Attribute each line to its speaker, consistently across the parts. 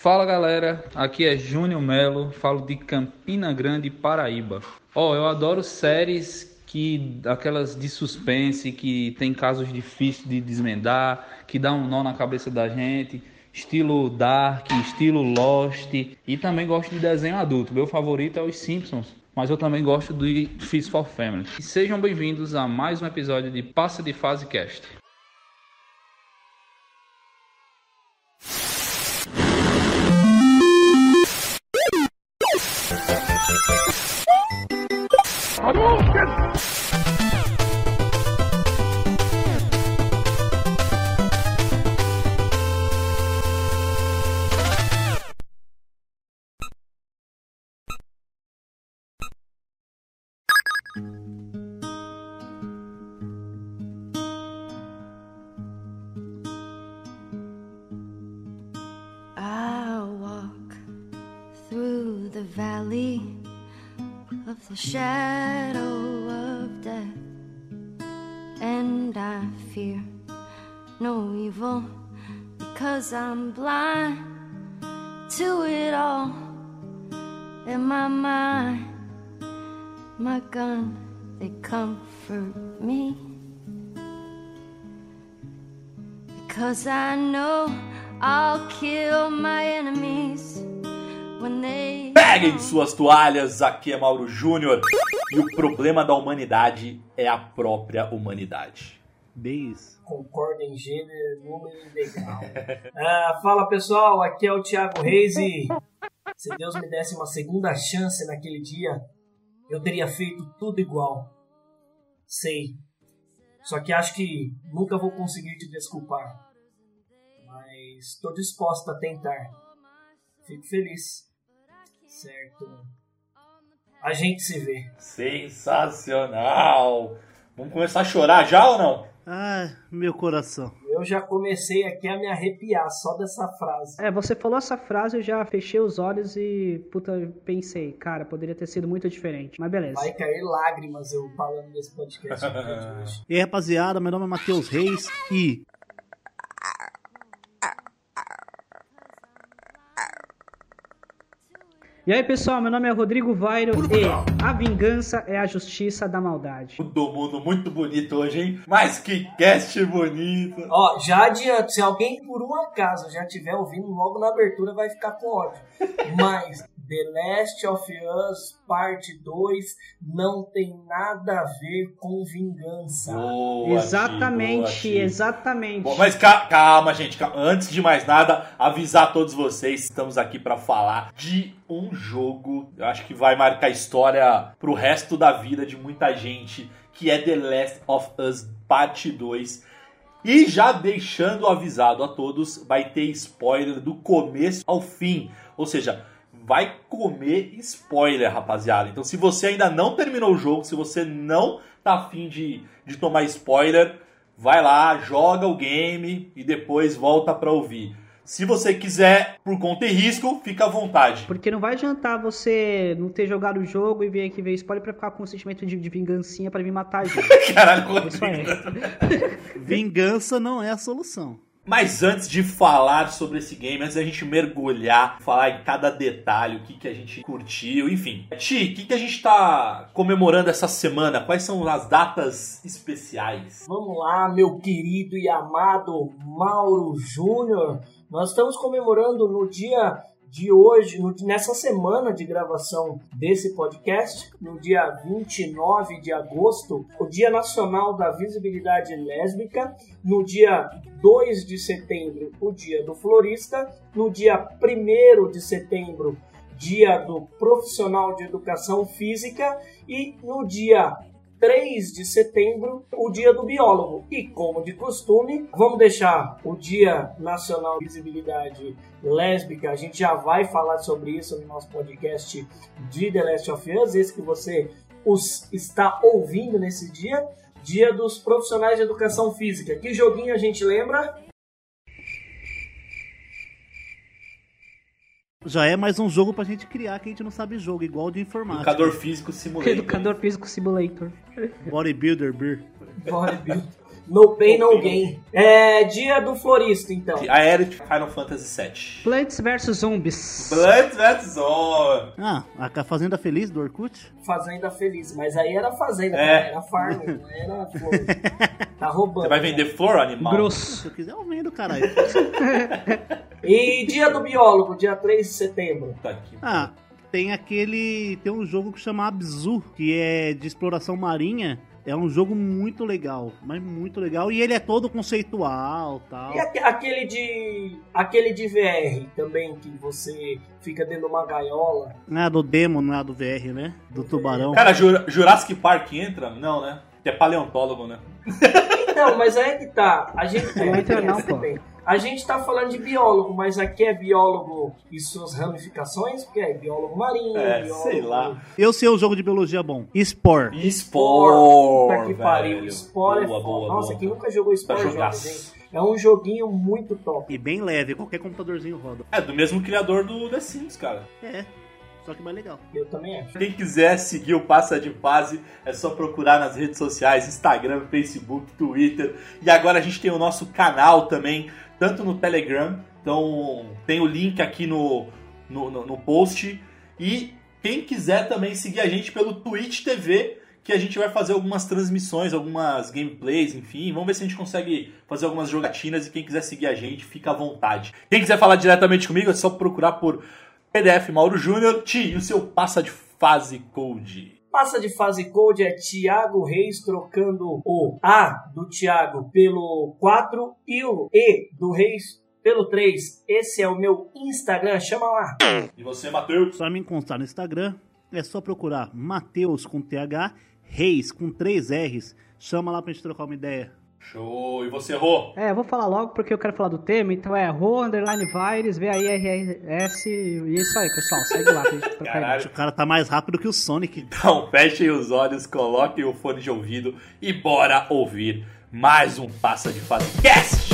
Speaker 1: Fala galera, aqui é Júnior Melo, falo de Campina Grande, Paraíba. Ó, oh, eu adoro séries que aquelas de suspense, que tem casos difíceis de desmendar, que dá um nó na cabeça da gente, estilo Dark, estilo Lost, e também gosto de desenho adulto. Meu favorito é os Simpsons, mas eu também gosto de Fist for Family. E sejam bem-vindos a mais um episódio de Passa de Fase Cast.
Speaker 2: Cause I know I'll kill my enemies when they.
Speaker 3: Peguem suas toalhas, aqui é Mauro Júnior. E o problema da humanidade é a própria humanidade.
Speaker 4: Beijo.
Speaker 5: Concordo em gênero, número e degrau. ah, fala pessoal, aqui é o Thiago Reis e se Deus me desse uma segunda chance naquele dia, eu teria feito tudo igual. Sei. Só que acho que nunca vou conseguir te desculpar estou disposta a tentar. Fico feliz. Certo. A gente se vê.
Speaker 3: Sensacional! Vamos começar a chorar já ou não?
Speaker 4: Ah, meu coração.
Speaker 5: Eu já comecei aqui a me arrepiar só dessa frase.
Speaker 6: É, você falou essa frase, eu já fechei os olhos e, puta, pensei, cara, poderia ter sido muito diferente. Mas beleza.
Speaker 5: Vai cair lágrimas eu falando desse podcast.
Speaker 4: e aí, rapaziada, meu nome é Matheus Reis e
Speaker 6: E aí, pessoal, meu nome é Rodrigo Vairo e a vingança é a justiça da maldade.
Speaker 3: Todo mundo muito bonito hoje, hein? Mas que cast bonito!
Speaker 5: Ó, já adianto, se alguém por um acaso já estiver ouvindo logo na abertura, vai ficar com ódio. Mas The Last of Us Parte 2 não tem nada a ver com vingança.
Speaker 6: Boa, exatamente, boa, exatamente.
Speaker 3: Bom, mas calma, gente. Calma. Antes de mais nada, avisar a todos vocês, estamos aqui para falar de um jogo, eu acho que vai marcar história pro resto da vida de muita gente, que é The Last of Us Parte 2. E já deixando avisado a todos, vai ter spoiler do começo ao fim. Ou seja, vai comer spoiler, rapaziada. Então, se você ainda não terminou o jogo, se você não tá afim de, de tomar spoiler, vai lá, joga o game e depois volta pra ouvir. Se você quiser, por conta e risco, fica à vontade.
Speaker 6: Porque não vai adiantar você não ter jogado o jogo e vir aqui ver spoiler pra ficar com um sentimento de, de vingancinha para me matar a gente.
Speaker 3: Caralho,
Speaker 6: Isso é.
Speaker 4: Vingança não é a solução.
Speaker 3: Mas antes de falar sobre esse game, antes da gente mergulhar, falar em cada detalhe, o que, que a gente curtiu, enfim. Ti, o que, que a gente tá comemorando essa semana? Quais são as datas especiais?
Speaker 5: Vamos lá, meu querido e amado Mauro Júnior. Nós estamos comemorando no dia de hoje, nessa semana de gravação desse podcast, no dia 29 de agosto, o Dia Nacional da Visibilidade Lésbica, no dia 2 de setembro, o Dia do Florista, no dia 1 de setembro, Dia do Profissional de Educação Física e no dia 3 de setembro, o Dia do Biólogo. E, como de costume, vamos deixar o Dia Nacional de Visibilidade Lésbica. A gente já vai falar sobre isso no nosso podcast de The Last of Us, esse que você os está ouvindo nesse dia. Dia dos Profissionais de Educação Física. Que joguinho a gente lembra?
Speaker 4: Já é mais um jogo pra gente criar que a gente não sabe jogo, igual de informática.
Speaker 3: Educador Físico Simulator.
Speaker 6: Educador Físico Simulator.
Speaker 4: Bodybuilder Beer.
Speaker 5: Bodybuilder. No Pain,
Speaker 3: No
Speaker 5: No
Speaker 3: Pain, No
Speaker 5: Gain. É dia do florista, então.
Speaker 3: A era de Final Fantasy VII.
Speaker 6: Plants vs Zombies.
Speaker 3: Blood That's All.
Speaker 4: Ah, a Fazenda Feliz do Orkut?
Speaker 5: Fazenda Feliz. Mas aí era fazenda,
Speaker 3: É.
Speaker 5: cara, era farm, não era flor. Tá roubando.
Speaker 3: Você vai vender flor, animal?
Speaker 6: Grosso.
Speaker 4: Se eu quiser, eu vendo, caralho.
Speaker 5: E dia do biólogo, dia 3 de setembro.
Speaker 3: Tá aqui.
Speaker 4: Ah, tem aquele. Tem um jogo que chama Abzu, que é de exploração marinha. É um jogo muito legal, mas muito legal. E ele é todo conceitual tal.
Speaker 5: E aque- aquele de. aquele de VR também, que você fica dentro de uma gaiola.
Speaker 4: Não é do demo, não é do VR, né? Do tubarão.
Speaker 3: Cara, Jura- Jurassic Park entra? Não, né? Que é paleontólogo, né?
Speaker 5: Então, mas aí é que tá. A gente
Speaker 6: Não entra não, pô.
Speaker 5: A gente tá falando de biólogo, mas aqui é biólogo e suas ramificações, porque é biólogo marinho,
Speaker 3: É,
Speaker 5: biólogo...
Speaker 3: sei lá.
Speaker 4: Eu sei o jogo de biologia bom. Spore.
Speaker 5: Spore, puta que
Speaker 3: velho.
Speaker 5: pariu. Spore é
Speaker 3: Boa,
Speaker 5: foda.
Speaker 3: boa,
Speaker 5: Nossa,
Speaker 3: boa.
Speaker 5: quem nunca jogou Spore. É um joguinho muito top.
Speaker 4: E bem leve, qualquer computadorzinho roda.
Speaker 3: É do mesmo criador do The Sims, cara.
Speaker 4: É, só que mais legal.
Speaker 5: Eu também acho.
Speaker 3: Quem quiser seguir o Passa de Fase, é só procurar nas redes sociais, Instagram, Facebook, Twitter. E agora a gente tem o nosso canal também, tanto no Telegram, então tem o link aqui no, no, no- post. E quem quiser também seguir a gente pelo Twitch TV, que a gente vai fazer algumas transmissões, algumas gameplays, enfim. Vamos ver se a gente consegue fazer algumas jogatinas e quem quiser seguir a gente, fica à vontade. Quem quiser falar diretamente comigo, é só procurar por PDF Mauro Júnior, Ti, e o seu passa de fase code.
Speaker 5: Passa de fase code é Thiago Reis trocando o A do Thiago pelo 4 e o E do Reis pelo 3. Esse é o meu Instagram, chama lá.
Speaker 3: E você, Matheus?
Speaker 4: Só me encontrar no Instagram, é só procurar Mateus com TH, Reis com 3 R's. Chama lá pra gente trocar uma ideia.
Speaker 3: Show! E você, Rô?
Speaker 6: É, eu vou falar logo porque eu quero falar do tema, então é Ro Underline Vires, V-A-I-R-S, e é isso aí, pessoal. Segue lá pra.
Speaker 3: Caralho.
Speaker 4: O cara tá mais rápido que o Sonic.
Speaker 3: Então fechem os olhos, coloquem o fone de ouvido e bora ouvir mais um Passa de Fase Cast!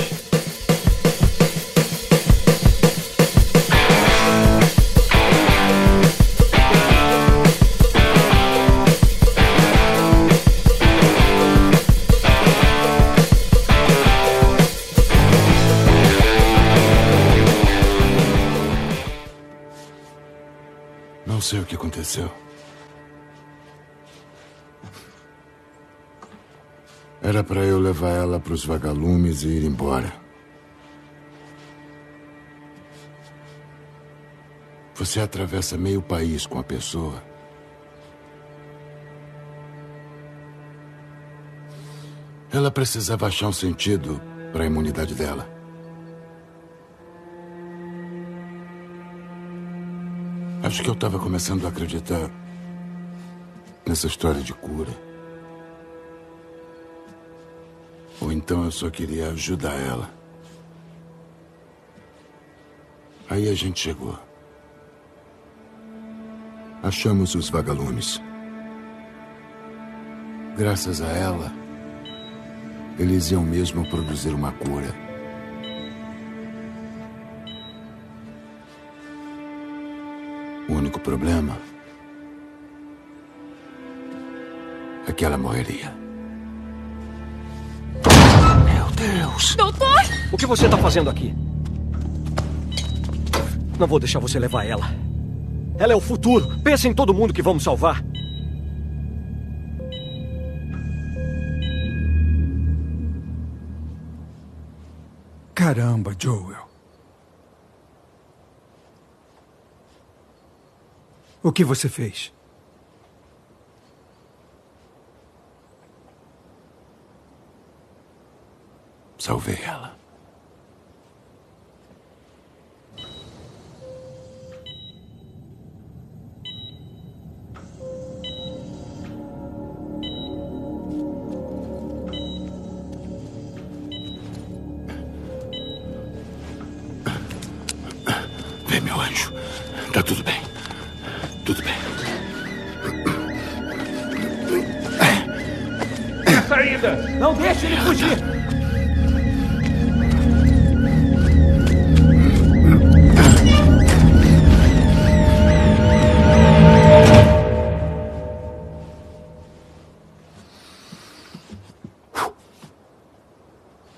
Speaker 7: Sei o que aconteceu. Era para eu levar ela para os vagalumes e ir embora. Você atravessa meio país com a pessoa. Ela precisava achar um sentido para a imunidade dela. Acho que eu estava começando a acreditar nessa história de cura. Ou então eu só queria ajudar ela. Aí a gente chegou. Achamos os vagalumes. Graças a ela, eles iam mesmo produzir uma cura. O único problema é que ela morreria.
Speaker 8: Meu Deus!
Speaker 2: Doutor!
Speaker 8: O que você está fazendo aqui? Não vou deixar você levar ela. Ela é o futuro. Pensa em todo mundo que vamos salvar.
Speaker 9: Caramba, Joel. O que você fez?
Speaker 7: Salvei ela. Vem, meu anjo. Tá tudo bem.
Speaker 8: saída! Não deixe ele fugir!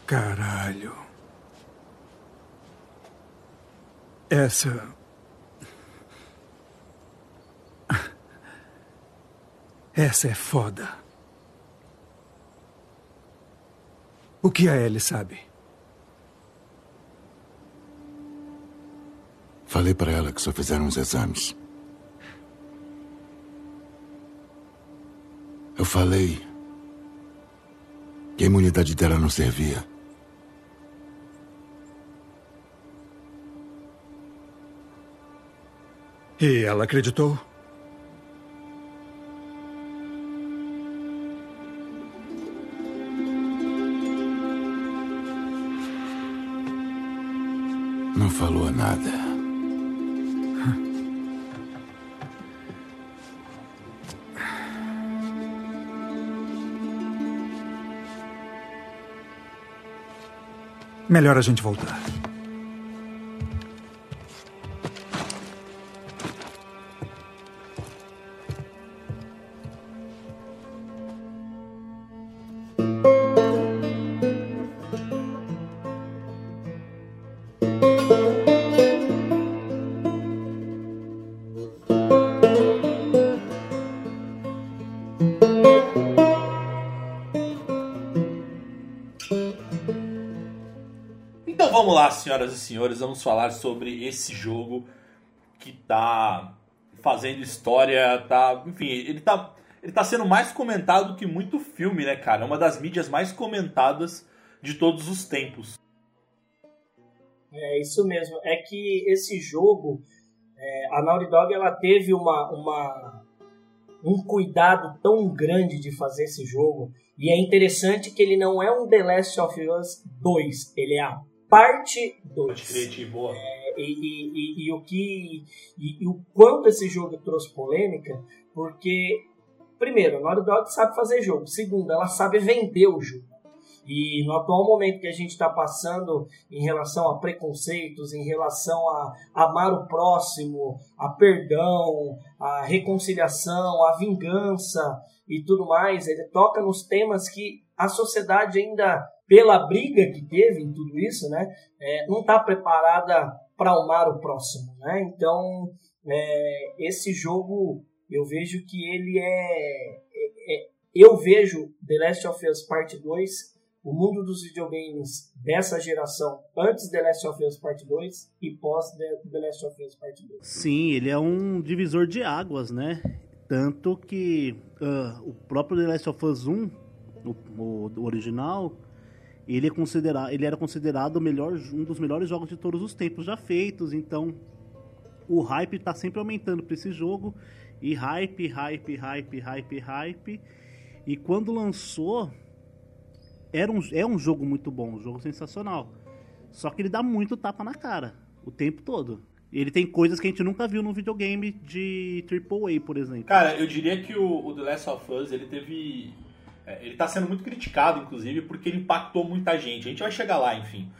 Speaker 8: Caralho.
Speaker 9: Essa. Essa é foda. O que a Ellie sabe?
Speaker 7: Falei para ela que só fizeram os exames. Eu falei que a imunidade dela não servia.
Speaker 9: E ela acreditou?
Speaker 7: Falou nada.
Speaker 9: Melhor a gente voltar.
Speaker 3: Senhoras e senhores, vamos falar sobre esse jogo que tá fazendo história, tá, enfim, ele tá ele tá sendo mais comentado que muito filme, né, cara? É uma das mídias mais comentadas de todos os tempos.
Speaker 5: É isso mesmo. É que esse jogo, é, a Naughty Dog, ela teve uma, uma, um cuidado tão grande de fazer esse jogo. E é interessante que ele não é um The Last of Us 2, ele é a parte 2.
Speaker 3: Crer, boa.
Speaker 5: É, e, e, e, e, o que e, e o quanto esse jogo trouxe polêmica, porque primeiro, a Naughty Dog sabe fazer jogo. Segundo, ela sabe vender o jogo. E no atual momento que a gente está passando em relação a preconceitos, em relação a amar o próximo, a perdão, a reconciliação, a vingança e tudo mais, ele toca nos temas que a sociedade ainda, pela briga que teve em tudo isso, né, é, não está preparada para amar o próximo. Né? Então, é, esse jogo eu vejo que ele é, é, é, eu vejo The Last of Us Part 2 o mundo dos videogames dessa geração antes The Last of Us Part 2 e pós The Last of Us Part 2.
Speaker 4: Sim, ele é um divisor de águas, né? Tanto que uh, o próprio The Last of Us 1, o, o, o original, ele, é considerado, ele era considerado melhor, um dos melhores jogos de todos os tempos já feitos, então o hype está sempre aumentando para esse jogo, e hype, hype, hype, hype, hype, e quando lançou, era um, é um jogo muito bom, um jogo sensacional. Só que ele dá muito tapa na cara, o tempo todo. Ele tem coisas que a gente nunca viu no videogame de AAA, por exemplo.
Speaker 3: Cara, eu diria que o, o The Last of Us, ele teve... é, Ele tá sendo muito criticado, inclusive, porque ele impactou muita gente. A gente vai chegar lá, enfim.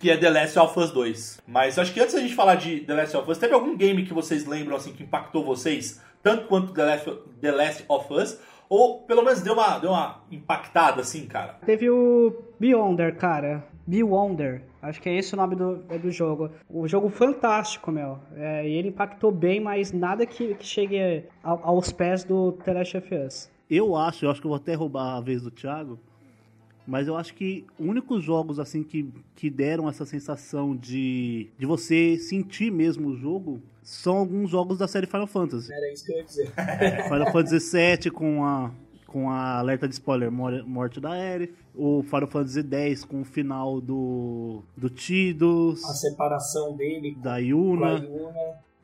Speaker 3: Que é The Last of Us 2. Mas acho que antes da gente falar de The Last of Us, teve algum game que vocês lembram, assim, que impactou vocês? Tanto quanto The Last, The Last of Us? Ou pelo menos deu uma, deu uma impactada, assim, cara?
Speaker 6: Teve o Beyonder, cara. Beyonder. Acho que é esse o nome do, é do jogo. O jogo fantástico, meu. É, e ele impactou bem, mas nada que, que chegue ao- aos pés do The Last of Us.
Speaker 4: Eu acho, eu acho que eu vou até roubar a vez do Thiago, mas eu acho que os únicos jogos assim que, que deram essa sensação de, de você sentir mesmo o jogo são alguns jogos da série Final Fantasy.
Speaker 5: Era isso que eu ia dizer.
Speaker 4: Final Fantasy VII com a com a alerta de spoiler mor- morte da Aerith, o Final Fantasy X com o final do do Tidus,
Speaker 5: A separação dele
Speaker 4: da Yuna,
Speaker 5: Yuna,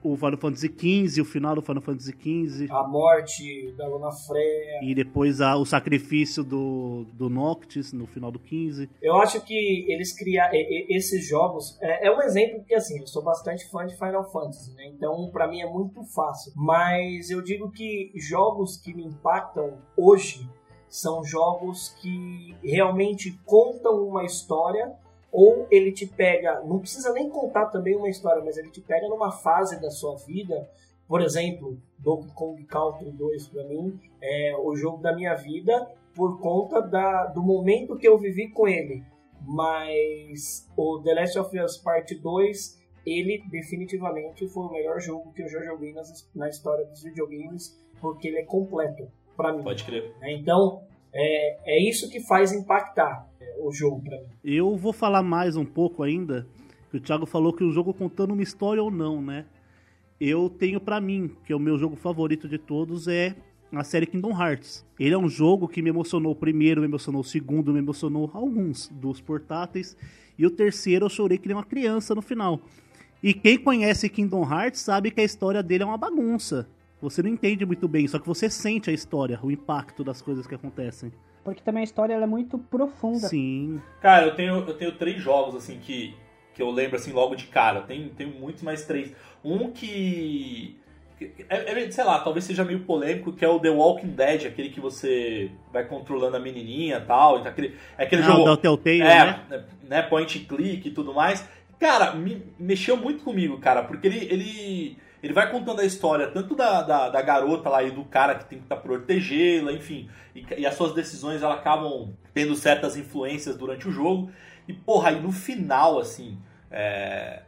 Speaker 4: o Final Fantasy XV, o final do Final Fantasy XV.
Speaker 5: a morte da Luna Freya.
Speaker 4: E depois a- o sacrifício do, do Noctis no final do 15.
Speaker 5: Eu acho que eles criaram esses jogos. É, é um exemplo porque assim, eu sou bastante fã de Final Fantasy, né? Então pra mim é muito fácil. Mas eu digo que jogos que me impactam hoje são jogos que realmente contam uma história ou ele te pega, não precisa nem contar também uma história, mas ele te pega numa fase da sua vida. Por exemplo, Donkey Kong Country 2 para mim é o jogo da minha vida por conta da, do momento que eu vivi com ele. Mas o The Last of Us Part 2 ele definitivamente foi o melhor jogo que eu já joguei nas, na história dos videogames, porque ele é completo para mim.
Speaker 3: Pode crer.
Speaker 5: Então, é, é isso que faz impactar é, o jogo para mim.
Speaker 4: Eu vou falar mais um pouco ainda, que o Thiago falou que o jogo contando uma história ou não, né? Eu tenho para mim, que é o meu jogo favorito de todos, é a série Kingdom Hearts. Ele é um jogo que me emocionou o primeiro, me emocionou o segundo, me emocionou alguns dos portáteis. E o terceiro eu chorei que nem uma criança no final. E quem conhece Kingdom Hearts sabe que a história dele é uma bagunça. Você não entende muito bem, só que você sente a história, o impacto das coisas que acontecem.
Speaker 6: Porque também a história ela é muito profunda.
Speaker 4: Sim.
Speaker 3: Cara, eu tenho, eu tenho três jogos, assim, que, que eu lembro, assim, logo de cara. Tem, tem muitos mais três. Um que... É, é, sei lá, talvez seja meio polêmico, que é o The Walking Dead, aquele que você vai controlando a menininha e tal. Então aquele, é aquele
Speaker 4: Ah,
Speaker 3: jogo.
Speaker 4: o da Telltale,
Speaker 3: é,
Speaker 4: né?
Speaker 3: né? Point and click e tudo mais. Cara, me mexeu muito comigo, cara, porque ele, ele, ele vai contando a história tanto da, da, da garota lá e do cara que tem que tá protegê-la, enfim. E, e as suas decisões elas acabam tendo certas influências durante o jogo. E, porra, aí no final, assim. É,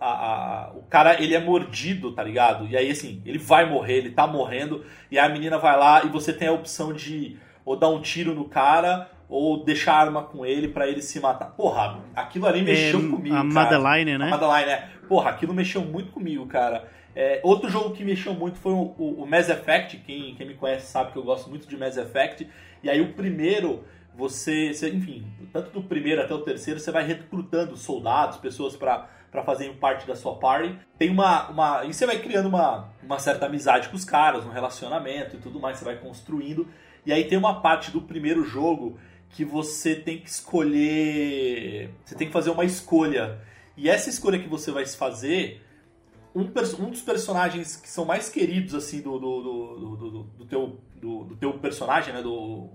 Speaker 3: a- a- o cara ele é mordido, tá ligado? E aí assim, ele vai morrer, ele tá morrendo, e a menina vai lá e você tem a opção de ou dar um tiro no cara ou deixar a arma com ele pra ele se matar. Porra, aquilo ali mexeu
Speaker 4: É,
Speaker 3: comigo.
Speaker 4: a
Speaker 3: cara.
Speaker 4: Madeline, né?
Speaker 3: A Madeline, é. Porra, aquilo mexeu muito comigo, cara. É, outro jogo que mexeu muito foi o, o, o Mass Effect. Quem, quem me conhece sabe que eu gosto muito de Mass Effect. E aí o primeiro, você, você enfim, tanto do primeiro até o terceiro, você vai recrutando soldados, pessoas pra para fazerem parte da sua party. Tem uma, uma. E você vai criando uma, uma certa amizade com os caras, um relacionamento e tudo mais, você vai construindo. E aí tem uma parte do primeiro jogo que você tem que escolher. Você tem que fazer uma escolha. E essa escolha que você vai fazer. Um, um dos personagens que são mais queridos, assim, do, do, do, do, do- teu, do, do teu personagem, né? Do,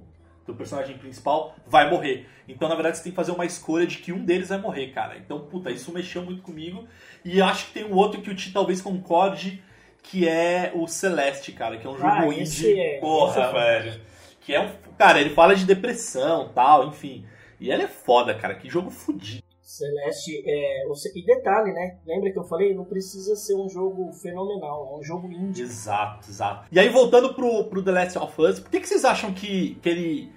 Speaker 3: do personagem principal, vai morrer. Então, na verdade, você tem que fazer uma escolha de que um deles vai morrer, cara. Então, puta, isso mexeu muito comigo. E acho que tem um outro que o Ti talvez concorde, que é o Celeste, cara, que é um jogo
Speaker 5: Ah,
Speaker 3: indie.
Speaker 5: é- é
Speaker 3: Porra,
Speaker 5: foda.
Speaker 3: velho. Que é um. Cara, ele fala de depressão tal, enfim. E ele é foda, cara. Que jogo fudido.
Speaker 5: Celeste é. você- E detalhe, né? Lembra que eu falei? Não precisa ser um jogo fenomenal, é um jogo indie.
Speaker 3: Exato, exato. E aí, voltando pro, pro The Last of Us, por que, que vocês acham que, que, ele,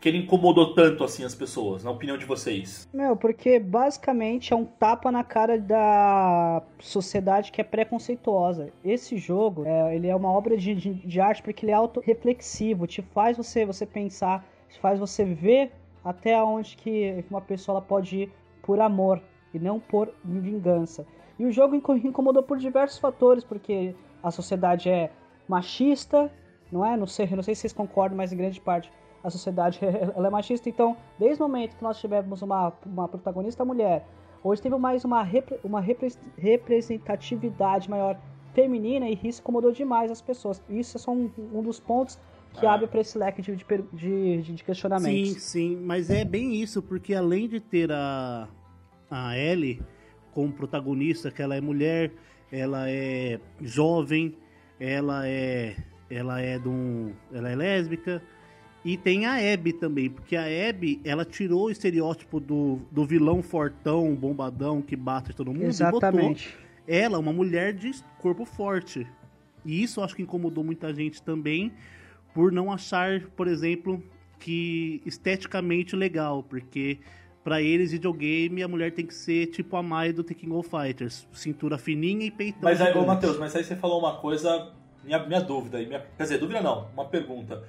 Speaker 3: que ele incomodou tanto assim as pessoas, na opinião de vocês?
Speaker 6: Meu, porque basicamente é um tapa na cara da sociedade que é preconceituosa. Esse jogo, é, ele é uma obra de, de, de arte porque ele é autorreflexivo, te faz você, você pensar, te faz você ver até onde que uma pessoa ela pode ir por amor e não por vingança. E o jogo inco- incomodou por diversos fatores, porque a sociedade é machista, não é? Não sei, não sei se vocês concordam, mas em grande parte a sociedade ela é machista. Então, desde o momento que nós tivemos uma, uma protagonista mulher, hoje teve mais uma, repre- uma repre- representatividade maior feminina e isso incomodou demais as pessoas. Isso é só um, um dos pontos que
Speaker 3: Ah.
Speaker 6: abre para esse leque de, de, de, de questionamentos.
Speaker 4: Sim, sim, mas é bem isso, porque além de ter a, a Ellie como protagonista, que ela é mulher, ela é jovem, ela é ela é de um, ela é lésbica e tem a Abby também, porque a Abby, ela tirou o estereótipo do, do vilão fortão, bombadão que bate todo mundo
Speaker 6: Exatamente.
Speaker 4: e botou ela, uma mulher de corpo forte. E isso acho que incomodou muita gente também, por não achar, por exemplo, que esteticamente legal, porque pra eles videogame a mulher tem que ser tipo a Mai do The King of Fighters, cintura fininha e peitão.
Speaker 3: Mas aí, ô. Matheus, mas aí você falou uma coisa, minha, minha dúvida, minha, quer dizer, dúvida não, uma pergunta.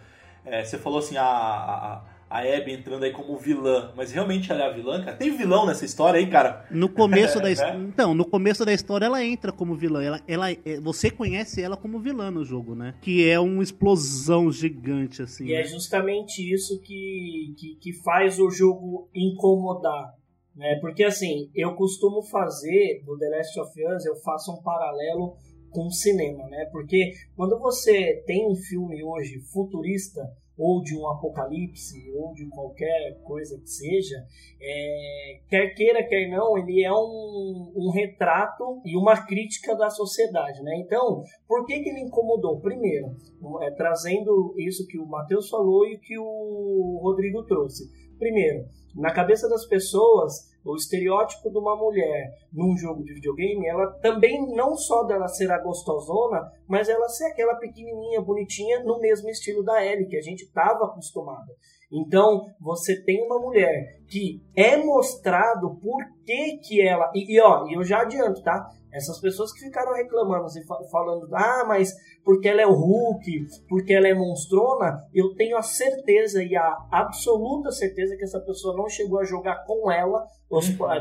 Speaker 3: É, você falou assim, a, a, a Abby entrando aí como vilã, mas realmente ela é a vilã, cara? Tem vilão nessa história aí, cara?
Speaker 4: No começo da his-
Speaker 3: Né?
Speaker 4: então, no começo da história ela entra como vilã. Ela, ela, é- você conhece ela como vilã no jogo, né? Que é uma explosão gigante assim.
Speaker 5: E é
Speaker 4: né?
Speaker 5: justamente isso que, que, que faz o jogo incomodar. Né? Porque assim, eu costumo fazer do The Last of Us, eu faço um paralelo com o cinema, né? Porque quando você tem um filme hoje futurista, ou de um apocalipse, ou de qualquer coisa que seja, é, quer queira, quer não, ele é um, um retrato e uma crítica da sociedade, né? Então, por que, que ele incomodou? Primeiro, é, trazendo isso que o Matheus falou e que o Rodrigo trouxe. Primeiro, na cabeça das pessoas, o estereótipo de uma mulher num jogo de videogame, ela também não só dela ser a gostosona, mas ela ser aquela pequenininha, bonitinha, no mesmo estilo da Ellie, que a gente estava acostumada. Então, você tem uma mulher que é mostrado por que que ela... E, e ó, eu já adianto, tá? Essas pessoas que ficaram reclamando e falando, ah, mas porque ela é o Hulk, porque ela é monstrona, eu tenho a certeza e a absoluta certeza que essa pessoa não chegou a jogar com ela.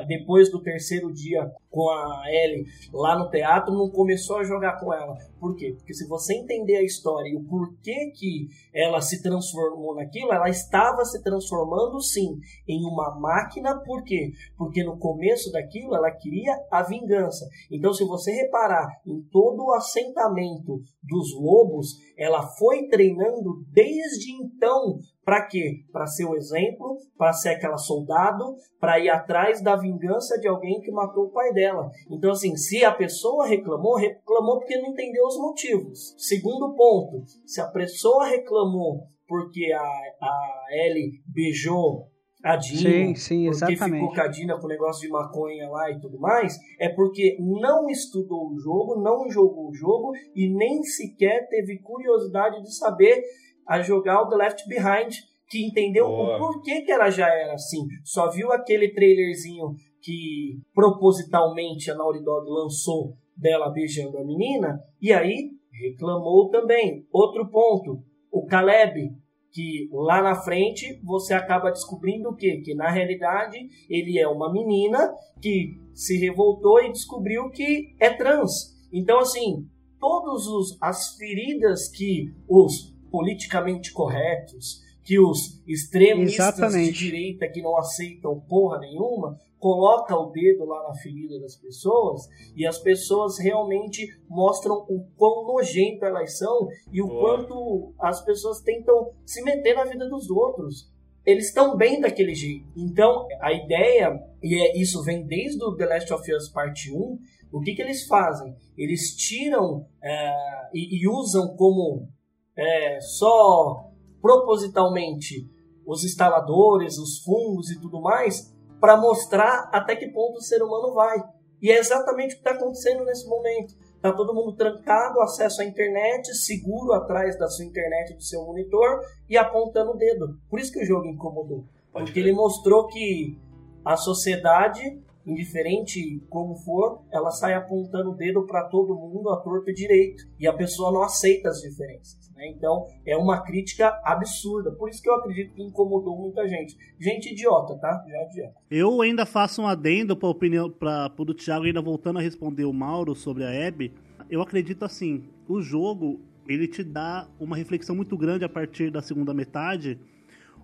Speaker 5: Depois do terceiro dia com a Ellie lá no teatro, não começou a jogar com ela. Por quê? Porque se você entender a história e o porquê que ela se transformou naquilo, ela estava se transformando sim em uma máquina, por quê? Porque no começo daquilo ela queria a vingança. Então, se você reparar em todo o assentamento dos lobos, ela foi treinando desde então para quê? Para ser o exemplo, para ser aquela soldado, para ir atrás da vingança de alguém que matou o pai dela. Então, assim, se a pessoa reclamou, reclamou porque não entendeu os motivos. Segundo ponto, se a pessoa reclamou porque a, a Ellie beijou a Dina,
Speaker 6: sim, sim,
Speaker 5: porque ficou com a Dina com o negócio de maconha lá e tudo mais, é porque não estudou o jogo, não jogou o jogo e nem sequer teve curiosidade de saber a jogar o The Left Behind, que entendeu Boa. o porquê que ela já era assim. Só viu aquele trailerzinho que propositalmente a Naughty Dog lançou dela beijando a menina, e aí reclamou também. Outro ponto, o Caleb que lá na frente você acaba descobrindo o quê? Que na realidade ele é uma menina que se revoltou e descobriu que é trans. Então, assim, todas as feridas que os politicamente corretos, que os extremistas Exatamente. de direita que não aceitam porra nenhuma, coloca o dedo lá na ferida das pessoas e as pessoas realmente mostram o quão nojento elas são e o Boa. quanto as pessoas tentam se meter na vida dos outros. Eles estão bem daquele jeito. Então, a ideia, e é, isso vem desde o The Last of Us Parte 1, o que, que eles fazem? Eles tiram é, e, e usam como é, só propositalmente os instaladores, os fungos e tudo mais, para mostrar até que ponto o ser humano vai. E é exatamente o que está acontecendo nesse momento. Está todo mundo trancado, acesso à internet, seguro atrás da sua internet, do seu monitor e apontando o dedo. Por isso que o jogo incomodou. Pode porque ver. ele mostrou que a sociedade indiferente como for, ela sai apontando o dedo para todo mundo, a torto e direito. E a pessoa não aceita as diferenças. Né? Então, é uma crítica absurda. Por isso que eu acredito que incomodou muita gente. Gente idiota, tá? Já adianta.
Speaker 4: Eu ainda faço um adendo para opinião para o Thiago, ainda voltando a responder o Mauro sobre a Hebe. Eu acredito assim, o jogo ele te dá uma reflexão muito grande a partir da segunda metade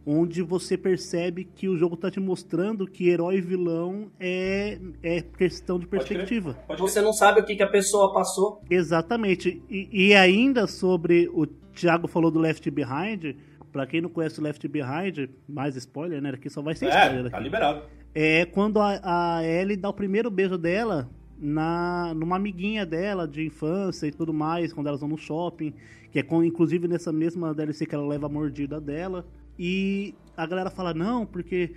Speaker 4: onde você percebe que o jogo está te mostrando que herói e vilão é, é questão de perspectiva.
Speaker 5: Pode você não sabe o que, que a pessoa passou.
Speaker 4: Exatamente. E, e ainda sobre o Thiago falou do Left Behind. Pra quem não conhece o Left Behind, mais spoiler, né? Aqui só vai ser
Speaker 3: é,
Speaker 4: spoiler. Aqui.
Speaker 3: Tá liberado.
Speaker 4: É quando a, a Ellie dá o primeiro beijo dela na numa amiguinha dela de infância e tudo mais, quando elas vão no shopping, que é com, inclusive nessa mesma DLC que ela leva a mordida dela. E a galera fala, não, porque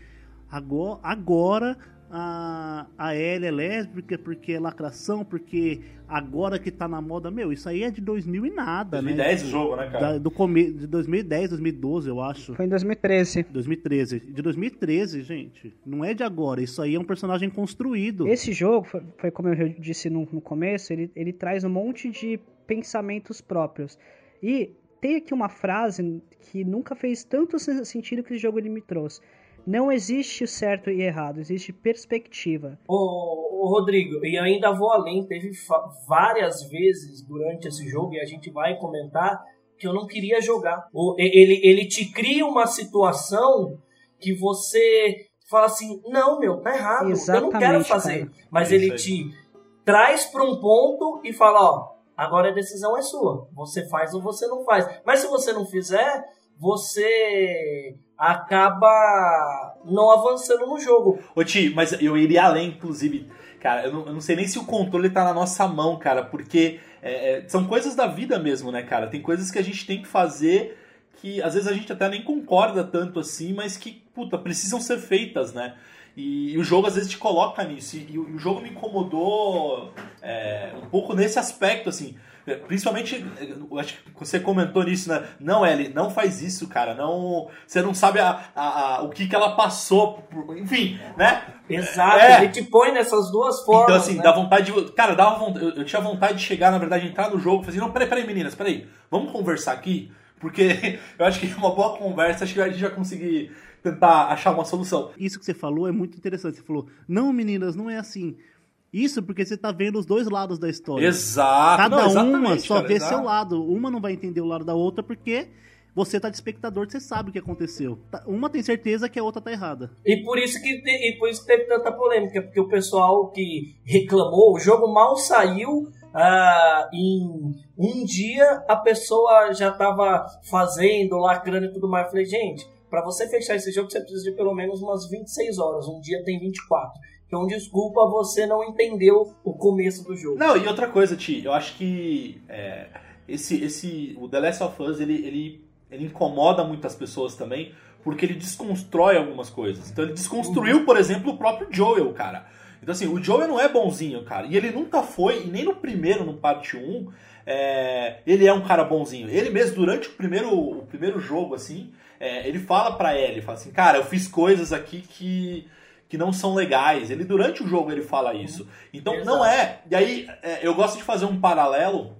Speaker 4: agora, agora a, a Ellie é lésbica, porque é lacração, porque agora que tá na moda. Meu, isso aí é de 2000 e nada,
Speaker 3: 2010
Speaker 4: né?
Speaker 3: o jogo, né, cara?
Speaker 4: Da, do come, de 2010, 2012, eu acho.
Speaker 6: Foi em 2013.
Speaker 4: 2013. De 2013, gente. Não é de agora. Isso aí é um personagem construído.
Speaker 6: Esse jogo, foi, foi como eu disse no, no começo, ele, ele traz um monte de pensamentos próprios. E tem aqui uma frase que nunca fez tanto sentido que esse jogo ele me trouxe. Não existe certo e errado, existe perspectiva.
Speaker 5: Ô, ô Rodrigo, e ainda vou além, teve várias vezes durante esse jogo, e a gente vai comentar, que eu não queria jogar. Ele, ele te cria uma situação que você fala assim, não, meu, tá errado, Exatamente, eu não quero fazer. Cara. Mas ele te traz para um ponto e fala, ó, Agora a decisão é sua. Você faz ou você não faz. Mas se você não fizer, você acaba não avançando no jogo.
Speaker 3: Ô Ti, mas eu iria além, inclusive. Cara, eu não, eu não sei nem se o controle tá na nossa mão, cara, porque é, é, são coisas da vida mesmo, né, cara? Tem coisas que a gente tem que fazer que às vezes a gente até nem concorda tanto assim, mas que, puta, precisam ser feitas, né? E, e o jogo às vezes te coloca nisso. E, e o, jogo me incomodou é, um pouco nesse aspecto, assim. É, Principalmente, eu acho que você comentou nisso, né? Não, Ellie, não faz isso, cara. Não, você não sabe a, a- a- o que, que ela passou. por- enfim, né?
Speaker 5: Exato,
Speaker 3: É.
Speaker 5: ele te põe nessas duas formas.
Speaker 3: Então, assim,
Speaker 5: né?
Speaker 3: dá vontade de. Cara, dava vontade, eu, eu tinha vontade de chegar, na verdade, entrar no jogo e fazer, não, peraí, peraí, meninas, peraí, vamos conversar aqui? Porque eu acho que uma boa conversa, acho que a gente vai conseguir tentar achar uma solução.
Speaker 4: Isso que você falou é muito interessante. Você falou, não, meninas, não é assim. Isso porque você tá vendo os dois lados da história.
Speaker 3: Exato.
Speaker 4: Cada
Speaker 3: não,
Speaker 4: uma só
Speaker 3: cara,
Speaker 4: vê
Speaker 3: exato.
Speaker 4: seu lado. Uma não vai entender o lado da outra porque você tá de espectador, você sabe o que aconteceu. Tá- Uma tem certeza que a outra tá errada.
Speaker 5: E por isso que te- e por isso que teve tanta polêmica, porque o pessoal que reclamou, o jogo mal saiu. ah, em um dia a pessoa já tava fazendo, lacrando e tudo mais. Eu falei, gente, para você fechar esse jogo você precisa de pelo menos umas 26 horas. Um dia tem 24. Então, desculpa, você não entendeu o começo do jogo.
Speaker 3: Não, e outra coisa, Ti, eu acho que é, esse, esse, o The Last of Us, ele, ele, ele incomoda muitas pessoas também, porque ele desconstrói algumas coisas. Então ele desconstruiu, por exemplo, o próprio Joel, cara. Então assim, o Joel não é bonzinho, cara. E ele nunca foi, e nem no primeiro, no parte 1, é, ele é um cara bonzinho. Ele mesmo, durante o primeiro, o primeiro jogo, assim, é, ele fala pra Ellie, fala assim, cara, eu fiz coisas aqui que que não são legais. Ele durante o jogo ele fala isso. Então
Speaker 5: Exato.
Speaker 3: não é. E aí é, eu gosto de fazer um paralelo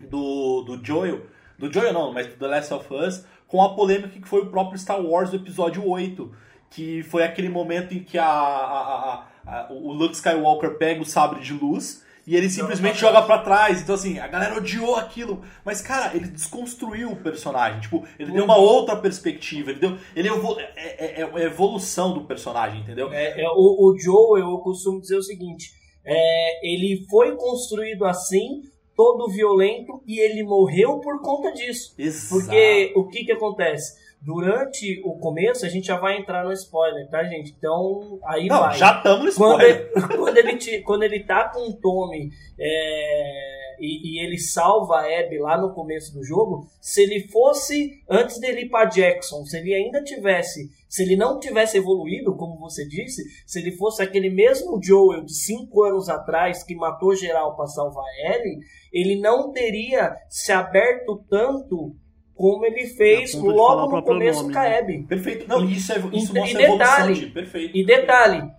Speaker 3: do, do Joel, do Joel não, mas do The Last of Us, com a polêmica que foi o próprio Star Wars do episódio 8, que foi aquele momento em que a, a- a- a- o Luke Skywalker pega o sabre de luz e ele simplesmente joga pra trás. Então, assim, a galera odiou aquilo. Mas, cara, ele desconstruiu o personagem. Tipo, ele deu uma outra perspectiva. Ele deu. Ele evo- é, é- é a evolução do personagem, entendeu?
Speaker 5: É, é, o, o Joel, eu costumo dizer o seguinte: é, ele foi construído assim, todo violento, e ele morreu por conta disso.
Speaker 3: Exato.
Speaker 5: Porque o que que acontece? Durante o começo, a gente já vai entrar no spoiler, tá, gente? Então, aí
Speaker 3: Não,
Speaker 5: vai.
Speaker 3: já estamos no
Speaker 5: Quando
Speaker 3: spoiler.
Speaker 5: ele, quando, ele te- quando ele tá com o Tommy é, e, e ele salva a Abby lá no começo do jogo, se ele fosse, antes dele ir pra Jackson, se ele ainda tivesse, se ele não tivesse evoluído, como você disse, se ele fosse aquele mesmo Joel de 5 anos atrás que matou geral pra salvar a Ellie, ele não teria se aberto tanto como ele fez logo no começo
Speaker 4: nome,
Speaker 5: com a
Speaker 4: né?
Speaker 5: Abby.
Speaker 3: Perfeito. Não, isso, é, isso
Speaker 5: E-
Speaker 3: mostra
Speaker 5: e detalhe,
Speaker 3: de perfeito.
Speaker 5: E detalhe,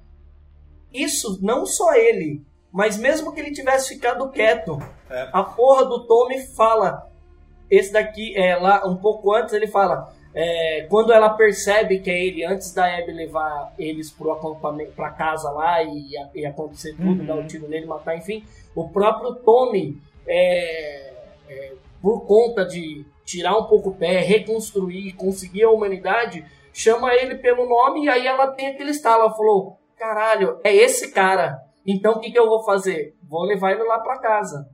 Speaker 5: isso não só ele, mas mesmo que ele tivesse ficado quieto,
Speaker 3: É.
Speaker 5: a porra do Tommy fala. Esse daqui, é, lá um pouco antes, ele fala. é, quando ela percebe que é ele, antes da Abby levar eles pro acampamento, pra casa lá e, e acontecer tudo,
Speaker 3: Uhum.
Speaker 5: dar um tiro nele, matar, enfim, o próprio Tommy, é, é, por conta de tirar um pouco o pé, reconstruir, conseguir a humanidade, chama ele pelo nome e aí ela tem aquele estalo. Ela falou: caralho, é esse cara. Então o que, que eu vou fazer? Vou levar ele lá pra casa.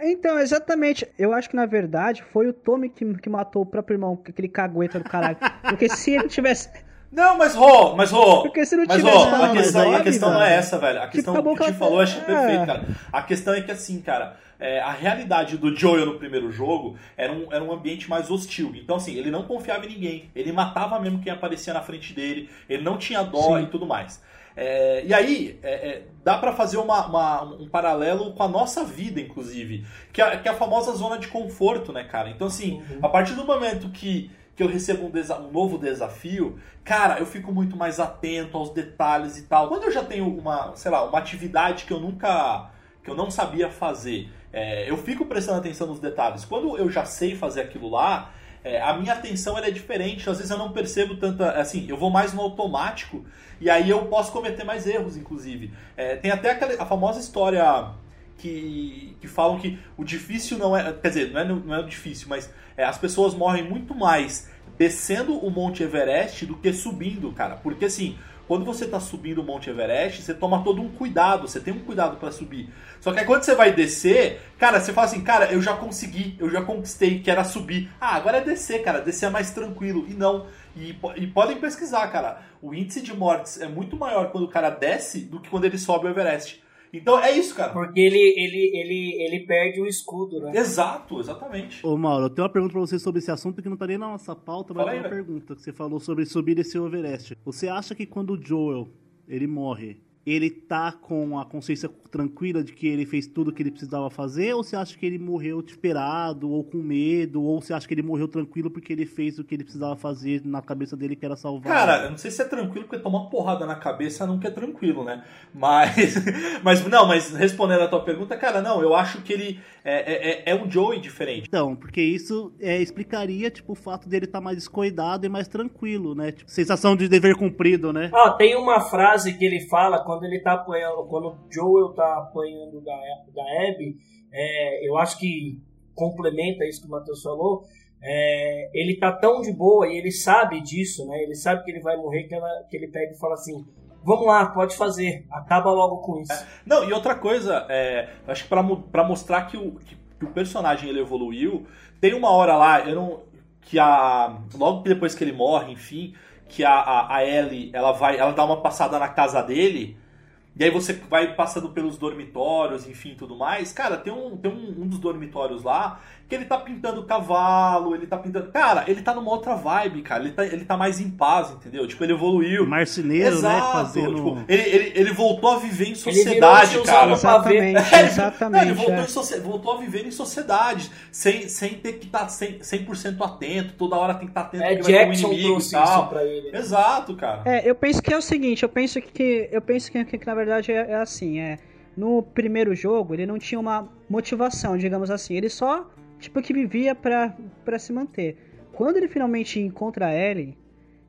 Speaker 6: Então, exatamente. Eu acho que, na verdade, foi o Tommy que, que matou o próprio irmão, aquele cagueta do caralho. Porque se ele tivesse...
Speaker 3: Não, mas Rô, mas Rô.
Speaker 6: Porque se não
Speaker 3: Mas
Speaker 6: tivesse
Speaker 3: Rô, a questão, a
Speaker 6: nome,
Speaker 3: questão não é essa, velho. A questão
Speaker 6: acabou
Speaker 3: que o
Speaker 6: a-
Speaker 3: falou, eu achei
Speaker 6: É.
Speaker 3: perfeito, cara. A questão é que assim, cara, é, a realidade do Joel no primeiro jogo era um, era um ambiente mais hostil. Então, assim, ele não confiava em ninguém. Ele matava mesmo quem aparecia na frente dele. Ele não tinha dó e tudo mais. É, e aí, é, é, dá pra fazer uma- uma- um paralelo com a nossa vida, inclusive. Que é, que é a famosa zona de conforto, né, cara? Então, assim, a partir do momento que, que eu recebo um, desa- um novo desafio, cara, eu fico muito mais atento aos detalhes e tal. Quando eu já tenho uma, sei lá, uma atividade que eu nunca. que eu não sabia fazer, é, eu fico prestando atenção nos detalhes. Quando eu já sei fazer aquilo lá, é, a minha atenção é diferente. Às vezes eu não percebo tanta. Assim, eu vou mais no automático e aí eu posso cometer mais erros, inclusive. É, tem até aquela, a famosa história que, que falam que o difícil não é. Quer dizer, não é, não é o difícil, mas é, as pessoas morrem muito mais descendo o Monte Everest do que subindo, cara. Porque assim. Quando você tá subindo o Monte Everest, você toma todo um cuidado, você tem um cuidado pra subir. Só que aí quando você vai descer, cara, você fala assim, cara, eu já consegui, eu já conquistei, que era subir. Ah, agora é descer, cara, descer é mais tranquilo. E não. E, e podem pesquisar, cara. O índice de mortes é muito maior quando o cara desce do que quando ele sobe o Everest. Então é isso, cara.
Speaker 5: Porque ele, ele, ele, ele perde o escudo, né?
Speaker 3: Exato, exatamente.
Speaker 4: Ô Mauro, eu tenho uma pergunta pra você sobre esse assunto que não tá nem na nossa pauta, mas
Speaker 3: Fala
Speaker 4: é uma
Speaker 3: velho.
Speaker 4: pergunta que você falou sobre subir esse Everest. Você acha que quando o Joel ele morre, ele tá com a consciência tranquila de que ele fez tudo o que ele precisava fazer? Ou você acha que ele morreu desesperado, ou com medo? Ou você acha que ele morreu tranquilo porque ele fez o que ele precisava fazer na cabeça dele, que era salvar?
Speaker 3: Cara, eu não sei se é tranquilo, porque tomar uma porrada na cabeça nunca é tranquilo, né? Mas, mas não, mas respondendo a tua pergunta, cara, não, eu acho que ele é, é, é um Joey diferente.
Speaker 4: Então, porque isso é, explicaria, tipo, o fato dele estar tá mais descuidado e mais tranquilo, né? Tipo, sensação de dever cumprido, né?
Speaker 5: Ó, tem uma frase que ele fala quando ele tá apanhando, quando o Joel tá apanhando da, da Abby, é, eu acho que complementa isso que o Matheus falou. É, ele tá tão de boa e ele sabe disso, né? Ele sabe que ele vai morrer, que, ela, que ele pega e fala assim: Vamos lá, pode fazer, acaba logo com isso. É,
Speaker 3: não, e outra coisa, é, acho que para mostrar que o, que, que, o personagem ele evoluiu, tem uma hora lá, eu não, que a. Logo depois que ele morre, enfim, que a, a, a Ellie ela vai, ela dá uma passada na casa dele. E aí você vai passando pelos dormitórios, enfim, tudo mais. Cara, tem um, tem um, um dos dormitórios lá que ele tá pintando cavalo, ele tá pintando. Cara, ele tá numa outra vibe, cara. Ele tá, ele tá mais em paz, entendeu? Tipo, ele evoluiu.
Speaker 4: Marceneiro, né, Exato. né? Fazendo...
Speaker 3: Tipo, ele, ele, ele voltou a viver em sociedade, cara.
Speaker 6: Exatamente,
Speaker 3: é,
Speaker 6: exatamente.
Speaker 3: ele voltou, é. voltou, a viver em sociedade, sem, sem ter que estar tá 100%, 100 atento, toda hora tem que estar tá atento
Speaker 5: é,
Speaker 3: que
Speaker 5: Jackson vai ter um inimigo e tal. Pra ele.
Speaker 3: Exato, cara.
Speaker 6: É, eu penso que é o seguinte, eu penso que. Eu penso que, que, que na verdade é, é assim, é. No primeiro jogo, ele não tinha uma motivação, digamos assim. Ele só tipo, que vivia pra se manter. Quando ele finalmente encontra a Ellie,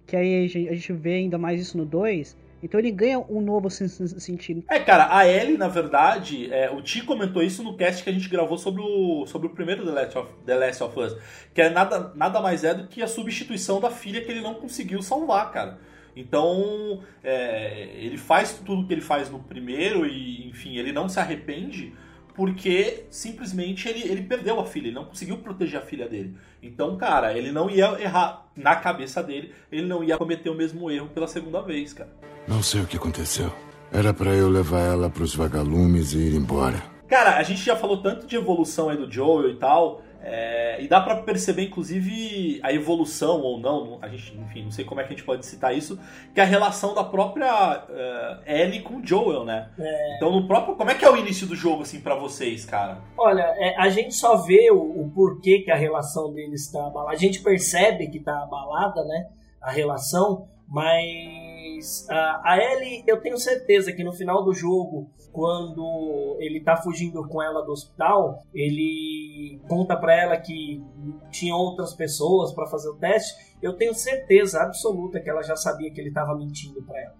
Speaker 6: que aí a gente vê ainda mais isso no 2, então ele ganha um novo sentido.
Speaker 3: É, cara, a Ellie, na verdade, é, o Ti comentou isso no cast que a gente gravou sobre o, sobre o primeiro The Last, of, The Last of Us, que é nada, nada mais é do que a substituição da filha que ele não conseguiu salvar, cara. Então, é, ele faz tudo que ele faz no primeiro e, enfim, ele não se arrepende porque simplesmente ele, ele perdeu a filha, ele não conseguiu proteger a filha dele. Então, cara, ele não ia errar na cabeça dele, ele não ia cometer o mesmo erro pela segunda vez, cara.
Speaker 7: Não sei o que aconteceu. Era para eu levar ela para os vagalumes e ir embora.
Speaker 3: Cara, a gente já falou tanto de evolução aí do Joel e tal, é, e dá para perceber, inclusive, a evolução ou não, a gente, enfim, não sei como é que a gente pode citar isso, que é a relação da própria uh, Ellie com o Joel, né? É... Então, no próprio, como é que é o início do jogo, assim, para vocês, cara?
Speaker 5: Olha, é, a gente só vê o, o, porquê que a relação deles está abalada. A gente percebe que tá abalada, né? A relação, mas uh, a Ellie, eu tenho certeza que no final do jogo quando ele tá fugindo com ela do hospital, ele conta para ela que tinha outras pessoas para fazer o teste. Eu tenho certeza absoluta que ela já sabia que ele tava mentindo para ela.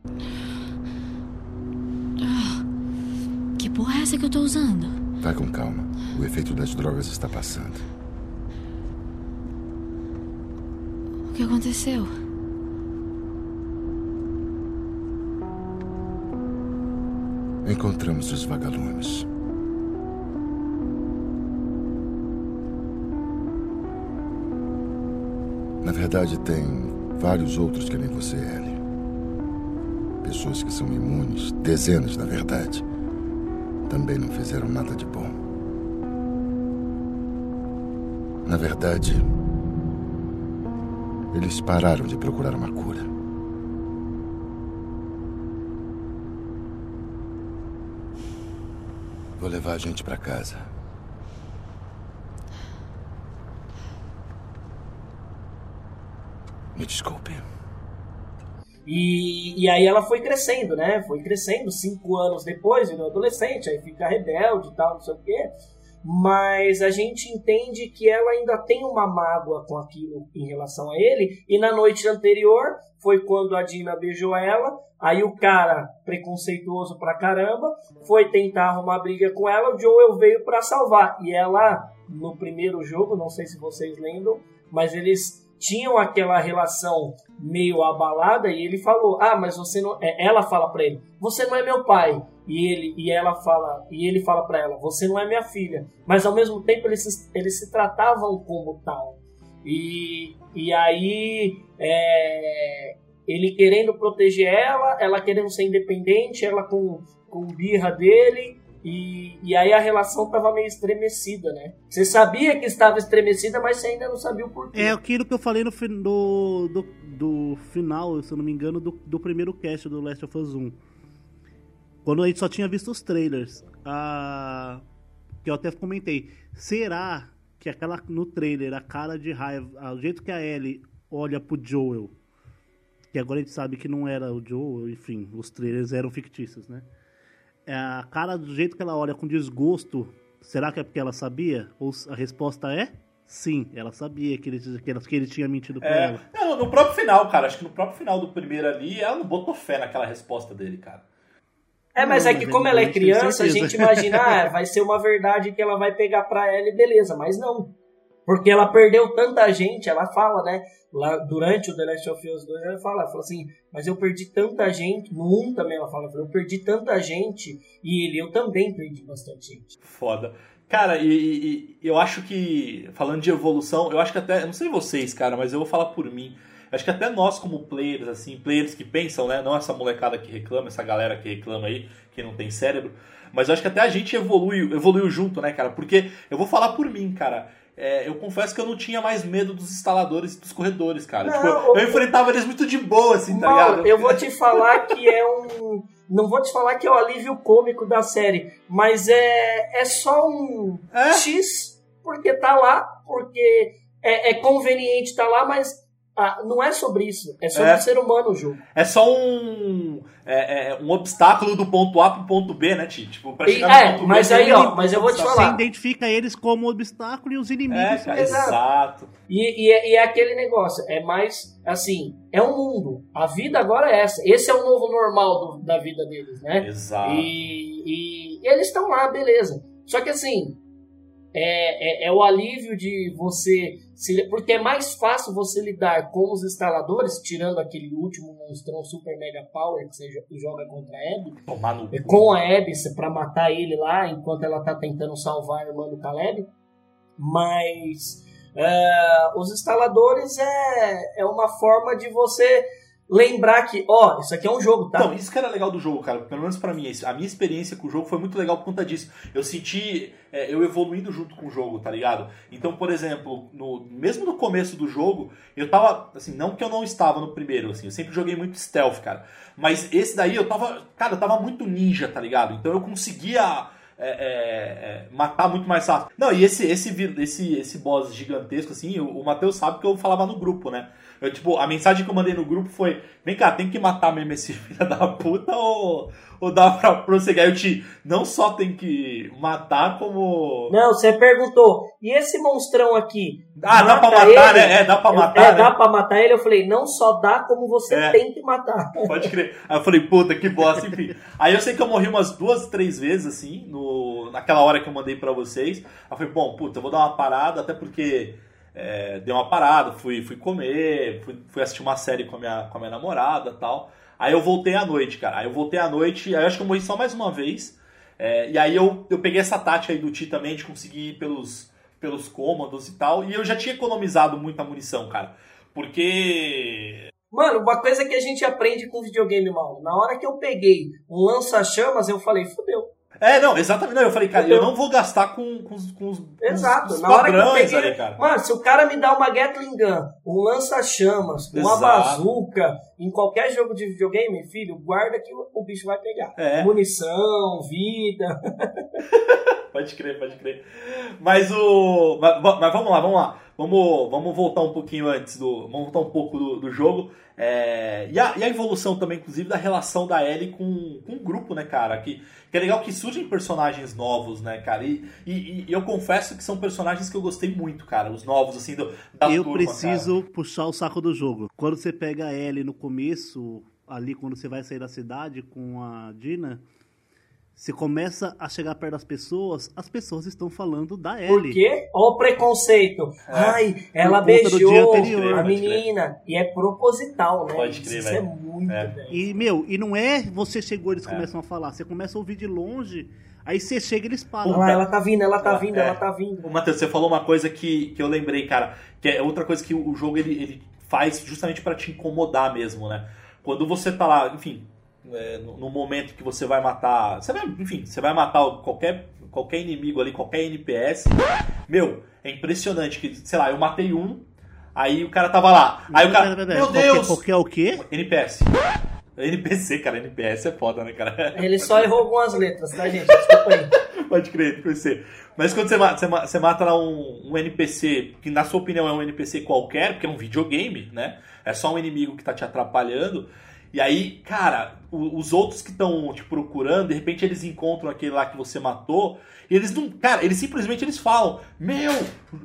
Speaker 2: Que porra é essa que eu tô usando?
Speaker 7: Vai com calma. O efeito das drogas está passando.
Speaker 2: O que aconteceu?
Speaker 7: Encontramos os vagalumes. Na verdade, tem vários outros que nem você, Ellie. Pessoas que são imunes, dezenas, na verdade. Também não fizeram nada de bom. Na verdade, eles pararam de procurar uma cura. Vou levar a gente para casa. Me desculpe.
Speaker 5: E, e aí ela foi crescendo, né? Foi crescendo, cinco anos depois, virou adolescente, aí fica rebelde e tal, não sei o quê mas a gente entende que ela ainda tem uma mágoa com aquilo em relação a ele. E na noite anterior foi quando a Dina beijou ela. Aí o cara, preconceituoso pra caramba, foi tentar arrumar briga com ela. O Joel veio para salvar. E ela, no primeiro jogo, não sei se vocês lembram, mas eles tinham aquela relação meio abalada e ele falou: "Ah, mas você não". É, ela fala para ele: "Você não é meu pai". E ele e ela fala e ele fala para ela: "Você não é minha filha". Mas ao mesmo tempo eles se, eles se tratavam como tal. E e aí é, ele querendo proteger ela, ela querendo ser independente, ela com com birra dele e, e aí a relação estava meio estremecida, né? Você sabia que estava estremecida, mas você ainda não sabia o porquê.
Speaker 4: É aquilo que eu falei no do, do, do final, se eu não me engano, do, do primeiro cast do Last of Us 1 quando a gente só tinha visto os trailers, a... que eu até comentei, será que aquela no trailer, a cara de raiva, o jeito que a Ellie olha pro Joel, que agora a gente sabe que não era o Joel, enfim, os trailers eram fictícios, né? É, a cara do jeito que ela olha com desgosto, será que é porque ela sabia? Ou a resposta é sim, ela sabia que ele, que ele, que ele tinha mentido pra
Speaker 3: É,
Speaker 4: ela.
Speaker 3: não, no próprio final, cara, acho que no próprio final do primeiro ali, ela não botou fé naquela resposta dele, cara.
Speaker 5: É, mas
Speaker 4: Não,
Speaker 5: é que
Speaker 4: mas
Speaker 5: como ela é criança, a gente imagina, ah, vai ser uma verdade que ela vai pegar pra ela e beleza, mas não. Porque ela perdeu tanta gente, ela fala, né? Lá durante o The Last of Us 2, ela fala, ela fala assim, mas eu perdi tanta gente, no 1 também ela fala, eu perdi tanta gente, e ele, eu também perdi bastante gente.
Speaker 3: Foda. Cara, e, e- eu acho que, falando de evolução, eu acho que até, eu não sei vocês, cara, mas eu vou falar por mim. Acho que até nós, como players, assim, players que pensam, né? Não essa molecada que reclama, essa galera que reclama aí, que não tem cérebro. Mas eu acho que até a gente evoluiu, evoluiu junto, né, cara? Porque eu vou falar por mim, cara. É, eu confesso que eu não tinha mais medo dos instaladores e dos corredores, cara.
Speaker 5: Não,
Speaker 3: Tipo,
Speaker 5: o-
Speaker 3: eu enfrentava eles muito de boa, assim, tá ligado?
Speaker 5: eu vou te falar que é um. Não vou te falar que é o alívio cômico da série, mas é, é só um
Speaker 3: É?
Speaker 5: X, porque tá lá, porque é, é conveniente tá lá, mas ah, não é sobre isso. É sobre
Speaker 3: É.
Speaker 5: o ser humano o jogo.
Speaker 3: É só um, é, é, um obstáculo do ponto A pro ponto B, né, Ti? Tipo, pra
Speaker 5: E-
Speaker 3: chegar
Speaker 5: é,
Speaker 3: no ponto B,
Speaker 5: mas
Speaker 3: tem
Speaker 5: aí, ó, mas eu vou te falar.
Speaker 4: Você identifica eles como obstáculo e os
Speaker 3: É,
Speaker 4: inimigos.
Speaker 3: cara,
Speaker 5: Exato.
Speaker 3: exato.
Speaker 5: E, e, é, e é aquele negócio, é mais assim, é um mundo. A vida agora é essa. Esse é o novo normal do- da vida deles, né?
Speaker 3: Exato.
Speaker 5: E, e eles estão lá, beleza. Só que assim, é, é, é o alívio de você. Se, porque é mais fácil você lidar com os instaladores, tirando aquele último monstrão Super Mega Power que você jo- joga contra a Abby, com a Abby pra matar ele lá enquanto ela tá tentando salvar a irmã do Caleb. Mas é, os instaladores é, é uma forma de você lembrar que, ó, isso aqui é um jogo, tá?
Speaker 3: Então, isso que era legal do jogo, cara. Pelo menos pra mim, a minha experiência com o jogo foi muito legal por conta disso. Eu senti é, eu evoluindo junto com o jogo, tá ligado? Então, por exemplo, no, mesmo no começo do jogo, eu tava, assim, não que eu não estava no primeiro, assim, eu sempre joguei muito stealth, cara. Mas esse daí eu tava, cara, eu tava muito ninja, tá ligado? Então eu conseguia é, é, é, matar muito mais fácil. Não, e esse, esse, esse, esse boss gigantesco, assim, o, o Matheus sabe que eu falava no grupo, né? Eu, tipo, a mensagem que eu mandei no grupo foi: vem cá, tem que matar mesmo esse filho da puta ou, ou dá pra prosseguir? Aí eu te não só tem que matar, como.
Speaker 5: Não, você perguntou, e esse monstrão aqui?
Speaker 3: Ah, dá pra
Speaker 5: mata
Speaker 3: matar,
Speaker 5: ele?
Speaker 3: né? É, dá pra
Speaker 5: Eu-
Speaker 3: matar,
Speaker 5: É,
Speaker 3: né?
Speaker 5: dá pra matar ele. Eu falei, não só dá, como você
Speaker 3: É.
Speaker 5: tem que matar.
Speaker 3: Pode crer. Aí eu falei, puta, que bosta, enfim. Aí eu sei que eu morri umas duas, três vezes, assim, no, naquela hora que eu mandei pra vocês. Aí eu falei, bom, puta, eu vou dar uma parada, até porque é, dei uma parada, fui, fui comer, fui, fui assistir uma série com a minha, com a minha namorada tal. Aí eu voltei à noite, cara. Aí eu voltei à noite, aí eu acho que eu morri só mais uma vez. É, e aí eu, eu peguei essa tática aí do Ti também, de conseguir ir pelos, pelos cômodos e tal. E eu já tinha economizado muita munição, cara. Porque
Speaker 5: Mano, uma coisa que a gente aprende com videogame, mal. Na hora que eu peguei um lança-chamas, eu falei, fudeu.
Speaker 3: É, não, exatamente. Não, eu falei, cara, eu não vou gastar com, com, os- com os,
Speaker 5: Exato.
Speaker 3: os
Speaker 5: Na hora que eu peguei.
Speaker 3: ali, cara.
Speaker 5: Mano, se o cara me dá uma Gatling Gun, um lança-chamas, uma
Speaker 3: Exato.
Speaker 5: bazuca, em qualquer jogo de videogame, filho, guarda que o o bicho vai pegar.
Speaker 3: É.
Speaker 5: Munição, vida.
Speaker 3: Pode crer, pode crer. Mas o. Mas, mas vamos lá, vamos lá. Vamos, vamos voltar um pouquinho antes do. Vamos voltar um pouco do, do jogo. É, e, a, e a evolução também, inclusive, da relação da Ellie com, com o grupo, né, cara? Que, que é legal que surgem personagens novos, né, cara? E, e, e eu confesso que são personagens que eu gostei muito, cara. Os novos, assim, do, da
Speaker 4: eu
Speaker 3: turma,
Speaker 4: preciso puxar o saco do jogo. Quando você pega a Ellie no começo, ali quando você vai sair da cidade com a Dina, você começa a chegar perto das pessoas, as pessoas estão falando da
Speaker 5: Por
Speaker 4: Ellie.
Speaker 5: quê? Olha o preconceito. Ai, ela
Speaker 4: Por
Speaker 5: beijou
Speaker 4: anterior.
Speaker 5: a menina. E é proposital, né?
Speaker 3: Pode crer,
Speaker 5: Isso
Speaker 3: velho.
Speaker 5: é muito,
Speaker 3: É.
Speaker 5: velho.
Speaker 4: E, meu, e não é você chegou eles
Speaker 3: É.
Speaker 4: começam a falar, você começa a ouvir de longe, aí você chega e eles param.
Speaker 5: Ela tá vindo, ela tá
Speaker 3: É.
Speaker 5: vindo, ela tá vindo.
Speaker 3: Ô, Matheus, você falou uma coisa que, que eu lembrei, cara, que é outra coisa que o jogo ele, ele faz justamente pra te incomodar mesmo, né? Quando você tá lá, enfim, é, no, no momento que você vai matar, você vai, enfim, você vai matar qualquer qualquer inimigo ali, qualquer NPS, meu, é impressionante que, sei lá, eu matei um, aí o cara tava lá, aí o cara, meu
Speaker 4: qualquer-
Speaker 3: Deus,
Speaker 4: Qualquer o quê?
Speaker 3: NPS. NPC, cara, NPS é foda, né, cara?
Speaker 5: Ele só errou algumas letras, tá, gente? Desculpa aí.
Speaker 3: Pode crer, NPC. Mas quando você mata, você mata, você mata lá um, um, NPC, que na sua opinião é um NPC qualquer, porque é um videogame, né? É só um inimigo que tá te atrapalhando. E aí, cara, os outros que estão te procurando, de repente eles encontram aquele lá que você matou, e eles não. Cara, eles simplesmente eles falam: Meu,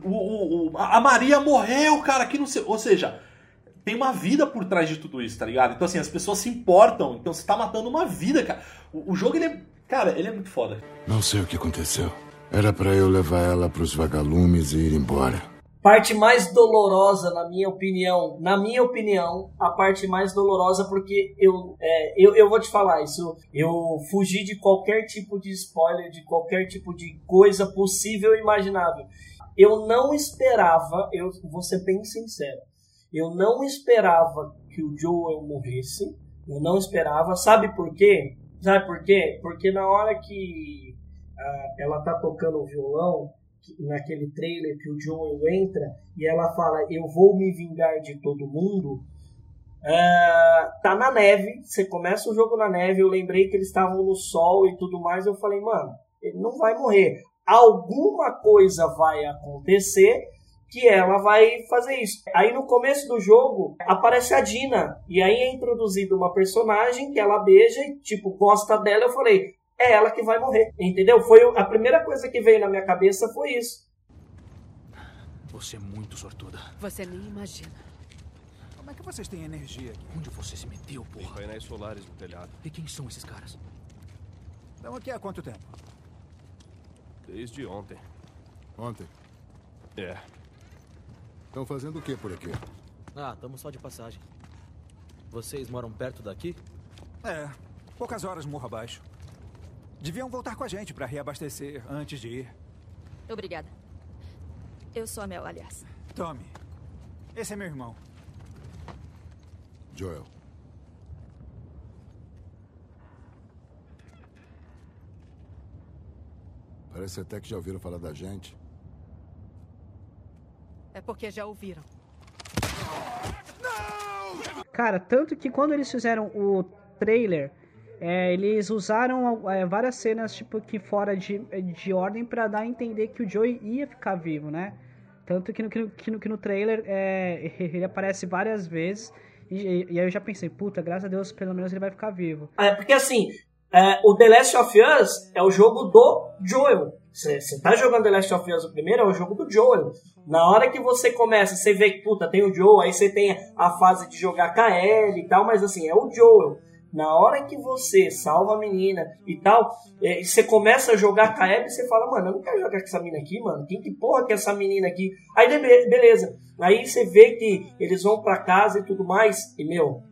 Speaker 3: o, o, a Maria morreu, cara, que não sei. Ou seja, tem uma vida por trás de tudo isso, tá ligado? Então, assim, as pessoas se importam. Então, você tá matando uma vida, cara. O, o jogo, ele é. Cara, ele é muito foda.
Speaker 7: Não sei o que aconteceu. Era para eu levar ela pros vagalumes e ir embora.
Speaker 5: Parte mais dolorosa, na minha opinião, na minha opinião, a parte mais dolorosa, porque eu, é, eu, eu vou te falar isso, eu fugi de qualquer tipo de spoiler, de qualquer tipo de coisa possível e imaginável. Eu não esperava, eu vou ser bem sincero, eu não esperava que o Joel morresse. Eu não esperava. Sabe por quê? Sabe por quê? Porque na hora que uh, ela tá tocando o violão, naquele trailer que o Joel entra e ela fala: Eu vou me vingar de todo mundo. Uh, tá na neve, você começa o jogo na neve. Eu lembrei que eles estavam no sol e tudo mais. Eu falei, mano, ele não vai morrer. Alguma coisa vai acontecer que ela vai fazer isso. Aí no começo do jogo aparece a Dina e aí é introduzida uma personagem que ela beija e tipo gosta dela. Eu falei, é ela que vai morrer, entendeu? Foi a primeira coisa que veio na minha cabeça foi isso.
Speaker 8: Você é muito sortuda.
Speaker 10: Você nem imagina.
Speaker 8: Como é que vocês têm energia aqui? Onde você se meteu, porra?
Speaker 11: Tem painéis solares no telhado.
Speaker 8: E quem são esses caras? Estão aqui há quanto tempo?
Speaker 11: Desde ontem.
Speaker 7: Ontem?
Speaker 11: É.
Speaker 7: Estão fazendo o que por aqui?
Speaker 12: Ah, estamos só de passagem. Vocês moram perto daqui?
Speaker 8: É, poucas horas morro abaixo. Deviam voltar com a gente para reabastecer antes de ir.
Speaker 10: Obrigada. Eu sou a Mel, aliás.
Speaker 8: Tommy, esse é meu irmão.
Speaker 7: Joel. Parece até que já ouviram falar da gente.
Speaker 10: É porque já ouviram.
Speaker 6: Cara, tanto que quando eles fizeram o trailer, é, eles usaram é, várias cenas tipo que fora de, de ordem para dar a entender que o Joey ia ficar vivo, né? Tanto que no, que no, que no trailer é, ele aparece várias vezes e, e, aí eu já pensei, puta, graças a Deus, pelo menos ele vai ficar vivo.
Speaker 5: É, porque assim, é, o The Last of Us é o jogo do Joel. Você tá jogando The Last of Us o primeiro, é o jogo do Joel. Na hora que você começa, você vê que, puta, tem o Joel, aí você tem a fase de jogar KL e tal, mas assim, é o Joel. Na hora que você salva a menina e tal, é, você começa a jogar KL e você fala, mano, eu não quero jogar com essa menina aqui, mano. Quem que porra que é essa menina aqui? Aí beleza. Aí você vê que eles vão para casa e tudo mais. E meu,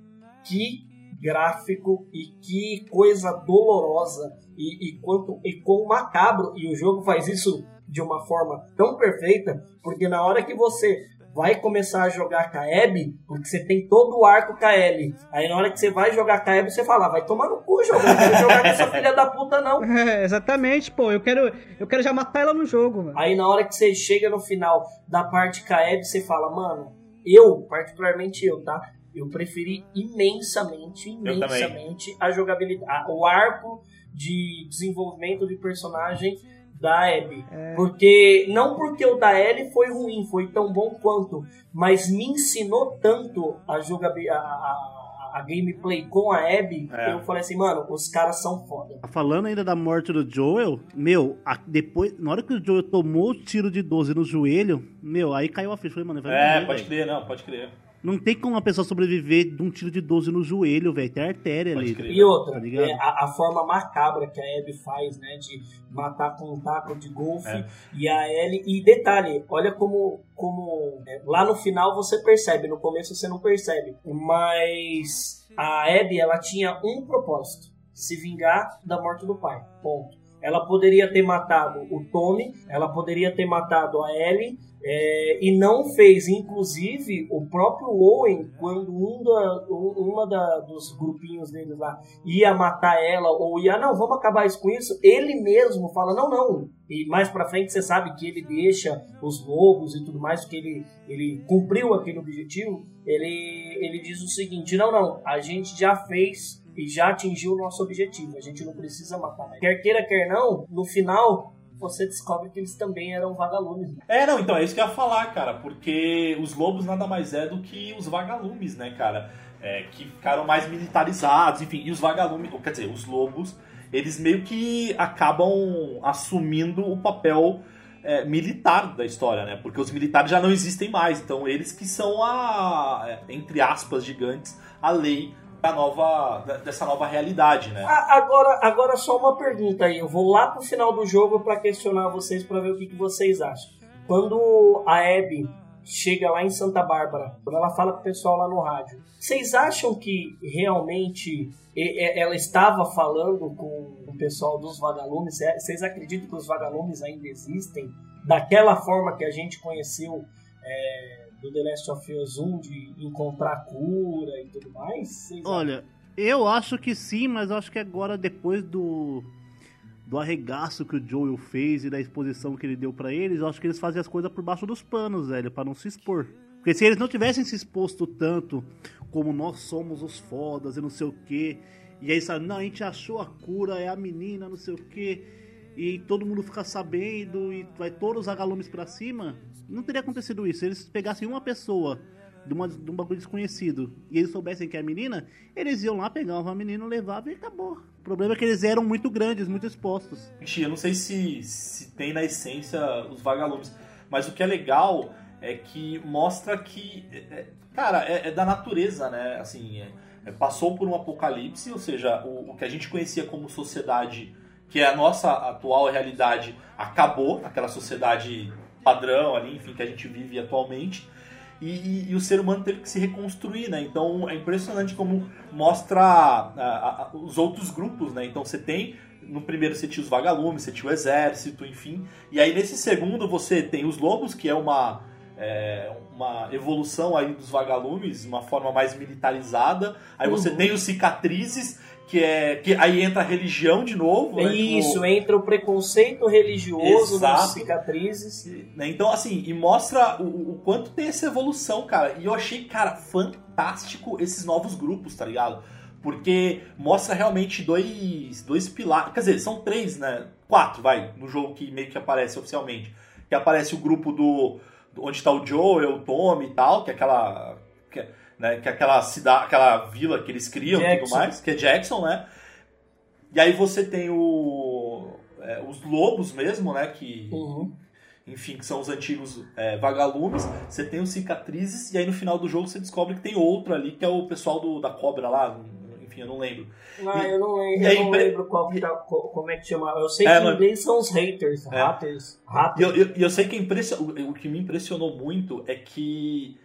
Speaker 5: que gráfico e que coisa dolorosa e, e quanto e quão macabro e o jogo faz isso de uma forma tão perfeita porque na hora que você vai começar a jogar Kaeb, porque você tem todo o arco KL. Aí na hora que você vai jogar Kaeb, você fala, vai tomar no cu, jogo. Não quero jogar com essa filha da puta, não.
Speaker 6: É, exatamente, pô. Eu quero, eu quero já matar ela no jogo, mano.
Speaker 5: Aí na hora que você chega no final da parte Kaeb, você fala, mano, eu, particularmente eu, tá? Eu preferi imensamente, imensamente a jogabilidade, o arco de desenvolvimento de personagem da Abby. É. Porque, não porque o da Ellie foi ruim, foi tão bom quanto, mas me ensinou tanto a jogabilidade, a, a, gameplay com a Abby, é. que eu falei assim, mano, os caras são foda.
Speaker 4: Falando ainda da morte do Joel, meu, a, depois, na hora que o Joel tomou o tiro de 12 no joelho, meu, aí caiu a ficha. Falei, mano, vai
Speaker 3: É, morrer, pode véio. crer, não, pode crer.
Speaker 4: Não tem como uma pessoa sobreviver de um tiro de 12 no joelho, velho. Tem artéria ali.
Speaker 5: E outra, tá é, a, a, forma macabra que a Abby faz, né? De matar com um taco de golfe. É. E a Ellie. E detalhe, olha como. como é, lá no final você percebe, no começo você não percebe. Mas a Abby, ela tinha um propósito: se vingar da morte do pai. Ponto. Ela poderia ter matado o Tommy, ela poderia ter matado a Ellie, é, e não fez, inclusive, o próprio Owen, quando um da, uma da, dos grupinhos deles lá ia matar ela, ou ia, não, vamos acabar isso com isso, ele mesmo fala, não, não. E mais pra frente você sabe que ele deixa os lobos e tudo mais, porque ele, ele cumpriu aquele objetivo. Ele, ele diz o seguinte: não, não, a gente já fez e já atingiu o nosso objetivo, a gente não precisa matar. Quer queira, quer não, no final você descobre que eles também eram vagalumes.
Speaker 3: É, não, então é isso que eu ia falar, cara, porque os lobos nada mais é do que os vagalumes, né, cara? É, que ficaram mais militarizados, enfim, e os vagalumes, quer dizer, os lobos, eles meio que acabam assumindo o papel é, militar da história, né? Porque os militares já não existem mais, então eles que são a, é, entre aspas, gigantes, a lei da nova, dessa nova realidade, né?
Speaker 5: Agora, agora só uma pergunta aí. Eu vou lá pro final do jogo para questionar vocês para ver o que, que vocês acham. Quando a Abby chega lá em Santa Bárbara, quando ela fala pro pessoal lá no rádio, vocês acham que realmente ela estava falando com o pessoal dos vagalumes? É, vocês acreditam que os vagalumes ainda existem daquela forma que a gente conheceu? É do The Last of Us 1 de encontrar cura e tudo mais?
Speaker 4: Olha, eu acho que sim, mas acho que agora depois do do arregaço que o Joel fez e da exposição que ele deu para eles, eu acho que eles fazem as coisas por baixo dos panos, velho, para não se expor. Porque se eles não tivessem se exposto tanto como nós somos os fodas e não sei o que, e aí sabe, não, a gente achou a cura, é a menina, não sei o que, e todo mundo fica sabendo e vai todos os agalumes para cima, não teria acontecido isso. Se eles pegassem uma pessoa de, uma, de um bagulho desconhecido e eles soubessem que é a menina, eles iam lá, pegavam a menina, levavam e acabou. O problema é que eles eram muito grandes, muito expostos.
Speaker 3: Eu não sei se, se tem na essência os vagalumes, mas o que é legal é que mostra que, é, é cara, é, é, da natureza, né? Assim, é, é, passou por um apocalipse, ou seja, o, o que a gente conhecia como sociedade, que é a nossa atual realidade, acabou, aquela sociedade padrão ali, enfim, que a gente vive atualmente. E, e, e, o ser humano teve que se reconstruir, né? Então é impressionante como mostra a, a, a, os outros grupos, né? Então você tem no primeiro você tinha os vagalumes, você tinha o exército, enfim. E aí nesse segundo você tem os lobos, que é uma é, uma evolução aí dos vagalumes, uma forma mais militarizada. Aí você uhum. tem os cicatrizes, que é que aí entra a religião de novo.
Speaker 5: É né? isso, tipo... entra o preconceito religioso Exato. nas cicatrizes.
Speaker 3: Né? Então, assim, e mostra o, o, quanto tem essa evolução, cara. E eu achei, cara, fantástico esses novos grupos, tá ligado? Porque mostra realmente dois, dois pilares. Quer dizer, são três, né? Quatro, vai, no jogo que meio que aparece oficialmente. Que aparece o grupo do. Onde está o Joel, o Tommy e tal, que é aquela. Que é, né? Que é aquela cidade, aquela vila que eles criam e tudo mais, que é Jackson, né? E aí você tem o, é, os lobos mesmo, né? Que, uhum. enfim, que são os antigos é, vagalumes. Você tem os cicatrizes, e aí no final do jogo você descobre que tem outro ali, que é o pessoal do, da cobra lá. Enfim, eu não lembro.
Speaker 5: Ah, e, eu não lembro, eu não lembro qual, tá, como é que chama. Eu sei é, que em inglês são os haters, é. haters. haters.
Speaker 3: E eu, eu, eu, sei que impressio... o que me impressionou muito é que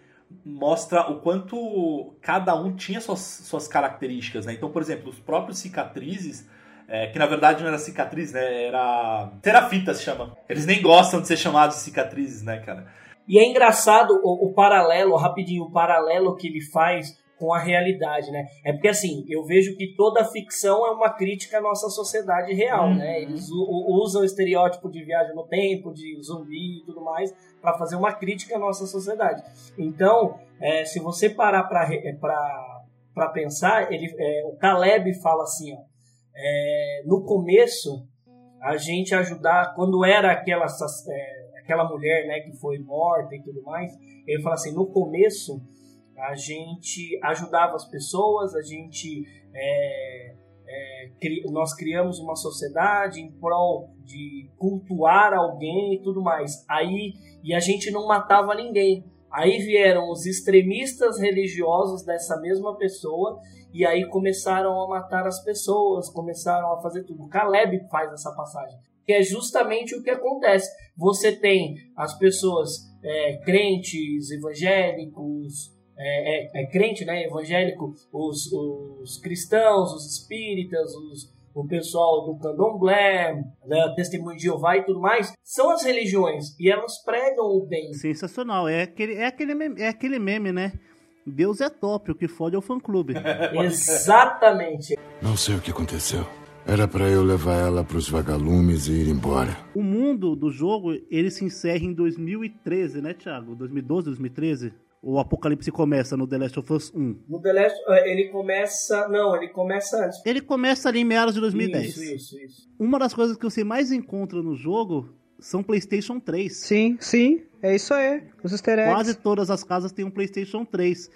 Speaker 3: mostra o quanto cada um tinha suas, suas características, né? Então, por exemplo, os próprios cicatrizes, é, que na verdade não era cicatriz, né? Era. Terafita se chama. Eles nem gostam de ser chamados de cicatrizes, né, cara?
Speaker 5: E é engraçado o, o paralelo, rapidinho, o paralelo que ele faz com a realidade, né? É porque assim, eu vejo que toda ficção é uma crítica à nossa sociedade real, uhum. né? Eles usam o estereótipo de viagem no tempo, de zumbi e tudo mais, para fazer uma crítica à nossa sociedade. Então, é, se você parar para para pensar, ele, é, o Caleb fala assim, ó, é, no começo a gente ajudar quando era aquela é, aquela mulher, né, que foi morta e tudo mais, ele fala assim, no começo a gente ajudava as pessoas, a gente é, é, cri, nós criamos uma sociedade em prol de cultuar alguém e tudo mais. Aí e a gente não matava ninguém. Aí vieram os extremistas religiosos dessa mesma pessoa e aí começaram a matar as pessoas, começaram a fazer tudo. Caleb faz essa passagem, que é justamente o que acontece. Você tem as pessoas é, crentes, evangélicos, é, é, é, crente, né, evangélico, os, os cristãos, os espíritas, os, o pessoal do candomblé, né, testemunho de Jeová e tudo mais, são as religiões e elas pregam o bem.
Speaker 4: Sensacional. É aquele, é aquele, meme, é aquele meme, né? Deus é top, o que fode é o fã-clube.
Speaker 5: Exatamente.
Speaker 7: Não sei o que aconteceu. Era pra eu levar ela pros vagalumes e ir embora.
Speaker 4: O mundo do jogo, ele se encerra em 2013, né, Thiago? 2012, 2013? O apocalipse começa no The Last of Us 1.
Speaker 5: No The Last, eh, ele começa, não, ele começa antes.
Speaker 4: Ele começa ali em meados de 2010.
Speaker 5: Isso, isso, isso.
Speaker 4: Uma das coisas que você mais encontra no jogo são PlayStation 3.
Speaker 6: Sim, sim, é isso aí. Os easter eggs.
Speaker 4: Quase todas as casas têm um PlayStation 3.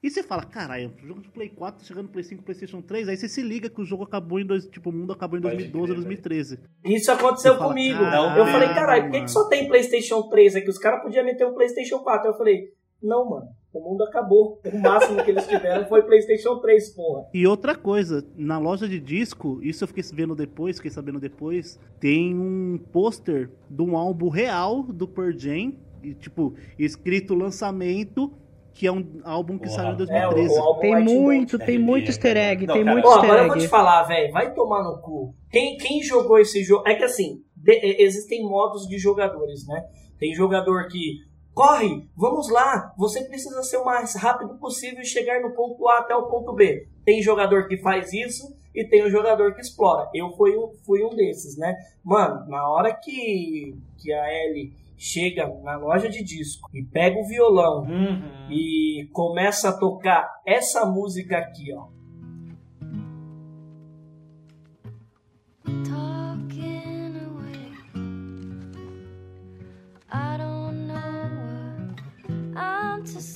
Speaker 4: E você fala, caralho, o jogo de Play 4 tá chegando no Play 5, PlayStation 3, aí você se liga que o jogo acabou em dois, tipo, o mundo acabou em 2012, 2013.
Speaker 5: Isso aconteceu
Speaker 4: fala,
Speaker 5: comigo.
Speaker 4: "Caralho,
Speaker 5: eu falei, caralho, por que,
Speaker 4: mano."
Speaker 5: que só tem PlayStation 3 aqui? Os caras podiam meter um PlayStation 4. Eu falei, não, mano, o mundo acabou. O máximo que eles tiveram foi PlayStation 3, porra.
Speaker 4: E outra coisa, na loja de disco, isso eu fiquei vendo depois, fiquei sabendo depois, tem um pôster de um álbum real do Pearl Jam, e, tipo, escrito lançamento, que é um álbum que
Speaker 3: Porra.
Speaker 4: saiu em
Speaker 5: É,
Speaker 4: 2013.
Speaker 5: o, o álbum
Speaker 6: Tem
Speaker 5: White
Speaker 6: muito,
Speaker 5: Note.
Speaker 6: tem muito easter egg,
Speaker 3: Não,
Speaker 6: tem
Speaker 3: cara.
Speaker 6: muito
Speaker 5: Ó,
Speaker 6: easter
Speaker 5: agora eu vou
Speaker 6: egg.
Speaker 5: te falar, velho, vai tomar no cu. Quem, quem jogou esse jogo. É que assim, de- é, existem modos de jogadores, né? Tem jogador que corre, vamos lá, você precisa ser o mais rápido possível e chegar no ponto A até o ponto B. Tem jogador que faz isso e tem o jogador que explora. Eu fui um, fui um desses, né? Mano, na hora que, que a Ellie chega na loja de disco e pega o violão
Speaker 3: Uhum.
Speaker 5: e começa a tocar essa música aqui, ó.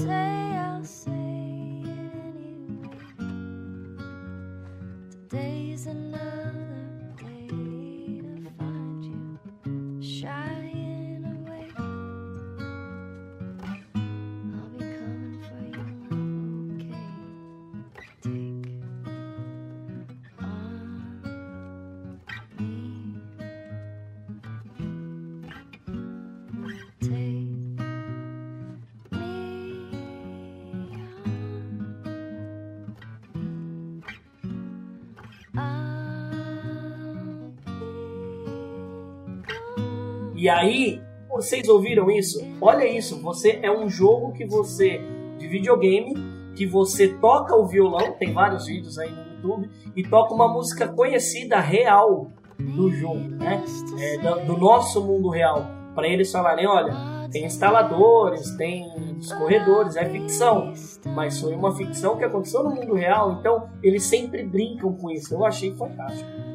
Speaker 2: Say, I'll say anyway. Today's another
Speaker 5: E aí, vocês ouviram isso? Olha isso, você é um jogo que você de videogame que você toca o violão, tem vários vídeos aí no YouTube e toca uma música conhecida real do jogo, né? É, do, do nosso mundo real, para eles falarem, olha, tem instaladores, tem corredores, é ficção, mas foi uma ficção que aconteceu no mundo real, então eles sempre brincam com isso. Eu achei fantástico.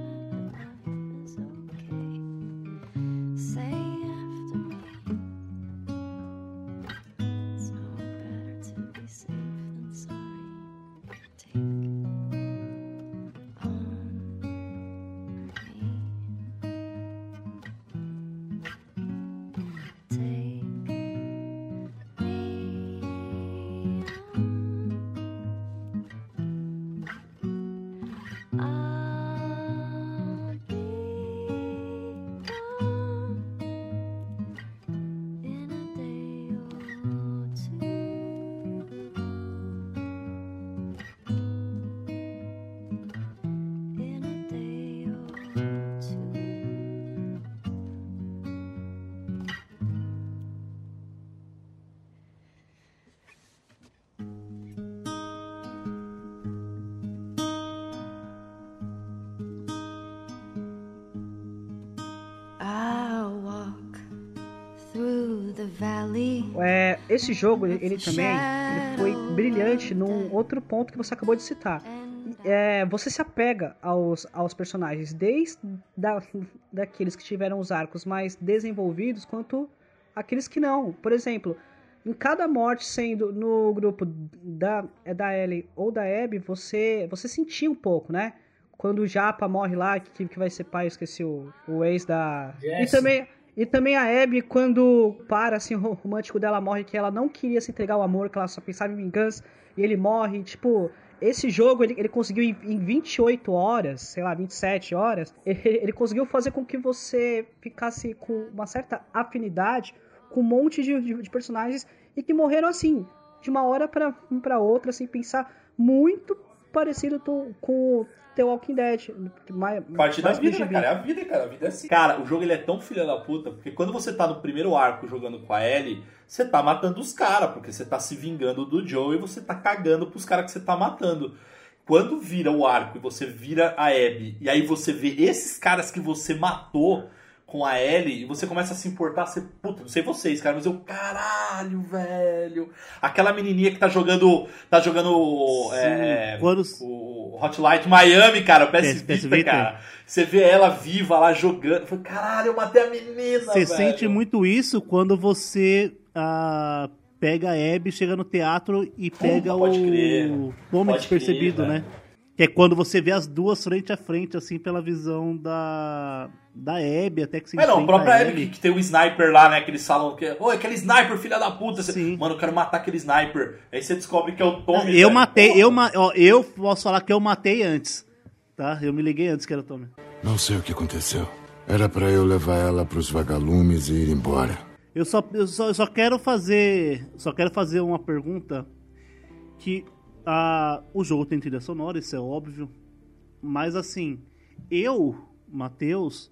Speaker 6: Esse jogo, ele, também ele foi brilhante num outro ponto que você acabou de citar. É, você se apega aos, aos personagens, desde da, daqueles que tiveram os arcos mais desenvolvidos, quanto aqueles que não. Por exemplo, em cada morte sendo no grupo da, é da Ellie ou da Abby, você, você sentia um pouco, né? Quando o Japa morre lá, que, que vai ser pai, eu esqueci o, o ex da... E
Speaker 5: Jesse.
Speaker 6: também, e também a Abby, quando para, assim, o romântico dela morre, que ela não queria se entregar ao amor, que ela só pensava em vingança, e ele morre, tipo... Esse jogo, ele, ele conseguiu em, em 28 horas, sei lá, 27 horas, ele, ele conseguiu fazer com que você ficasse com uma certa afinidade com um monte de, de, de personagens e que morreram assim, de uma hora pra outra, sem pensar muito parecido com The Walking Dead. Mais,
Speaker 3: Parte da
Speaker 6: mais
Speaker 3: vida, né, cara? É a vida, cara. A vida é assim. Cara, o jogo ele é tão filha da puta, porque quando você tá no primeiro arco jogando com a Ellie, você tá matando os caras, porque você tá se vingando do Joe e você tá cagando pros caras que você tá matando. Quando vira o arco e você vira a Abby, e aí você vê esses caras que você matou com a Ellie, e você começa a se importar, você, puta, não sei vocês, cara, mas eu, caralho, velho. Aquela menininha que tá jogando, tá jogando é,
Speaker 4: Quando-
Speaker 3: o Hotlight Miami, cara, o PS,
Speaker 4: PS
Speaker 3: Vita,
Speaker 4: Vita.
Speaker 3: cara. Você vê ela viva lá jogando. Falei, caralho, eu matei a menina,
Speaker 4: Você
Speaker 3: velho.
Speaker 4: sente muito isso quando você ah, pega a Abby, chega no teatro e pega o
Speaker 3: crer.
Speaker 4: Tome
Speaker 3: Pode
Speaker 4: despercebido,
Speaker 3: crer,
Speaker 4: né? Que é quando você vê as duas frente a frente, assim, pela visão da, da Abby, até que se
Speaker 3: É, não, a própria
Speaker 4: a
Speaker 3: Abby que, que tem o sniper lá, né? Que eles falam que. Oi, aquele sniper, filha da puta. Você, Mano, eu quero matar aquele sniper. Aí você descobre que é o Tommy.
Speaker 4: Eu
Speaker 3: velho.
Speaker 4: matei, eu, ma- ó, eu posso falar que eu matei antes, tá? Eu me liguei antes que era o Tommy.
Speaker 7: Não sei o que aconteceu. Era pra eu levar ela pros vagalumes e ir embora.
Speaker 4: Eu só, eu só, eu só quero fazer. Só quero fazer uma pergunta. Que ah, o jogo tem trilha sonora, isso é óbvio. Mas assim, eu, Matheus,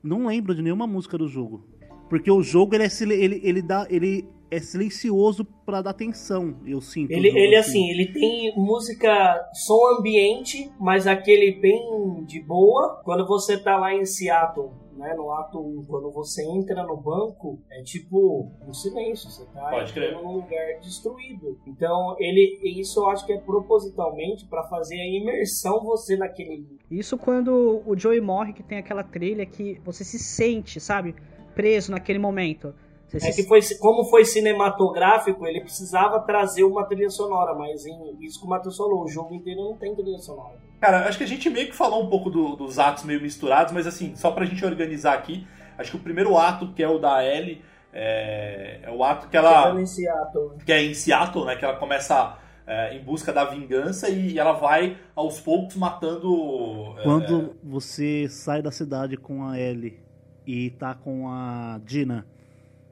Speaker 4: não lembro de nenhuma música do jogo. Porque o jogo ele é, ele, ele dá, ele é silencioso pra dar atenção, eu sinto.
Speaker 5: Ele, ele assim, ele tem música, som ambiente, mas aquele bem de boa. Quando você tá lá em Seattle, né, no ato 1, quando você entra no banco, é tipo um silêncio, você tá
Speaker 3: Pode crer.
Speaker 5: entrando num lugar destruído. Então, ele isso eu acho que é propositalmente pra fazer a imersão você naquele
Speaker 6: Isso quando o Joey morre, que tem aquela trilha que você se sente, sabe? Preso naquele momento. Você
Speaker 5: É
Speaker 6: se
Speaker 5: que foi, como foi cinematográfico, ele precisava trazer uma trilha sonora, mas em, isso que o Matheus falou, o jogo inteiro não tem trilha sonora.
Speaker 3: Cara, acho que a gente meio que falou um pouco do- dos atos meio misturados, mas assim, só pra gente organizar aqui, acho que o primeiro ato, que é o da Ellie, é, é o ato que ela.
Speaker 5: Chegando em Seattle.
Speaker 3: que é em Seattle, né? Que ela começa é, em busca da vingança e ela vai aos poucos matando. é,
Speaker 4: Quando você sai da cidade com a Ellie e tá com a Dina,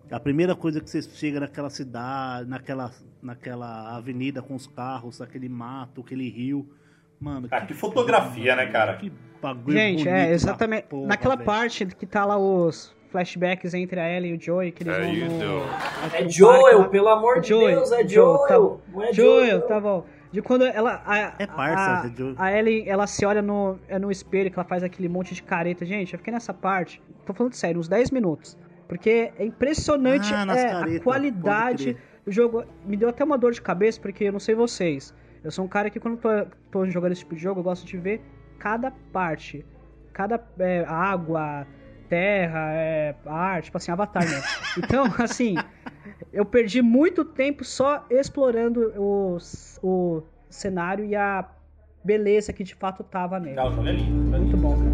Speaker 4: a primeira coisa que você chega naquela cidade, naquela, naquela avenida com os carros, aquele mato, aquele rio. Mano,
Speaker 3: Ah, que fotografia, né, cara?
Speaker 4: Que bagulho
Speaker 6: Gente,
Speaker 4: bonito
Speaker 6: é, exatamente.
Speaker 4: porra,
Speaker 6: Naquela
Speaker 4: velho.
Speaker 6: parte que tá lá os flashbacks entre a Ellie e o Joey, que eles
Speaker 11: É
Speaker 6: vão
Speaker 11: isso.
Speaker 6: no...
Speaker 5: É
Speaker 6: no
Speaker 5: Joel,
Speaker 6: parque
Speaker 5: pelo amor de
Speaker 6: Joel,
Speaker 5: Deus, é
Speaker 6: Joel,
Speaker 5: Joel.
Speaker 6: tá bom.
Speaker 5: Não é
Speaker 6: Joel,
Speaker 5: Joel.
Speaker 6: tá bom. De quando ela. A,
Speaker 4: É parça,
Speaker 6: a,
Speaker 4: Joel.
Speaker 6: a Ellie, ela se olha no, é no espelho, que ela faz aquele monte de careta. Gente, eu fiquei nessa parte, tô falando sério, uns 10 minutos. Porque é impressionante
Speaker 4: Ah,
Speaker 6: é,
Speaker 4: caretas,
Speaker 6: a qualidade do jogo. Me deu até uma dor de cabeça, porque eu não sei vocês. Eu sou um cara que quando tô, tô jogando esse tipo de jogo, eu gosto de ver cada parte. Cada é, água, terra, é, ar, tipo assim, avatar mesmo. Então, assim, eu perdi muito tempo só explorando o, o cenário e a beleza que de fato tava nele.
Speaker 3: O jogo é lindo. é
Speaker 6: Muito
Speaker 3: lindo.
Speaker 6: bom, cara.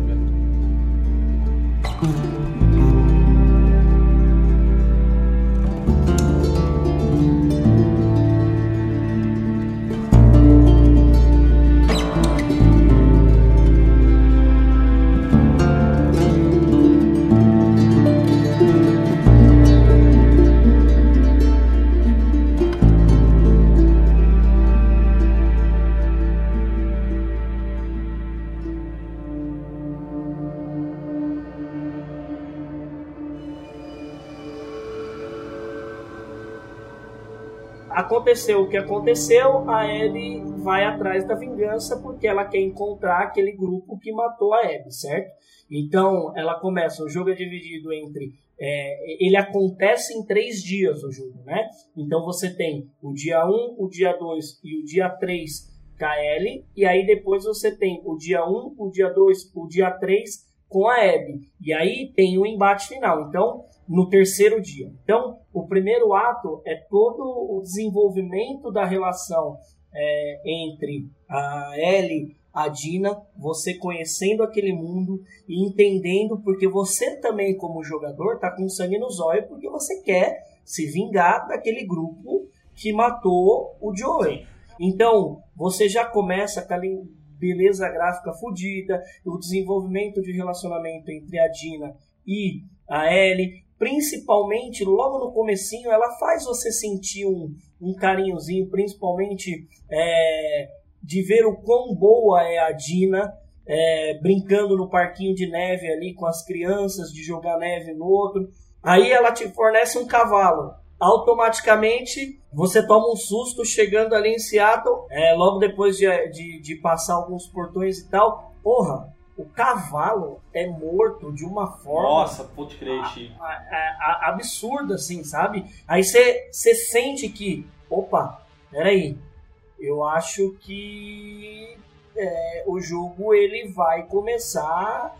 Speaker 5: Aconteceu o que aconteceu, a Ellie vai atrás da vingança porque ela quer encontrar aquele grupo que matou a Abby, certo? Então ela começa, o jogo é dividido entre. é, ele acontece em três dias o jogo, né? Então você tem o dia 1, o dia 2 e o dia 3 com a Ellie, e aí depois você tem o dia 1, o dia 2, o dia 3 com a Abby. E aí tem o embate final. Então, no terceiro dia. Então, o primeiro ato é todo o desenvolvimento da relação é, entre a Ellie, a Dina, você conhecendo aquele mundo e entendendo, porque você também, como jogador, tá com sangue nos olhos, porque você quer se vingar daquele grupo que matou o Joey. Então, você já começa com aquela beleza gráfica fodida, o desenvolvimento de relacionamento entre a Dina e a Ellie, principalmente logo no comecinho, ela faz você sentir um, um carinhozinho, principalmente é, de ver o quão boa é a Dina, é, brincando no parquinho de neve ali com as crianças, de jogar neve no outro. Aí ela te fornece um cavalo. Automaticamente você toma um susto chegando ali em Seattle, é, logo depois de, de, de passar alguns portões e tal. Porra, o cavalo é morto de uma forma
Speaker 3: Nossa, pode crer,
Speaker 5: a- a- a- absurda, assim, sabe? Aí você você sente que, opa, peraí, eu acho que é, o jogo ele vai começar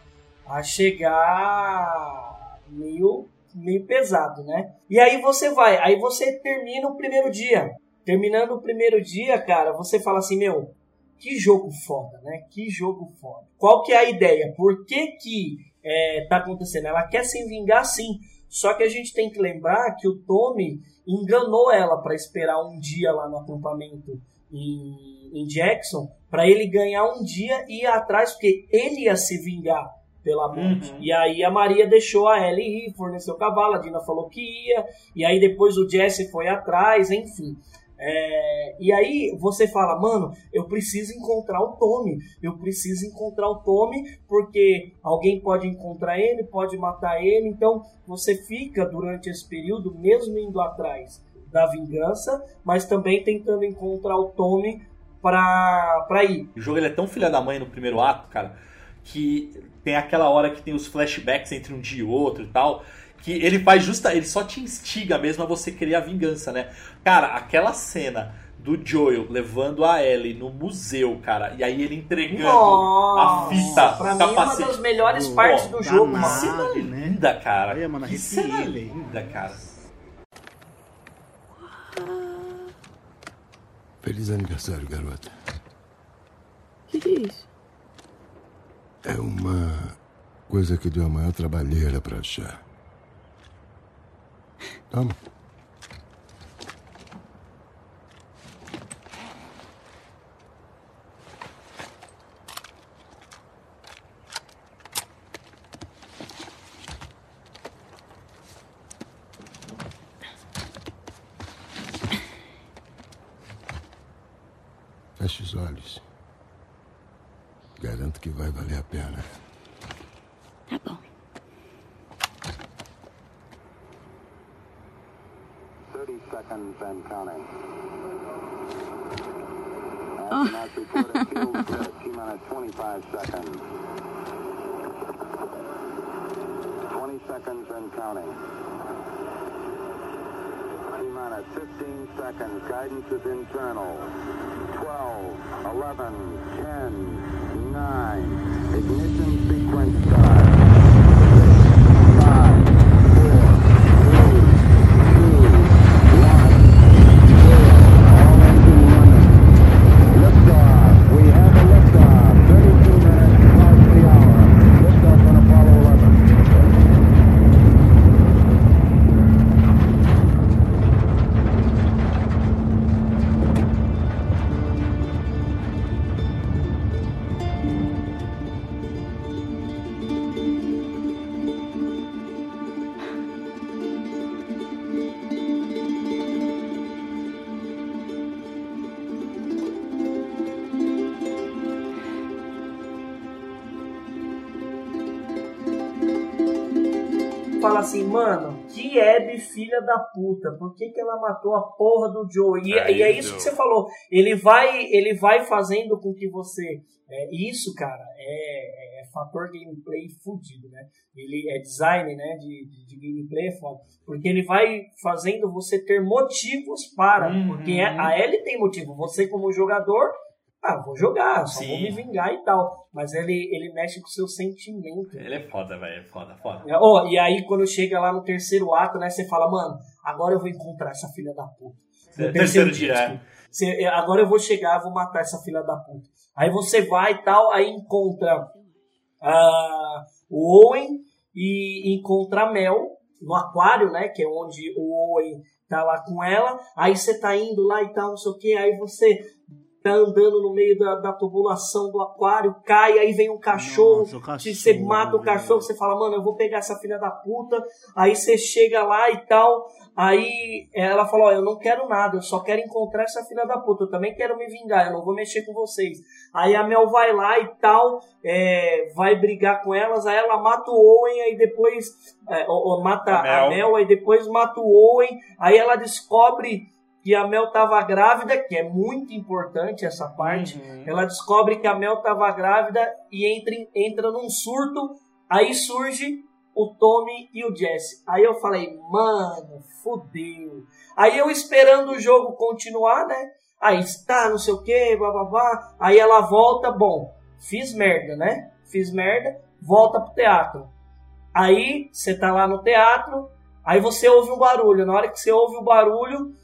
Speaker 5: a chegar meio, meio pesado, né? E aí você vai, aí você termina o primeiro dia. Terminando o primeiro dia, cara, você fala assim, meu, que jogo foda, né? Que jogo foda. Qual que é a ideia? Por que que é, tá acontecendo? Ela quer se vingar sim. Só que a gente tem que lembrar que o Tommy enganou ela para esperar um dia lá no acampamento em, em Jackson, para ele ganhar um dia e ir atrás, porque ele ia se vingar pela morte.
Speaker 3: Uhum.
Speaker 5: E aí a Maria deixou a Ellie ir, forneceu o cavalo, a Dina falou que ia, e aí depois o Jesse foi atrás, enfim. É, e aí você fala, mano, eu preciso encontrar o Tommy, eu preciso encontrar o Tommy, porque alguém pode encontrar ele, pode matar ele, então você fica durante esse período, mesmo indo atrás da vingança, mas também tentando encontrar o Tommy pra, pra ir.
Speaker 3: O jogo ele é tão filha da mãe no primeiro ato, cara, que tem aquela hora que tem os flashbacks entre um dia e outro e tal, que ele faz justa, ele só te instiga mesmo a você querer a vingança, né? Cara, aquela cena do Joel levando a Ellie no museu, cara, e aí ele entregando a fita,
Speaker 5: pra mim é uma
Speaker 3: capacete.
Speaker 5: das melhores partes do jogo,
Speaker 4: da
Speaker 5: mano.
Speaker 4: nave, né?
Speaker 3: Linda, cara.
Speaker 4: Olha, mano,
Speaker 3: que cena linda, cara.
Speaker 7: Feliz aniversário, garota.
Speaker 10: O que, que é isso?
Speaker 7: É uma coisa que deu a maior trabalheira pra achar. Toma.
Speaker 5: Fala assim, mano, que Abby filha da puta, por que, que ela matou a porra do Joe? E
Speaker 11: É
Speaker 5: e é
Speaker 11: isso.
Speaker 5: isso que você falou, ele vai, ele vai fazendo com que você. É, isso, cara, é, é fator gameplay fudido, né? Ele é design, né? De, de, de gameplay é foda. Porque ele vai fazendo você ter motivos para.
Speaker 3: Uhum.
Speaker 5: Porque é- a Ellie tem motivo. Você, como jogador, ah, vou jogar, só
Speaker 3: Sim.
Speaker 5: vou me vingar e tal. Mas ele, ele mexe com o seu sentimento.
Speaker 3: Ele é foda, velho, é foda, foda.
Speaker 5: É, ó, e aí, quando chega lá no terceiro ato, né, você fala, mano, agora eu vou encontrar essa filha da puta. No
Speaker 3: É, terceiro dia.
Speaker 5: Você- é, agora eu vou chegar, vou matar essa filha da puta. Aí você vai e tal, aí encontra ah, o Owen e encontra a Mel no aquário, né, que é onde o Owen tá lá com ela. Aí você tá indo lá e tal, não sei o que, aí você tá andando no meio da, da tubulação do aquário, cai, aí vem um cachorro,
Speaker 4: Nossa, cachorro,
Speaker 5: se você mata o cachorro, você fala, mano, eu vou pegar essa filha da puta, aí você chega lá e tal, aí ela falou, ó, eu não quero nada, eu só quero encontrar essa filha da puta, eu também quero me vingar, eu não vou mexer com vocês. Aí a Mel vai lá e tal, é, vai brigar com elas, aí ela mata o Owen, aí depois é, ou, ou mata
Speaker 3: A
Speaker 5: a
Speaker 3: Mel.
Speaker 5: Mel. aí depois mata o Owen, aí ela descobre que a Mel tava grávida, que é muito importante essa parte. Ela descobre que a Mel tava grávida e entra, entra num surto, aí surge o Tommy e o Jesse. Aí eu falei, mano, fodeu. Aí eu esperando o jogo continuar, né? Aí está, não sei o que, bababá. Aí ela volta, bom, fiz merda, né? Fiz merda, volta pro teatro. Aí você tá lá no teatro, aí você ouve um barulho. Na hora que você ouve o barulho,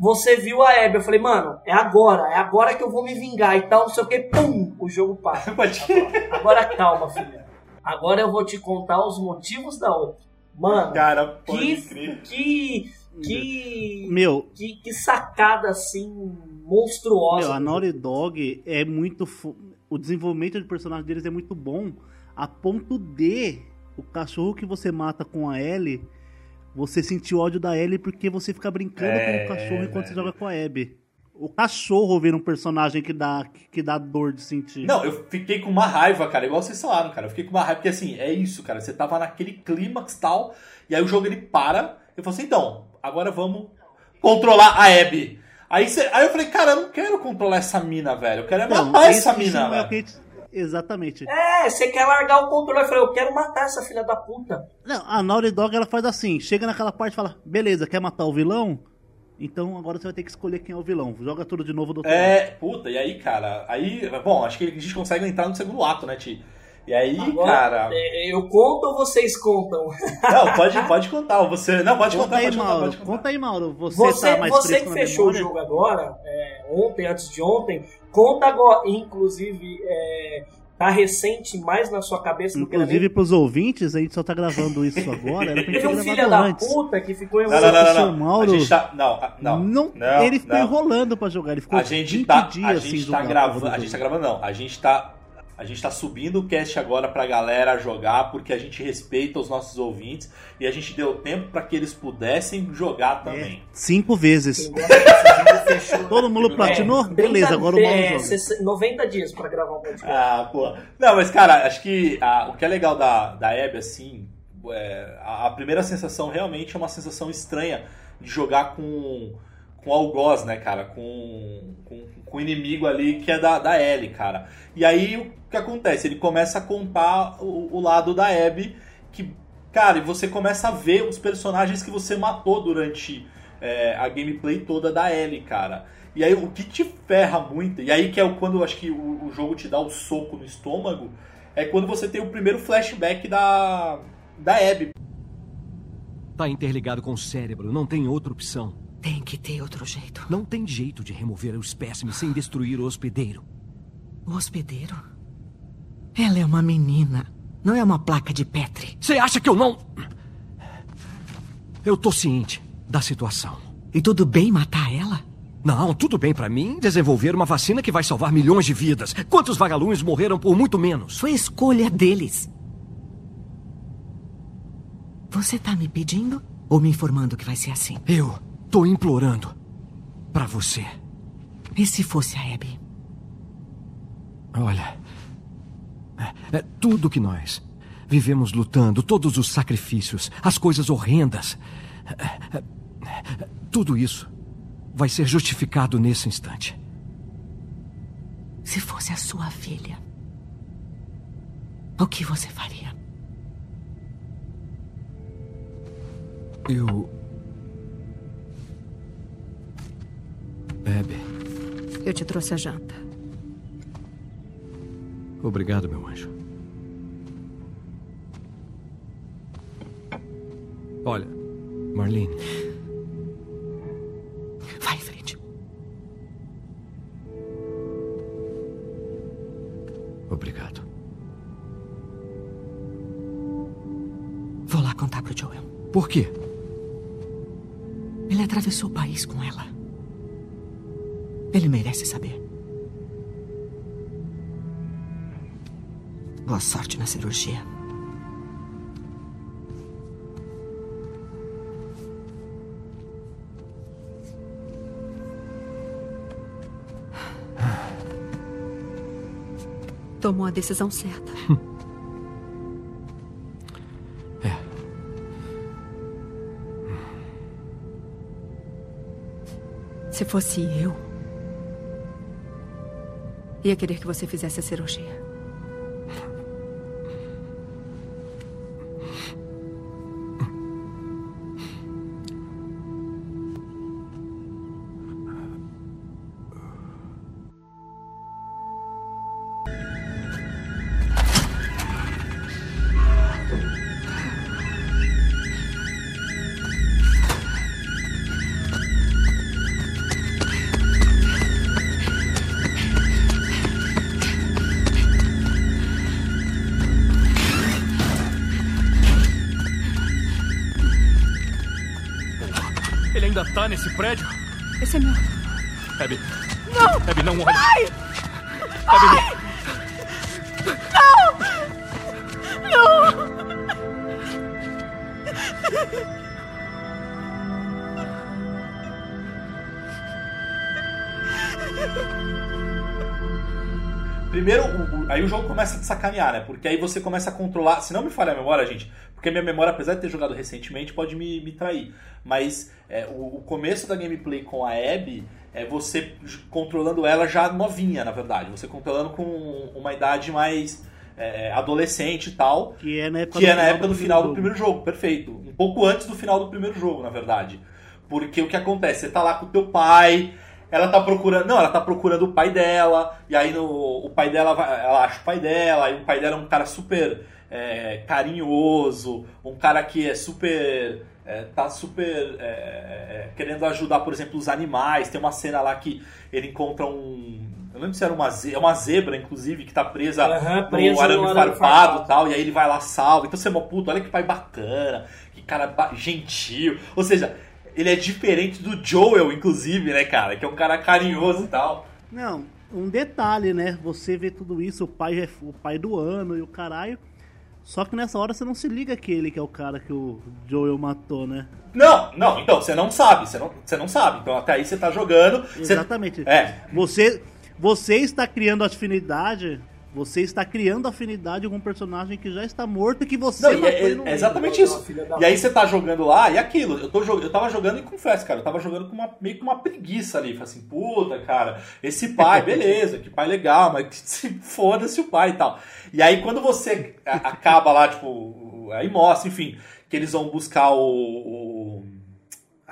Speaker 5: você viu a Abby. Eu falei, mano, é agora, é agora que eu vou me vingar e tal, não sei o que, pum, o jogo passa. Agora calma, filha. Agora eu vou te contar os motivos da outra. Mano,
Speaker 3: Cara,
Speaker 5: que,
Speaker 3: crer.
Speaker 5: que, que,
Speaker 4: Meu,
Speaker 5: que, que sacada assim monstruosa.
Speaker 4: Meu, a Naughty Dog é muito. fo- O desenvolvimento de personagem deles é muito bom. A ponto de o cachorro que você mata com a Ellie, você sentir ódio da Ellie porque você fica brincando
Speaker 3: É,
Speaker 4: com o cachorro enquanto você joga com a Abby. O cachorro vira um personagem que dá, que dá dor de sentir.
Speaker 3: Não, eu fiquei com uma raiva, cara, igual vocês falaram, cara. Eu fiquei com uma raiva, porque assim, é isso, cara. Você tava naquele clímax e tal, e aí o jogo ele para. Eu falei assim, então, agora vamos controlar a Abby. Aí, você- aí eu falei, cara, eu não quero controlar essa mina, velho. Eu quero é matar essa mina,
Speaker 4: não é Exatamente.
Speaker 5: É, você quer largar o controle. Eu falei, eu quero matar essa filha da puta.
Speaker 4: Não, a Naughty Dog ela faz assim, chega naquela parte e fala, beleza, quer matar o vilão? Então agora você vai ter que escolher quem é o vilão. Joga tudo de novo do outro lado.
Speaker 3: É, puta, e aí, cara, aí, bom, acho que a gente consegue entrar no segundo ato, né, Ti? E aí,
Speaker 5: Agora,
Speaker 3: cara.
Speaker 5: é, Eu conto ou vocês contam?
Speaker 3: Não, pode, pode contar. Você. Não, pode
Speaker 4: Conta
Speaker 3: contar,
Speaker 4: aí,
Speaker 3: pode contar,
Speaker 4: Mauro.
Speaker 3: pode contar.
Speaker 4: Conta aí, Mauro. Você,
Speaker 5: Você,
Speaker 4: tá mais
Speaker 5: você que fechou o jogo agora, é, ontem, antes de ontem, conta agora, inclusive, é, tá recente mais na sua cabeça do que na
Speaker 4: Inclusive pros ouvintes, a gente só tá gravando isso agora. Era pra gente
Speaker 5: Teve um filho da
Speaker 4: antes.
Speaker 5: puta que ficou
Speaker 3: Não, não, não, não, não.
Speaker 4: Mauro-
Speaker 3: A gente tá. Não, não.
Speaker 4: Não,
Speaker 3: não,
Speaker 4: ele ficou
Speaker 3: não.
Speaker 4: enrolando pra jogar. Ele ficou
Speaker 3: A gente
Speaker 4: 20
Speaker 3: tá,
Speaker 4: dias
Speaker 3: a
Speaker 4: sem
Speaker 3: gente
Speaker 4: jogar.
Speaker 3: tá
Speaker 4: a
Speaker 3: gravando, a gente tá gravando não, a gente tá a gente tá subindo o cast agora pra galera jogar porque a gente respeita os nossos ouvintes e a gente deu tempo pra que eles pudessem jogar também.
Speaker 4: Cinco vezes. Todo mundo platinou? Beleza, agora o Mauro
Speaker 5: é,
Speaker 4: joga.
Speaker 5: 60 90 dias pra gravar um podcast.
Speaker 3: Ah, pô. Não, mas cara, acho que ah, o que é legal da, da Abby, assim, é, a, a primeira sensação realmente é uma sensação estranha de jogar com, com algoz, né, cara? Com, com, com o inimigo ali que é da, da Ellie, cara. E aí o que acontece? Ele começa a contar o, o lado da Abby, que, cara, e você começa a ver os personagens que você matou durante é, a gameplay toda da Ellie, cara. E aí o que te ferra muito, e aí que é o- quando eu acho que o, o jogo te dá o soco no estômago, é quando você tem o primeiro flashback da, da Abby.
Speaker 13: Tá interligado com o cérebro, não tem outra opção.
Speaker 14: Tem que ter outro jeito.
Speaker 13: Não tem jeito de remover o espécime sem destruir o hospedeiro.
Speaker 14: O hospedeiro? Ela é uma menina. Não é uma placa de Petri.
Speaker 13: Você acha que eu não. Eu tô ciente da situação.
Speaker 14: E tudo bem matar ela?
Speaker 13: Não, tudo bem pra mim desenvolver uma vacina que vai salvar milhões de vidas. Quantos vagalumes morreram por muito menos?
Speaker 14: Foi escolha deles. Você tá me pedindo ou me informando que vai ser assim?
Speaker 13: Eu tô implorando pra você.
Speaker 14: E se fosse a Abby?
Speaker 13: Olha, é, é tudo que nós vivemos lutando, todos os sacrifícios, as coisas horrendas, é, é, tudo isso vai ser justificado nesse instante.
Speaker 14: Se fosse a sua filha, o que você faria?
Speaker 13: Eu. Abby,
Speaker 10: Eu te trouxe a janta.
Speaker 13: Obrigado, meu anjo. Olha, Marlene,
Speaker 14: Vai em frente.
Speaker 13: obrigado.
Speaker 14: Vou lá contar pro Joel.
Speaker 13: Por quê?
Speaker 14: Ele atravessou o país com ela. Ele merece saber. Boa sorte na cirurgia.
Speaker 10: Tomou a decisão certa. Se fosse eu, ia querer que você fizesse a cirurgia.
Speaker 11: Prédio?
Speaker 10: Esse é meu.
Speaker 11: Abby.
Speaker 10: Não!
Speaker 11: Abby, não olhe.
Speaker 10: Pai!
Speaker 11: Abby,
Speaker 10: Não! Não!
Speaker 3: Primeiro, o- o- aí o jogo começa a te sacanear, né? Porque aí você começa a controlar. Se não me falha a memória, gente, porque a minha memória, apesar de ter jogado recentemente, pode me, me trair. Mas é, o, o começo da gameplay com a Abby é você controlando ela já novinha, na verdade. Você controlando com uma idade mais é, adolescente e tal.
Speaker 4: Que é na época
Speaker 3: que
Speaker 4: do
Speaker 3: é na
Speaker 4: final
Speaker 3: época
Speaker 4: do
Speaker 3: final do
Speaker 4: primeiro
Speaker 3: jogo, perfeito. Um pouco antes do final do primeiro jogo, na verdade. Porque o que acontece? Você tá lá com o teu pai, ela tá procurando. Não, ela tá procurando o pai dela, e aí no, o pai dela vai- ela acha o pai dela, e o pai dela é um cara super é, carinhoso, um cara que é super. É, tá super é, é, querendo ajudar, por exemplo, os animais. Tem uma cena lá que ele encontra um. Eu não lembro se era uma, ze- é uma zebra, inclusive, que tá presa,
Speaker 5: presa
Speaker 3: no arame
Speaker 5: no arame
Speaker 3: farpado e tal, e aí ele vai lá, salva. Então você é mó puto, olha que pai bacana, que cara ba- gentil. Ou seja, ele é diferente do Joel, inclusive, né, cara? Que é um cara carinhoso e tal.
Speaker 4: Não, um detalhe, né? Você vê tudo isso, o pai é o pai do ano e o caralho. Só que nessa hora você não se liga que ele que é o cara que o Joel matou, né?
Speaker 3: Não, não, então, você não sabe, você não, você não sabe. Então até aí você tá jogando. você-
Speaker 4: Exatamente.
Speaker 3: É.
Speaker 4: Você, você está criando afinidade. Você está criando afinidade com um personagem que já está morto e que você
Speaker 3: Não,
Speaker 4: matou
Speaker 3: é,
Speaker 4: não
Speaker 3: é exatamente isso. E aí você tá jogando lá, e aquilo, eu, tô, eu tava jogando e confesso, cara, eu tava jogando com uma, meio que uma preguiça ali. Falei assim, puta, cara, esse pai, beleza, que pai legal, mas que se foda-se o pai e tal. E aí quando você acaba lá, tipo, aí mostra, enfim, que eles vão buscar o. o-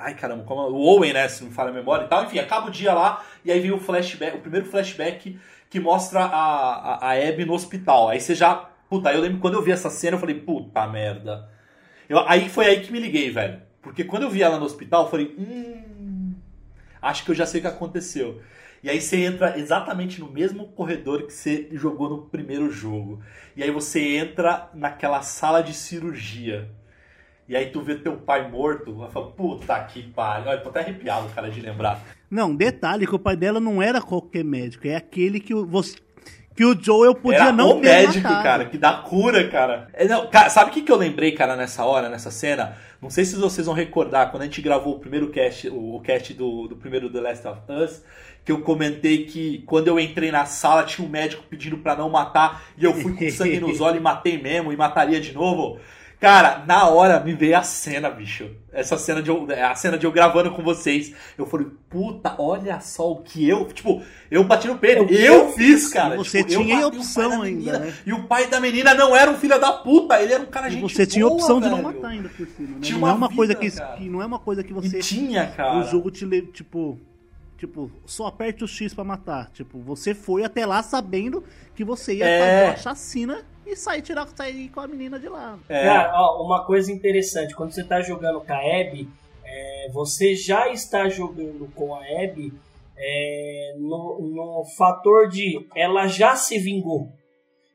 Speaker 3: Ai, caramba, como, o Owen, né? Se não me falha a memória e tal. Enfim, acaba o dia lá e aí vem o flashback, o primeiro flashback que mostra a, a, a Abby no hospital. Aí você já. Puta, eu lembro quando eu vi essa cena, eu falei, puta merda. Eu, aí foi aí que me liguei, velho. Porque quando eu vi ela no hospital, eu falei, hum. Acho que eu já sei o que aconteceu. E aí você entra exatamente no mesmo corredor que você jogou no primeiro jogo. E aí você entra naquela sala de cirurgia. E aí tu vê teu pai morto, eu falo, puta que pariu. Olha, tô até arrepiado, cara, de lembrar.
Speaker 4: Não, detalhe que o pai dela não era qualquer médico, é aquele que o, você, que o Joel podia
Speaker 3: Era
Speaker 4: não
Speaker 3: o
Speaker 4: ter
Speaker 3: médico,
Speaker 4: matado.
Speaker 3: cara, que dá cura, cara. É, não, cara, sabe o que, que eu lembrei, cara, nessa hora, nessa cena? Não sei se vocês vão recordar, quando a gente gravou o primeiro cast, o, o cast do, do primeiro The Last of Us, que eu comentei que quando eu entrei na sala tinha um médico pedindo pra não matar, e eu fui com sangue nos olhos e matei mesmo, e mataria de novo. Cara, na hora me veio a cena, bicho. Essa cena de eu, a cena de eu gravando com vocês. Eu falei, puta, olha só o que eu. Tipo, eu bati no peito. Eu, fiz, cara.
Speaker 4: E você
Speaker 3: Tipo, eu
Speaker 4: tinha opção
Speaker 3: da
Speaker 4: ainda,
Speaker 3: menina.
Speaker 4: né?
Speaker 3: E o pai da menina não era um filho da puta, ele era um cara
Speaker 4: E
Speaker 3: gente
Speaker 4: você tinha
Speaker 3: boa,
Speaker 4: opção de
Speaker 3: velho.
Speaker 4: não matar ainda por cima, né?
Speaker 3: Tinha
Speaker 4: não é
Speaker 3: uma
Speaker 4: uma coisa
Speaker 3: vida,
Speaker 4: que,
Speaker 3: cara.
Speaker 4: que não é uma coisa que você
Speaker 3: tinha, cara.
Speaker 4: O jogo te le- tipo tipo só aperte o X pra matar. Tipo, você foi até lá sabendo que você ia
Speaker 5: É.
Speaker 4: fazer uma chacina e sair tirar sair com a menina de lá.
Speaker 3: É.
Speaker 5: Ó, uma coisa interessante, quando você tá jogando com a Abby, é, você já está jogando com a Abby é, no, no fator de ela já se vingou.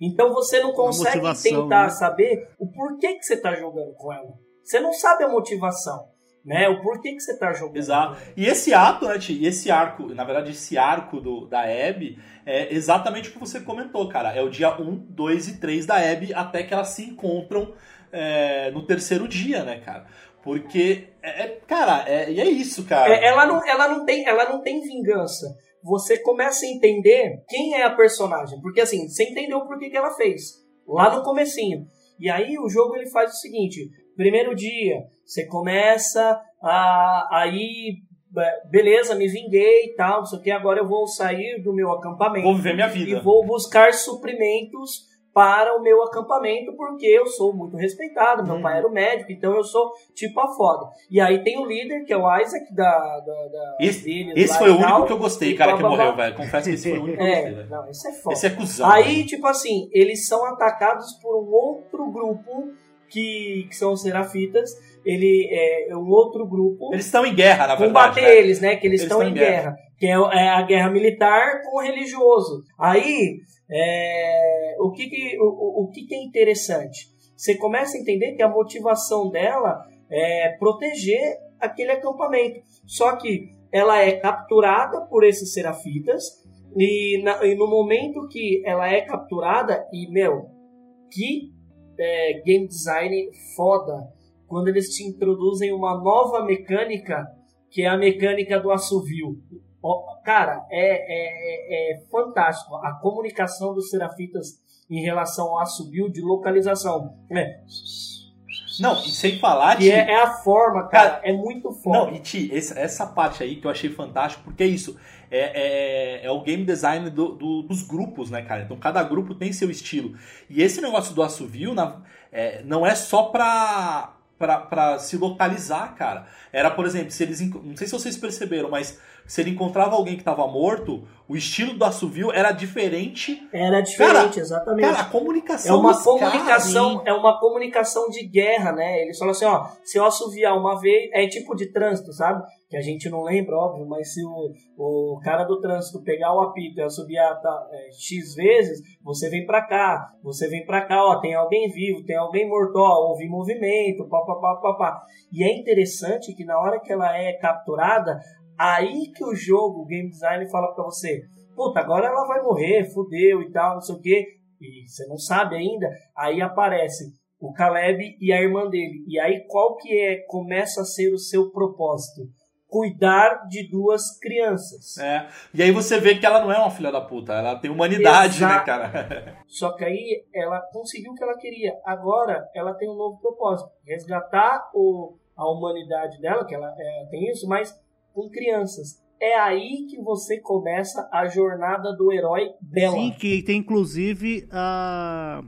Speaker 5: Então você não consegue tentar
Speaker 4: né?
Speaker 5: saber o porquê que você tá jogando com ela. Você não sabe a motivação. Né? O porquê que você tá jogando.
Speaker 3: Exato. E esse ato, né, Ti, e esse arco, na verdade, esse arco do, da Abby é exatamente o que você comentou, cara. É o dia 1, 2 e 3 da Abby até que elas se encontram é, no terceiro dia, né, cara? Porque, é, é- cara, é, e é isso, cara.
Speaker 5: É, ela, não, ela, não tem, ela não tem vingança. Você começa a entender quem é a personagem. Porque assim, você entendeu o porquê que ela fez. Lá no comecinho. E aí o jogo ele faz o seguinte. Primeiro dia, você começa a aí be- beleza, me vinguei e tal, não sei o que, agora eu vou sair do meu acampamento.
Speaker 3: Vou viver minha vida.
Speaker 5: E vou buscar suprimentos para o meu acampamento, porque eu sou muito respeitado, meu pai era o médico, então eu sou tipo a foda. E aí tem o líder, que é o Isaac da, da, da
Speaker 3: Esse, esse foi o único
Speaker 5: tal,
Speaker 3: que eu gostei, cara, que morreu, velho. Confesso que esse foi o único que eu
Speaker 5: É,
Speaker 3: gostei, velho.
Speaker 5: não, esse é foda.
Speaker 3: Esse é cuzão.
Speaker 5: Aí,
Speaker 3: velho.
Speaker 5: tipo assim, eles são atacados por um outro grupo que, que são os Serafitas. Ele é um outro grupo.
Speaker 3: Eles estão em guerra, na verdade.
Speaker 5: Combater
Speaker 3: né?
Speaker 5: eles, né? Que eles, estão em guerra. Que é, é a guerra militar com o religioso. Aí, é, o, que, que, o- o que, que é interessante? Você começa a entender que a motivação dela é proteger aquele acampamento. Só que ela é capturada por esses serafitas. E, na- e no momento que ela é capturada, e meu, que é, game design foda quando eles te introduzem uma nova mecânica que é a mecânica do assovio. Cara, é, é, é fantástico a comunicação dos serafitas em relação ao assovio de localização. É,
Speaker 3: Não, e sem falar
Speaker 5: que
Speaker 3: Ti,
Speaker 5: é, é a forma, cara, é muito foda.
Speaker 3: Não, e Ti, esse- essa parte aí que eu achei fantástico, porque é isso. É, é, é o game design do- do- dos grupos, né, cara? Então cada grupo tem seu estilo. E esse negócio do assovio na- é, não é só pra, pra se localizar, cara. Era, por exemplo, se eles. Não sei se vocês perceberam, mas se ele encontrava alguém que tava morto, o estilo do assovio era diferente.
Speaker 5: Era diferente,
Speaker 3: Cara,
Speaker 5: exatamente.
Speaker 3: Cara, a
Speaker 5: É
Speaker 3: comunicação
Speaker 5: uma
Speaker 3: dos
Speaker 5: comunicação,
Speaker 3: caras,
Speaker 5: é uma comunicação de guerra, né? Eles falam assim, ó, se eu assoviar uma vez, é tipo de trânsito, sabe? Que a gente não lembra, óbvio, mas se o, o cara do trânsito pegar o apito e assoviar tá, é, X vezes, você vem pra cá, você vem pra cá, ó, tem alguém vivo, tem alguém morto, ó, houve movimento, pá, pá, pá, pá, pá. E é interessante que na hora que ela é capturada, aí que o jogo, o game design fala pra você, puta, agora ela vai morrer, fudeu e tal, não sei o quê e você não sabe ainda, aí aparece o Caleb e a irmã dele. E aí qual que é, começa a ser o seu propósito? Cuidar de duas crianças.
Speaker 3: É. E aí você vê que ela não é uma filha da puta, ela tem humanidade, né,
Speaker 5: Exato.
Speaker 3: cara?
Speaker 5: Só que aí ela conseguiu o que ela queria. Agora ela tem um novo propósito: resgatar o, a humanidade dela, que ela é, tem isso, mas com crianças. É aí que você começa a jornada do herói dela.
Speaker 4: Sim, que tem inclusive a...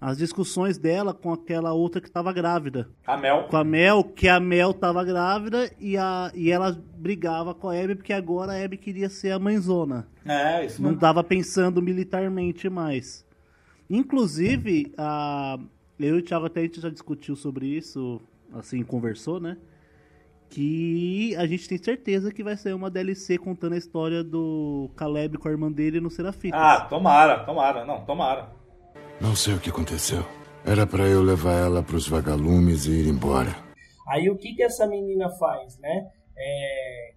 Speaker 4: as discussões dela com aquela outra que estava grávida.
Speaker 3: A Mel.
Speaker 4: Com a Mel, que a Mel estava grávida e, a... e ela brigava com a Abby porque agora a Abby queria ser a mãezona.
Speaker 3: É, isso
Speaker 4: Não estava pensando militarmente mais. Inclusive, a... eu e o Thiago até a gente já discutiu sobre isso, assim, conversou, né? Que a gente tem certeza que vai ser uma DLC contando a história do Caleb com a irmã dele no Serafitas.
Speaker 3: Ah, tomara, tomara. Não, tomara.
Speaker 7: Não sei o que aconteceu. Era pra eu levar ela pros vagalumes e ir embora.
Speaker 5: Aí o que que essa menina faz, né? É,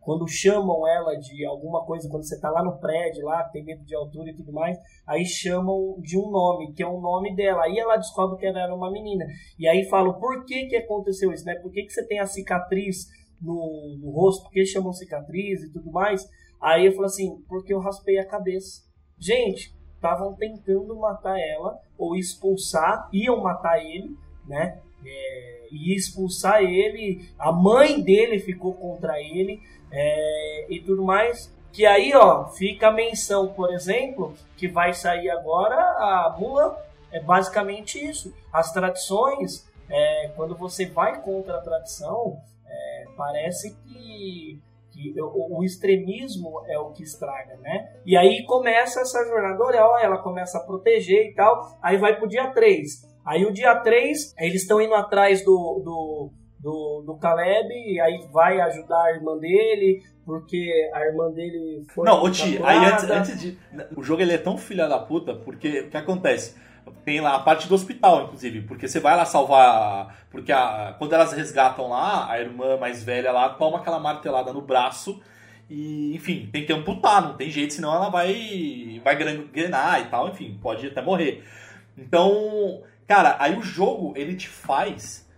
Speaker 5: quando chamam ela de alguma coisa, quando você tá lá no prédio, lá, tem medo de altura e tudo mais, aí chamam de um nome, que é o nome dela. Aí ela descobre que ela era uma menina. E aí falam, por que que aconteceu isso, né? Por que que você tem a cicatriz no, no rosto? Por que chamam cicatriz e tudo mais? Aí eu falo assim, porque eu raspei a cabeça. Gente, estavam tentando matar ela, ou expulsar, iam matar ele, né? É, ia expulsar ele, a mãe dele ficou contra ele é, e tudo mais. Que aí, ó, fica a menção, por exemplo, que vai sair agora a mula. É basicamente isso. As tradições, é, quando você vai contra a tradição, é, parece que, que o, o extremismo é o que estraga, né? E aí começa essa jornada, ó, ela começa a proteger e tal. Aí vai pro dia 3. Aí o dia 3, eles estão indo atrás do, do, do, do Caleb, e aí vai ajudar a irmã dele, porque a irmã dele foi.
Speaker 3: Não, ô Ti, aí antes, antes de. O jogo ele é tão filha da puta, porque o que acontece? Tem lá a parte do hospital, inclusive, porque você vai lá salvar. Porque a- quando elas resgatam lá, a irmã mais velha lá toma aquela martelada no braço e, enfim, tem que amputar, não tem jeito, senão ela vai, vai grenar e tal, enfim, pode até morrer. Então, cara, aí o jogo ele te faz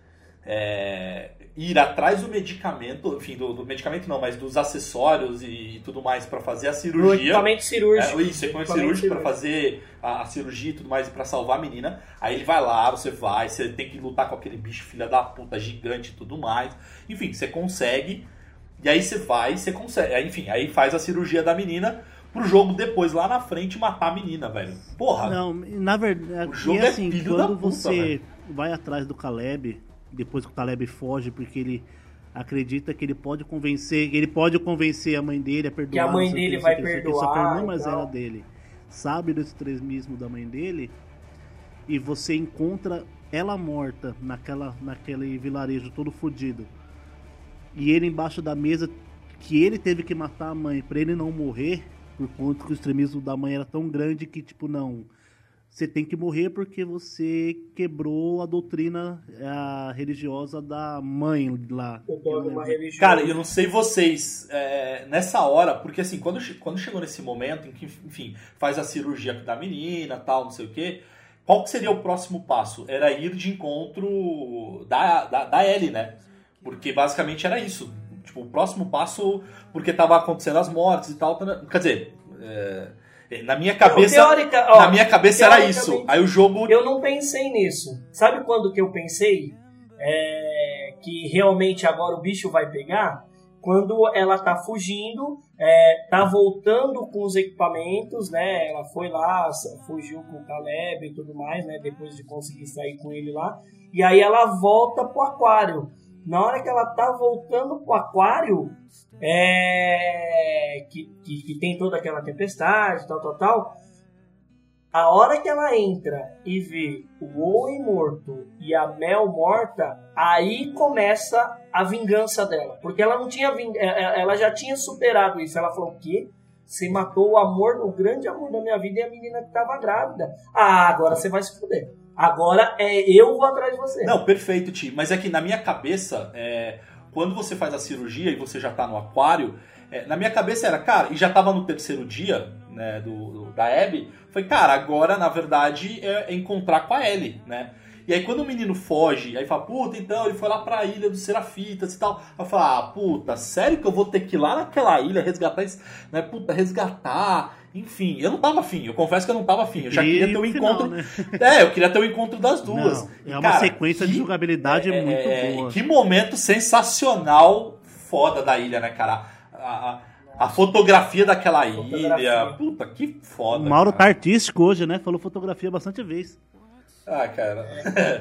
Speaker 3: é, ir atrás do medicamento, enfim, do, do medicamento não, mas dos acessórios e, tudo mais pra fazer a cirurgia.
Speaker 5: Do equipamento cirúrgico.
Speaker 3: É, isso, equipamento
Speaker 5: Equipamento
Speaker 3: cirúrgico pra fazer a, a cirurgia e tudo mais e pra salvar a menina. Aí ele vai lá, você vai, você tem que lutar com aquele bicho filha da puta gigante e tudo mais. Enfim, você consegue. E aí você vai, você consegue. Enfim, aí faz a cirurgia da menina pro jogo depois lá na frente matar a menina, velho. Porra.
Speaker 4: Não, na verdade,
Speaker 3: O jogo
Speaker 4: e
Speaker 3: é
Speaker 4: assim,
Speaker 3: filho da
Speaker 4: quando
Speaker 3: puta,
Speaker 4: você
Speaker 3: velho.
Speaker 4: vai atrás do Caleb, depois que o Caleb foge, porque ele acredita que ele pode convencer, ele pode convencer a mãe dele a perdoar.
Speaker 5: Que a mãe dele
Speaker 4: não
Speaker 5: vai
Speaker 4: que, o que, Só que a
Speaker 5: perdoar
Speaker 4: irmã mais velha dele sabe do extremismo da mãe dele e você encontra ela morta naquela, naquele vilarejo todo fodido. E ele embaixo da mesa que ele teve que matar a mãe pra ele não morrer, por conta que o extremismo da mãe era tão grande que, tipo, não. Você tem que morrer porque você quebrou a doutrina a religiosa da mãe lá.
Speaker 3: Cara, eu não sei vocês, é, nessa hora, porque assim, quando, quando chegou nesse momento em que, enfim, faz a cirurgia da menina, tal, não sei o quê, qual que seria o próximo passo? Era ir de encontro da, da, da Ellie, né? Porque basicamente era isso. Tipo, o próximo passo, porque tava acontecendo as mortes e tal, tá- quer dizer, é, na minha cabeça,
Speaker 5: Teórica, ó,
Speaker 3: na minha cabeça era isso. Aí o jogo
Speaker 5: Eu não pensei nisso. Sabe quando que eu pensei é, que realmente agora o bicho vai pegar? Quando ela tá fugindo, é, tá voltando com os equipamentos, né? Ela foi lá, fugiu com o Caleb e tudo mais, né? Depois de conseguir sair com ele lá. E aí ela volta pro aquário. Na hora que ela tá voltando pro aquário, é, que, que, que tem toda aquela tempestade, tal, tal, tal. A hora que ela entra e vê o Owen morto e a Mel morta, aí começa a vingança dela. Porque ela não tinha ving... eh, eh, ela já tinha superado isso. Ela falou: o quê? Você matou o amor, o grande amor da minha vida e a menina que tava grávida. Ah, agora você vai se fuder. Agora é eu vou atrás de você.
Speaker 3: Não, perfeito, Ti. Mas é que na minha cabeça, é, quando você faz a cirurgia e você já tá no aquário, é, na minha cabeça era, cara, e já tava no terceiro dia, né, do, do- da Abby, foi, cara, agora, na verdade, é, é encontrar com a Ellie, né? E aí quando o menino foge, aí fala, puta, então ele foi lá pra ilha dos Serafitas e tal. Aí eu falo, ah, puta, sério que eu vou ter que ir lá naquela ilha resgatar esse, né, puta, resgatar. Enfim, eu não tava afim, eu confesso que eu não tava afim. Eu já
Speaker 4: E
Speaker 3: queria ter o
Speaker 4: final,
Speaker 3: encontro.
Speaker 4: né?
Speaker 3: É, eu queria ter o encontro das duas.
Speaker 4: Não,
Speaker 3: E,
Speaker 4: é uma
Speaker 3: cara,
Speaker 4: sequência de jogabilidade
Speaker 3: é,
Speaker 4: muito
Speaker 3: é,
Speaker 4: boa.
Speaker 3: Que momento sensacional foda da ilha, né, cara? A, a- a fotografia daquela ilha. Puta, que foda.
Speaker 4: O Mauro tá
Speaker 3: cara.
Speaker 4: artístico hoje, né? Falou fotografia bastante vez.
Speaker 3: Ah, cara.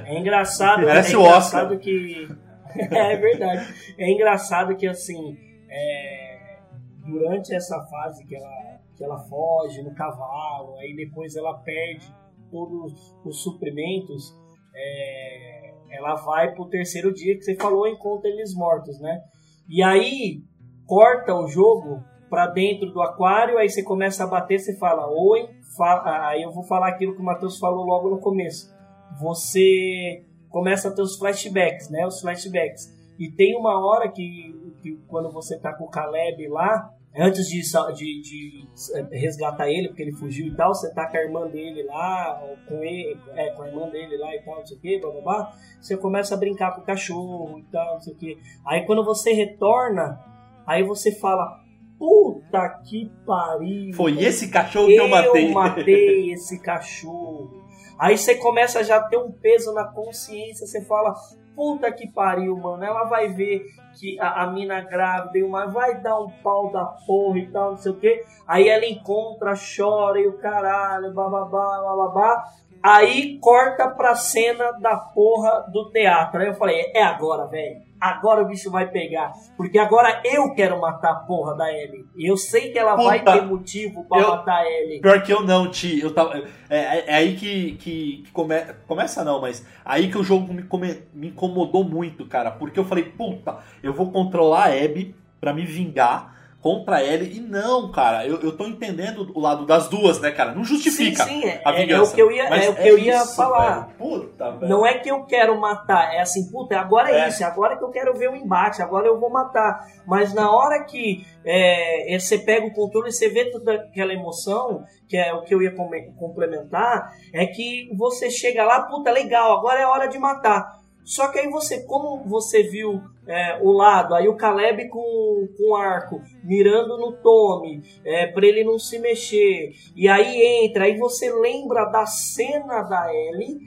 Speaker 5: É engraçado,
Speaker 3: Merece
Speaker 5: é
Speaker 3: o
Speaker 5: engraçado
Speaker 3: Oscar.
Speaker 5: que. é verdade. É engraçado que assim. é, Durante essa fase que ela, que ela foge no cavalo, aí depois ela perde todos os suprimentos, é, ela vai pro terceiro dia que você falou, encontra eles mortos, né? E aí corta o jogo pra dentro do aquário, aí você começa a bater, você fala, oi, fa- aí eu vou falar aquilo que o Matheus falou logo no começo. Você começa a ter os flashbacks, né? Os flashbacks. E tem uma hora que, que quando você tá com o Caleb lá, antes de, de, de resgatar ele, porque ele fugiu e tal, você tá com a irmã dele lá, com ele, é, com a irmã dele lá e tal, não sei o que, blá blá blá, você começa a brincar com o cachorro e tal, não sei o que. Aí quando você retorna, aí você fala, puta que pariu.
Speaker 3: Foi esse cachorro que eu matei.
Speaker 5: Eu matei esse cachorro. Aí você começa a já ter um peso na consciência, você fala, puta que pariu, mano. Ela vai ver que a, a mina grávida, e uma vai dar um pau da porra e tal, não sei o que. Aí ela encontra, chora e o caralho, bababá, bababá. Aí corta pra cena da porra do teatro. Aí eu falei, é agora, velho. Agora o bicho vai pegar. Porque agora eu quero matar a porra da Ellie. E eu sei que ela vai
Speaker 3: Puta,
Speaker 5: ter motivo pra
Speaker 3: eu-
Speaker 5: matar a Ellie.
Speaker 3: Pior que eu não, Ti. Eu tava, é, é- é aí que, que, que come- começa, não, mas aí que o jogo me, come- me incomodou muito, cara. Porque eu falei, puta, eu vou controlar a Abby pra me vingar contra ele. E não, cara, eu, eu tô entendendo o lado das duas, né, cara? Não justifica
Speaker 5: Sim, sim, é,
Speaker 3: a
Speaker 5: é- é
Speaker 3: vingança.
Speaker 5: o que eu ia, é o que eu ia
Speaker 3: isso,
Speaker 5: falar.
Speaker 3: velho. Puta, velho.
Speaker 5: Não é que eu quero matar, é assim, puta, agora é,
Speaker 3: É.
Speaker 5: isso, agora que eu quero ver o embate, agora eu vou matar. Mas na hora que é, é, você pega o controle, você vê toda aquela emoção, que é o que eu ia complementar, é que você chega lá, puta, legal, agora é hora de matar. Só que aí você, como você viu é, o lado, aí o Caleb com, com arco, mirando no Tommy, é, pra ele não se mexer, e aí entra, aí você lembra da cena da Ellie,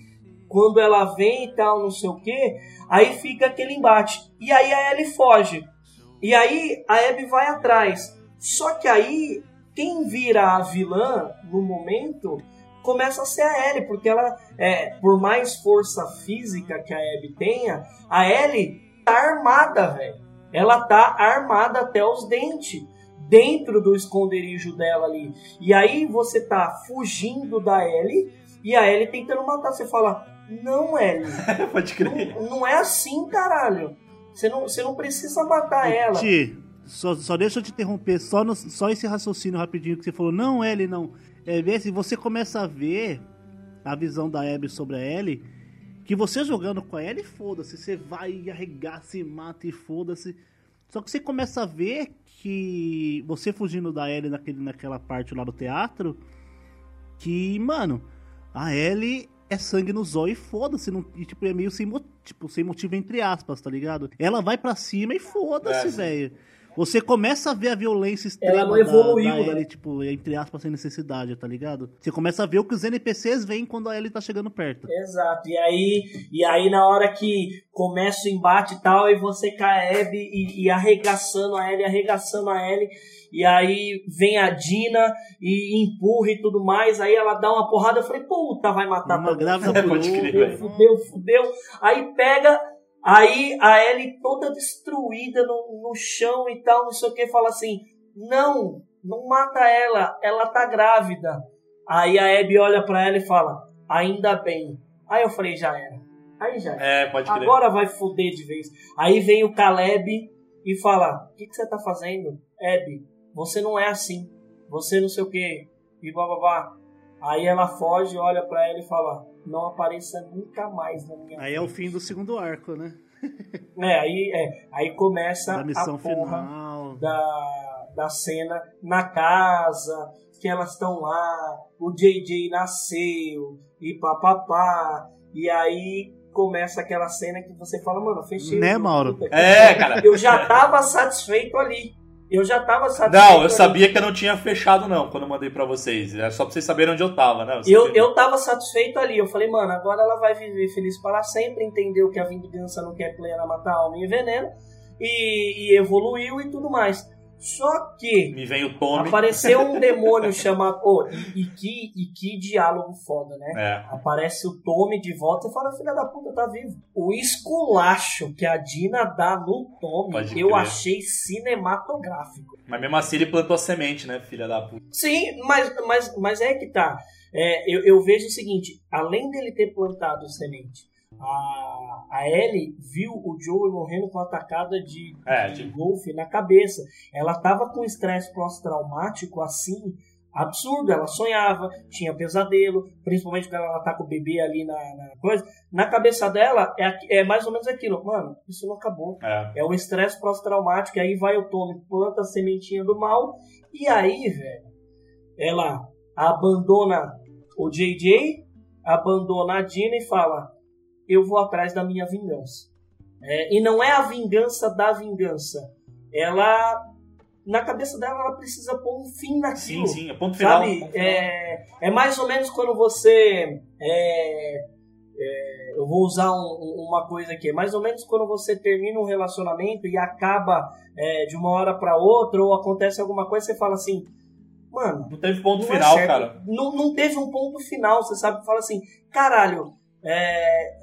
Speaker 5: quando ela vem e tal, não sei o que, aí fica aquele embate. E aí a Ellie foge. E aí a Abby vai atrás. Só que aí, quem vira a vilã no momento começa a ser a Ellie, porque ela, é, por mais força física que a Abby tenha, a Ellie tá armada, velho. Ela tá armada até os dentes. Dentro do esconderijo dela ali. E aí você tá fugindo da Ellie e a Ellie tentando matar. Você fala, não, Ellie.
Speaker 3: Pode crer.
Speaker 5: Não, não é assim, caralho. Você não, você não precisa matar ela.
Speaker 4: Ti, só, só deixa eu te interromper, só, no- só esse raciocínio rapidinho que você falou, não, Ellie, não. É ver se você começa a ver a visão da Abby sobre a Ellie, que você jogando com a Ellie, foda-se, você vai e arregaça e mata e foda-se. Só que você começa a ver que você fugindo da Ellie naquele, naquela parte lá do teatro, que, mano, a Ellie é sangue no zóio e foda-se. não- E, tipo, é meio sem, tipo, sem motivo, entre aspas, tá ligado? Ela vai pra cima e foda-se,
Speaker 5: É,
Speaker 4: velho. Você começa a ver a violência extrema
Speaker 5: Ela não evoluiu,
Speaker 4: da, da
Speaker 5: né?
Speaker 4: Ellie, tipo, entre aspas, sem necessidade, tá ligado? Você começa a ver o que os NPCs veem quando a Ellie tá chegando perto.
Speaker 5: Exato. E aí, e aí na hora que começa o embate e tal, e você cai a Abby e, e arregaçando a Ellie, arregaçando a Ellie, e aí vem a Dina e empurra e tudo mais, aí ela dá uma porrada, eu falei, puta, vai matar
Speaker 4: Uma grávida
Speaker 5: mundo.
Speaker 4: por
Speaker 3: Pode
Speaker 4: ovo.
Speaker 3: crer,
Speaker 5: Fudeu,
Speaker 3: velho.
Speaker 5: fudeu, fudeu. Aí pega, aí a Ellie toda destruída no, no chão e tal, não sei o que, fala assim, não, não mata ela, ela tá grávida. Aí a Abby olha pra ela e fala, ainda bem. Aí eu falei, já era. Aí já era.
Speaker 3: É, pode crer.
Speaker 5: Agora vai foder de vez. Aí vem o Caleb e fala: O que, que você tá fazendo? Abby, você não é assim. Você não sei o que. E bababá. Aí ela foge, olha pra ela e fala: Não apareça nunca mais na minha
Speaker 4: Aí é o fim do segundo arco, né?
Speaker 5: é, aí, é, aí começa
Speaker 4: Da missão
Speaker 5: a porra
Speaker 4: final.
Speaker 5: da, da cena na casa, que elas estão lá, o JJ nasceu, e papapá, e aí começa aquela cena que você fala, mano, fechei.
Speaker 4: Né, Mauro?
Speaker 5: puta
Speaker 3: É, cara.
Speaker 5: Eu já tava satisfeito ali. Eu já tava satisfeito
Speaker 3: Não, eu sabia que eu não tinha fechado, não, quando eu mandei pra vocês. É só pra vocês saberem onde eu tava, né?
Speaker 5: Eu,
Speaker 3: sabia.
Speaker 5: eu tava satisfeito ali. Eu falei, mano, agora ela vai viver feliz para sempre, entendeu que a vingança não quer plena matar alma e veneno, e, e evoluiu e tudo mais. Só que
Speaker 3: Me vem o Tommy.
Speaker 5: apareceu um demônio chamado. Oh, e, e que, e que diálogo foda, né?
Speaker 3: É.
Speaker 5: Aparece o Tommy de volta e fala: Filha da puta, tá vivo. O esculacho que a Dina dá no Tommy,
Speaker 3: Pode
Speaker 5: eu
Speaker 3: crer.
Speaker 5: achei cinematográfico.
Speaker 3: Mas mesmo assim ele plantou a semente, né, filha da puta?
Speaker 5: Sim, mas, mas, mas é que tá. É, eu, eu vejo o seguinte: além dele ter plantado semente, a, a Ellie viu o Joey morrendo com atacada de,
Speaker 3: É,
Speaker 5: de
Speaker 3: de-
Speaker 5: golfe na cabeça. Ela tava com estresse pós-traumático assim. Absurdo, ela sonhava, tinha pesadelo, principalmente quando ela tá com o bebê ali na, na coisa. Na cabeça dela é, é mais ou menos aquilo, mano, isso não acabou.
Speaker 3: É.
Speaker 5: É o estresse pós-traumático, e aí vai o Tommy, planta a sementinha do mal, e aí, velho, ela abandona o JJ, abandona a Dina e fala: Eu vou atrás da minha vingança. É, e não é a vingança da vingança. Ela, na cabeça dela, ela precisa pôr um fim naquilo.
Speaker 3: Sim, sim, é ponto final.
Speaker 5: Sabe?
Speaker 3: ponto final.
Speaker 5: É, é mais ou menos quando você. é, é, eu vou usar um- um- uma coisa aqui. É mais ou menos quando você termina um relacionamento e acaba é, de uma hora para outra, ou acontece alguma coisa, você fala assim. Mano.
Speaker 3: Não teve ponto
Speaker 5: não é
Speaker 3: final, cara.
Speaker 5: Não, não teve um ponto final, você sabe? Fala assim, caralho, é,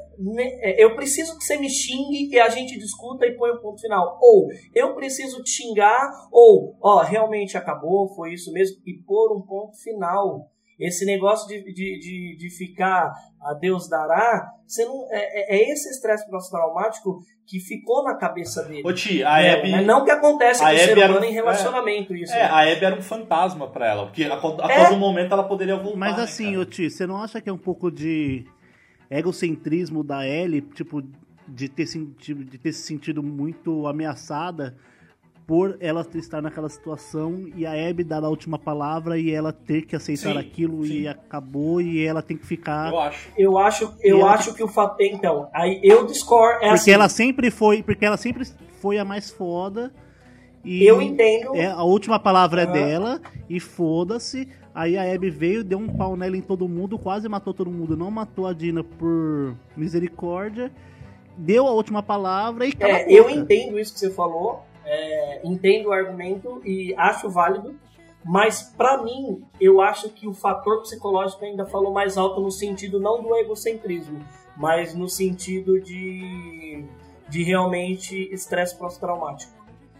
Speaker 5: eu preciso que você me xingue e a gente discuta e põe o ponto final. Ou eu preciso te xingar, ou, ó, realmente acabou, foi isso mesmo, e pôr um ponto final. Esse negócio de, de, de, de ficar a Deus dará, você não, é, é- é esse estresse pós-traumático que ficou na cabeça dele.
Speaker 3: Ô, Ti, a
Speaker 5: É,
Speaker 3: Abby-
Speaker 5: mas não que acontece com o ser humano
Speaker 3: um-
Speaker 5: em relacionamento, isso.
Speaker 3: É,
Speaker 5: né?
Speaker 3: a Abby era um fantasma pra ela, porque a, a
Speaker 5: É.
Speaker 3: todo momento ela poderia voltar.
Speaker 4: Mas
Speaker 3: né,
Speaker 4: assim, ô Ti, você não acha que é um pouco de egocentrismo da Ellie, tipo, de ter, sentido, de ter se sentido muito ameaçada por ela estar naquela situação e a Abby dar a última palavra e ela ter que aceitar
Speaker 5: Sim,
Speaker 4: aquilo e acabou e ela tem que ficar...
Speaker 3: Eu acho.
Speaker 5: Eu acho, eu acho que o fato. Então, aí eu discordo. É
Speaker 4: porque
Speaker 5: assim,
Speaker 4: ela sempre foi, porque ela sempre foi a mais foda. E
Speaker 5: Eu entendo.
Speaker 4: É, a última palavra é dela e foda-se. Aí a Abby veio, deu um pau nela em todo mundo, quase matou todo mundo, não matou a Dina por misericórdia. Deu a última palavra e
Speaker 5: É, eu entendo isso que você falou, é, entendo o argumento e acho válido, mas pra mim, eu acho que o fator psicológico ainda falou mais alto no sentido não do egocentrismo, mas no sentido de, de realmente estresse pós-traumático.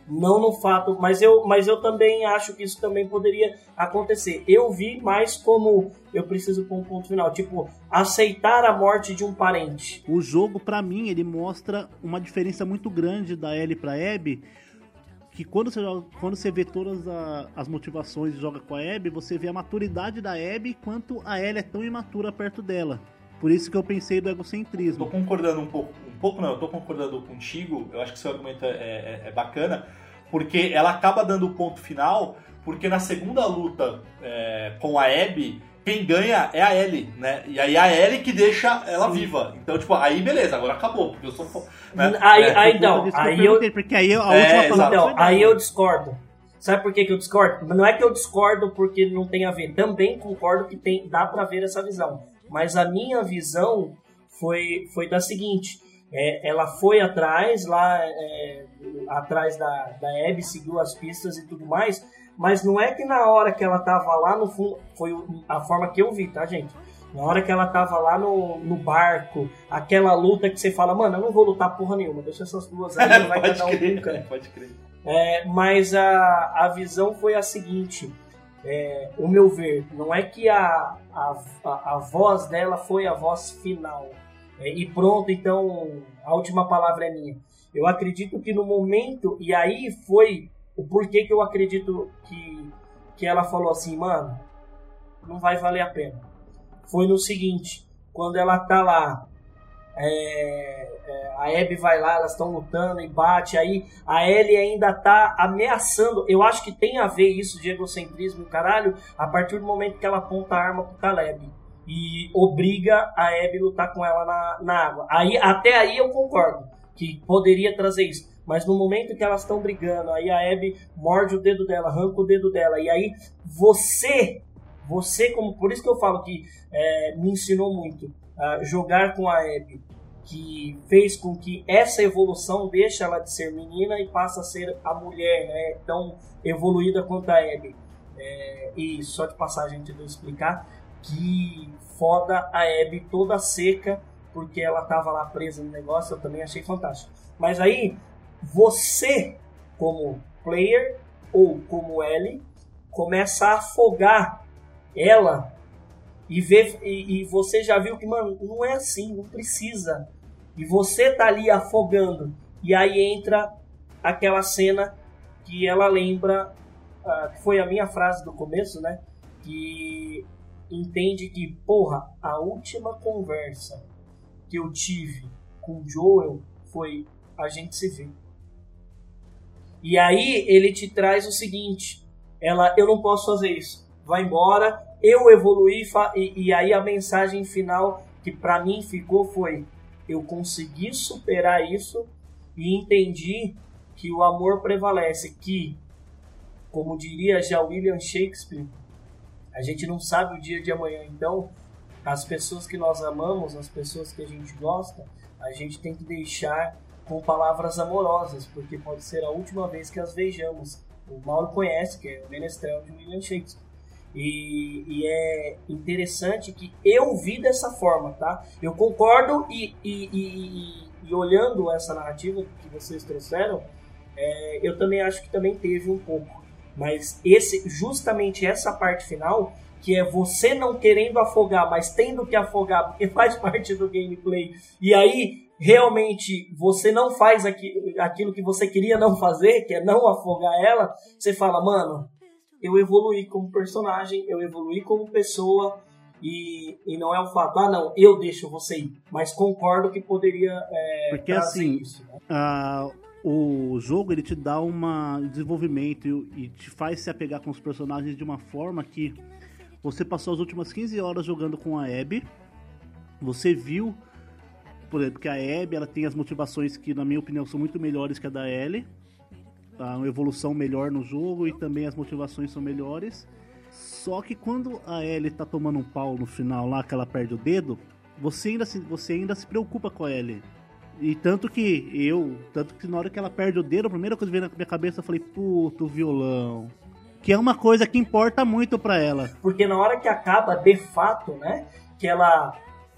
Speaker 5: Não no fato, mas eu, mas eu também acho que isso também poderia acontecer. Eu vi mais como eu preciso pôr um ponto final, tipo, aceitar a morte de um parente.
Speaker 4: O jogo, pra mim, ele mostra uma diferença muito grande da Ellie pra Abby. Que quando você, joga- quando você vê todas a- as motivações e joga com a Abby, você vê a maturidade da Abby quanto a Ellie é tão imatura perto dela. Por isso que eu pensei do egocentrismo.
Speaker 3: Tô concordando um pouco, pouco não, eu tô concordando contigo, eu acho que seu argumento é, é- é bacana, porque ela acaba dando o ponto final, porque na segunda luta é, com a Abby, quem ganha é a Ellie, né? E aí a Ellie que deixa ela viva. Então, tipo, aí beleza, agora acabou, porque eu sou... Né?
Speaker 5: Aí,
Speaker 3: É,
Speaker 5: aí então,
Speaker 3: que
Speaker 5: aí eu,
Speaker 4: porque aí a
Speaker 3: É,
Speaker 4: última
Speaker 5: então, aí eu discordo. Sabe por que, que eu discordo? Não é que eu discordo porque não tem a ver. Também concordo que tem, dá pra ver essa visão. Mas a minha visão foi, foi da seguinte: é, ela foi atrás, lá é, atrás da, da Abby, seguiu as pistas e tudo mais. Mas não é que na hora que ela tava lá no fundo. Foi a forma que eu vi, tá, gente? Na hora que ela tava lá no, no barco, aquela luta que você fala, mano, eu não vou lutar porra nenhuma, deixa essas duas aí, não vai cada um nunca.
Speaker 3: pode crer.
Speaker 5: É, mas a, a visão foi a seguinte: é, o meu ver, não é que a, a, a, a voz dela foi a voz final. É, e pronto, então a última palavra é minha. Eu acredito que no momento, e aí foi o porquê que eu acredito que, que ela falou assim, mano, não vai valer a pena. Foi no seguinte, quando ela tá lá, é, é, a Abby vai lá, elas estão lutando e bate, aí a Ellie ainda tá ameaçando. Eu acho que tem a ver isso de egocentrismo caralho, a partir do momento que ela aponta a arma pro Caleb e obriga a Abby a lutar com ela na, na água. Aí, até aí eu concordo que poderia trazer isso. Mas no momento que elas estão brigando, aí a Abby morde o dedo dela, arranca o dedo dela, e aí você, você como por isso que eu falo que é, me ensinou muito a jogar com a Abby, que fez com que essa evolução deixa ela de ser menina e passa a ser a mulher, né? Tão evoluída quanto a Abby. É, e só de passagem antes de eu explicar que foda a Abby toda seca porque ela tava lá presa no negócio, eu também achei fantástico. Mas aí você como player ou como Ellie começa a afogar ela e ver e, e você já viu que mano não é assim, não precisa. E você tá ali afogando e aí entra aquela cena que ela lembra ah, que foi a minha frase do começo, né? Que entende que, porra, a última conversa que eu tive com o Joel foi a gente se vê. E aí ele te traz o seguinte: ela, eu não posso fazer isso. Vai embora, eu evoluí e, e aí a mensagem final que pra mim ficou foi: eu consegui superar isso e entendi que o amor prevalece, que como diria já William Shakespeare, a gente não sabe o dia de amanhã, então as pessoas que nós amamos, as pessoas que a gente gosta, a gente tem que deixar com palavras amorosas, porque pode ser a última vez que as vejamos. O Mauro conhece, que é o Menestrel de William Shakespeare. E, e é interessante que eu vi dessa forma, tá? Eu concordo e, e, e- olhando essa narrativa que vocês trouxeram, é, eu também acho que também teve um pouco. Mas esse, justamente essa parte final que é você não querendo afogar, mas tendo que afogar porque faz parte do gameplay. E aí realmente você não faz aqui, aquilo que você queria não fazer, que é não afogar ela, você fala, mano, eu evoluí como personagem, eu evoluí como pessoa. E, e não é o fato, ah não, eu deixo você ir, mas concordo que poderia é,
Speaker 4: Porque assim,
Speaker 5: isso. né?
Speaker 4: ah, o jogo ele te dá um desenvolvimento e, te faz se apegar com os personagens de uma forma que você passou as últimas 15 horas jogando com a Abby, você viu, por exemplo, que a Abby ela tem as motivações que, na minha opinião, são muito melhores que a da Ellie, uma evolução melhor no jogo e também as motivações são melhores. Só que quando a Ellie tá tomando um pau no final lá, que ela perde o dedo, você ainda se, você ainda se preocupa com a Ellie. E tanto que eu, tanto que na hora que ela perde o dedo, a primeira coisa que veio na minha cabeça, eu falei, puto, violão. Que é uma coisa que importa muito pra ela.
Speaker 5: Porque na hora que acaba, de fato, né? Que ela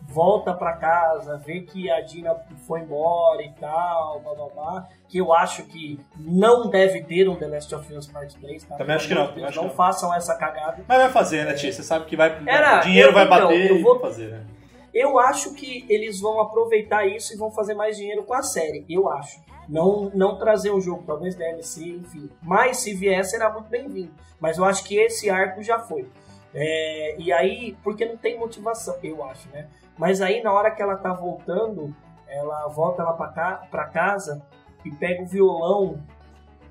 Speaker 5: volta pra casa, vê que a Dina foi embora e tal, blá blá blá. Que eu acho que não deve ter um The Last of Us Part 3, tá?
Speaker 3: Também acho que não,
Speaker 5: Deus,
Speaker 3: acho
Speaker 5: não façam essa cagada.
Speaker 3: Mas vai fazer, né, tia? Você sabe que vai.
Speaker 5: Era,
Speaker 3: o dinheiro
Speaker 5: eu-
Speaker 3: vai
Speaker 5: então,
Speaker 3: bater
Speaker 5: eu
Speaker 3: e
Speaker 5: vou-
Speaker 3: fazer, né?
Speaker 5: Eu acho que eles vão aproveitar isso e vão fazer mais dinheiro com a série. Eu acho. Não, não trazer o jogo, talvez DLC, enfim. Mas se vier, será muito bem-vindo. Mas eu acho que esse arco já foi. É, e aí, porque não tem motivação, eu acho, né? Mas aí, na hora que ela tá voltando, ela volta lá pra, cá, pra casa e pega o violão.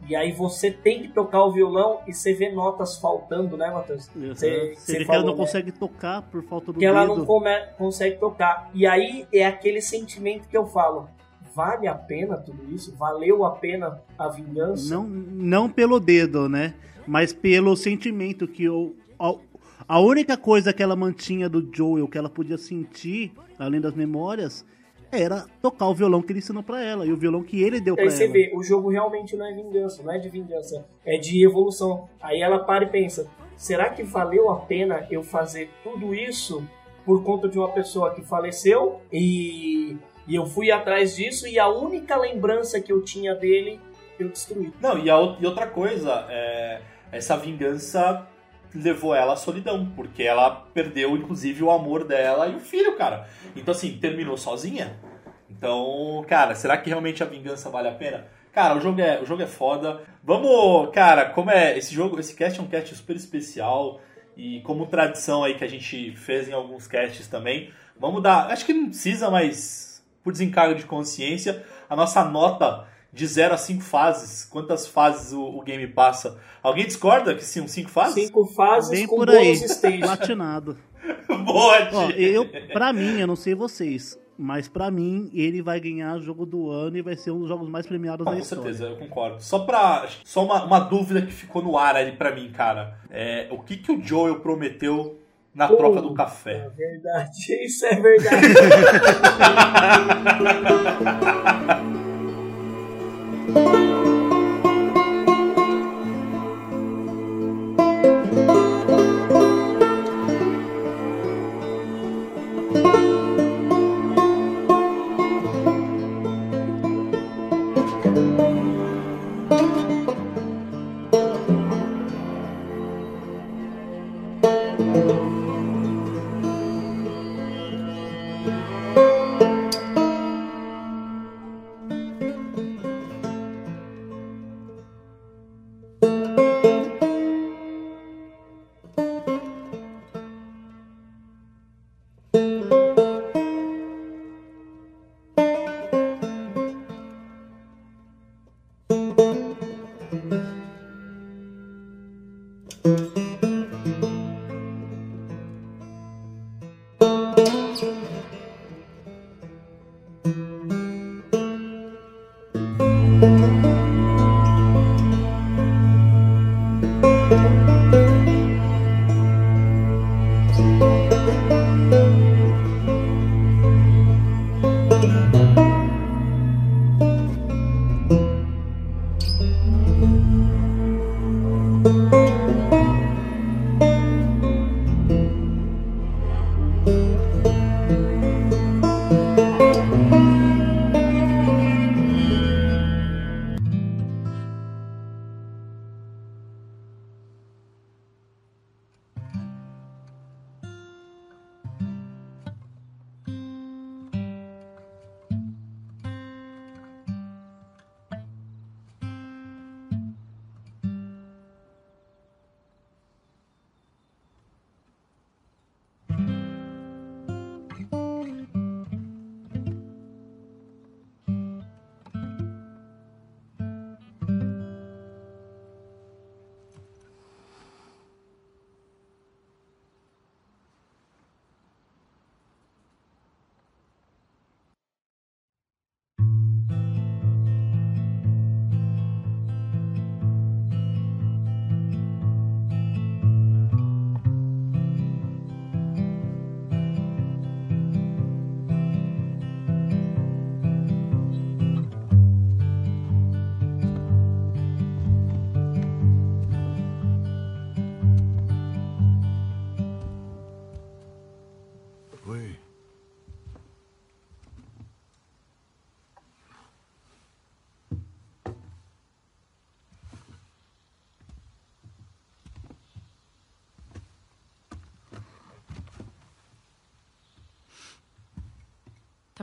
Speaker 5: E aí você tem que tocar o violão e você vê notas faltando, né, Matheus? Você-
Speaker 4: Você
Speaker 5: você
Speaker 4: vê que ela não
Speaker 5: né?
Speaker 4: consegue tocar por falta do
Speaker 5: que ela
Speaker 4: dedo.
Speaker 5: não come- consegue tocar. E aí é aquele sentimento que eu falo: vale a pena tudo isso? Valeu a pena a vingança?
Speaker 4: Não, não pelo dedo, né? Mas pelo sentimento que eu. A, a única coisa que ela mantinha do Joel, que ela podia sentir, além das memórias, era tocar o violão que ele ensinou pra ela. E o violão que ele deu pra
Speaker 5: Aí você
Speaker 4: ela.
Speaker 5: vê, o jogo realmente não é vingança, não é de vingança, é de evolução. Aí ela para e pensa: será que valeu a pena eu fazer tudo isso por conta de uma pessoa que faleceu e, e eu fui atrás disso e a única lembrança que eu tinha dele eu destruí?
Speaker 3: Não, e, a e outra coisa, é, essa vingança levou ela à solidão, porque ela perdeu, inclusive, o amor dela e o filho, cara. Então, assim, terminou sozinha. Então, cara, será que realmente a vingança vale a pena? Cara, o jogo é, o jogo é foda. Vamos, cara, como é. Esse jogo, esse cast é um cast super especial. E como tradição aí que a gente fez em alguns casts também, vamos dar. Acho que não precisa, mas por desencargo de consciência, a nossa nota de 0 a 5 fases. Quantas fases o, o game passa? Alguém discorda que sim, 5 fases?
Speaker 5: Cinco fases
Speaker 4: Bem
Speaker 5: com
Speaker 4: por aí, platinado. Ó,
Speaker 3: tia.
Speaker 4: eu, pra mim, eu não sei vocês, mas pra mim, ele vai ganhar jogo do ano e vai ser um dos jogos mais premiados
Speaker 3: Não,
Speaker 4: da
Speaker 3: com
Speaker 4: história.
Speaker 3: certeza, eu concordo. Só pra. Só uma, uma dúvida que ficou no ar ali pra mim, cara. É, o que, que o Joel prometeu na
Speaker 5: Pô,
Speaker 3: troca do café?
Speaker 5: É verdade, isso é verdade.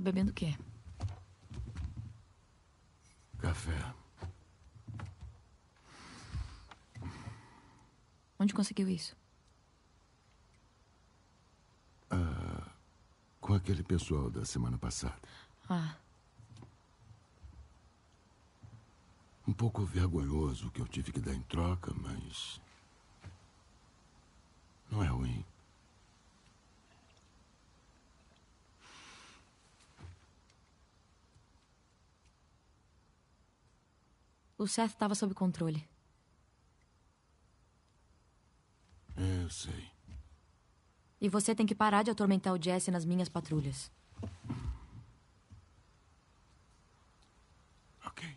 Speaker 15: Bebendo o quê?
Speaker 7: Café.
Speaker 15: Onde conseguiu isso?
Speaker 7: Ah, com aquele pessoal da semana passada.
Speaker 15: Ah,
Speaker 7: Um pouco vergonhoso o que eu tive que dar em troca, mas. Não é ruim.
Speaker 15: O Seth estava sob controle.
Speaker 7: Eu sei.
Speaker 15: E você tem que parar de atormentar o Jesse nas minhas patrulhas.
Speaker 7: Ok.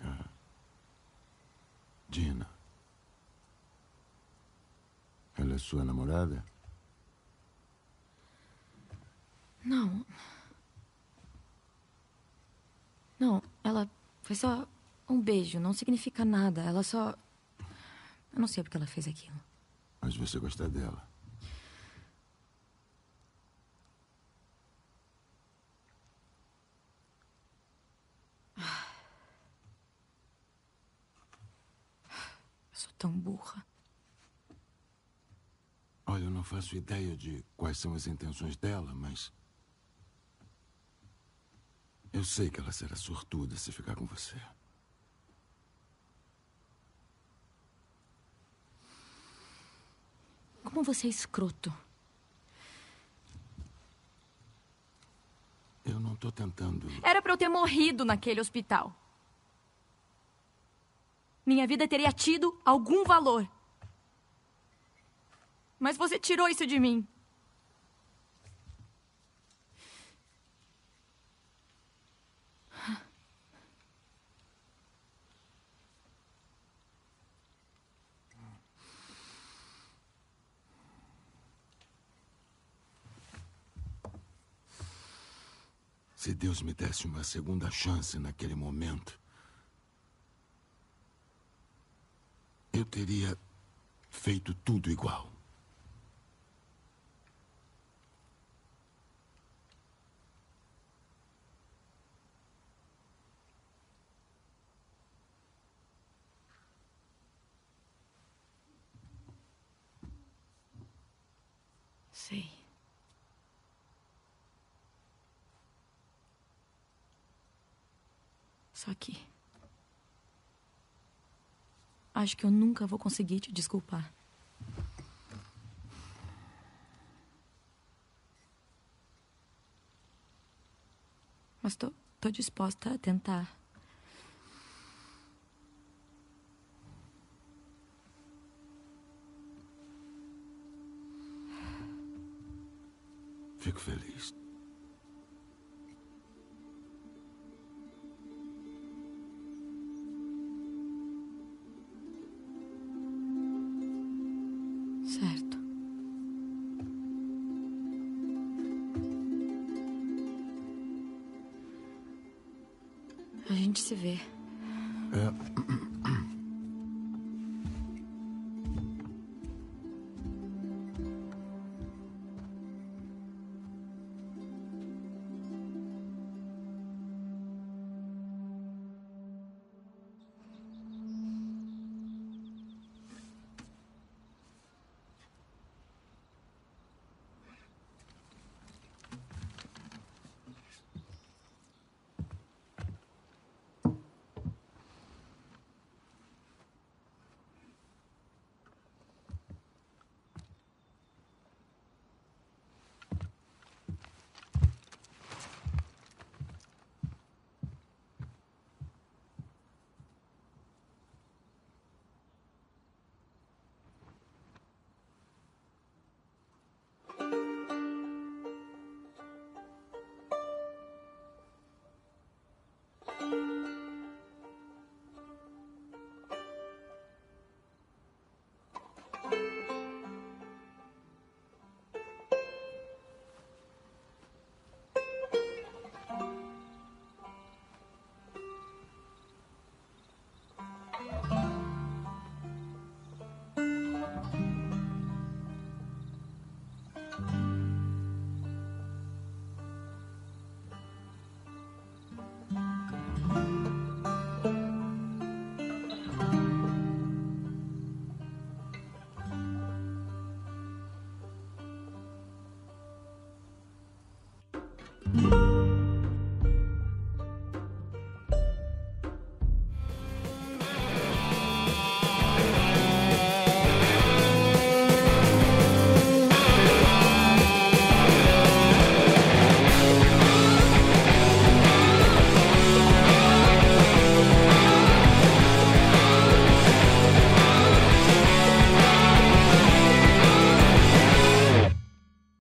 Speaker 7: Ah. Gina. Ela é sua namorada?
Speaker 15: Não. Não, ela foi só um beijo, não significa nada. Ela só. Eu não sei porque ela fez aquilo.
Speaker 7: Mas você gosta dela.
Speaker 15: Eu sou tão burra.
Speaker 7: Olha, eu não faço ideia de quais são as intenções dela, mas. Eu sei que ela será sortuda se ficar com você.
Speaker 15: Como você é escroto.
Speaker 7: Eu não tô tentando.
Speaker 15: Era pra eu ter morrido naquele hospital. Minha vida teria tido algum valor. Mas você tirou isso de mim.
Speaker 7: Se Deus me desse uma segunda chance naquele momento, eu teria feito tudo igual.
Speaker 15: Sei. Só que. Acho que eu nunca vou conseguir te desculpar. Mas tô, tô disposta a tentar.
Speaker 7: Fico feliz.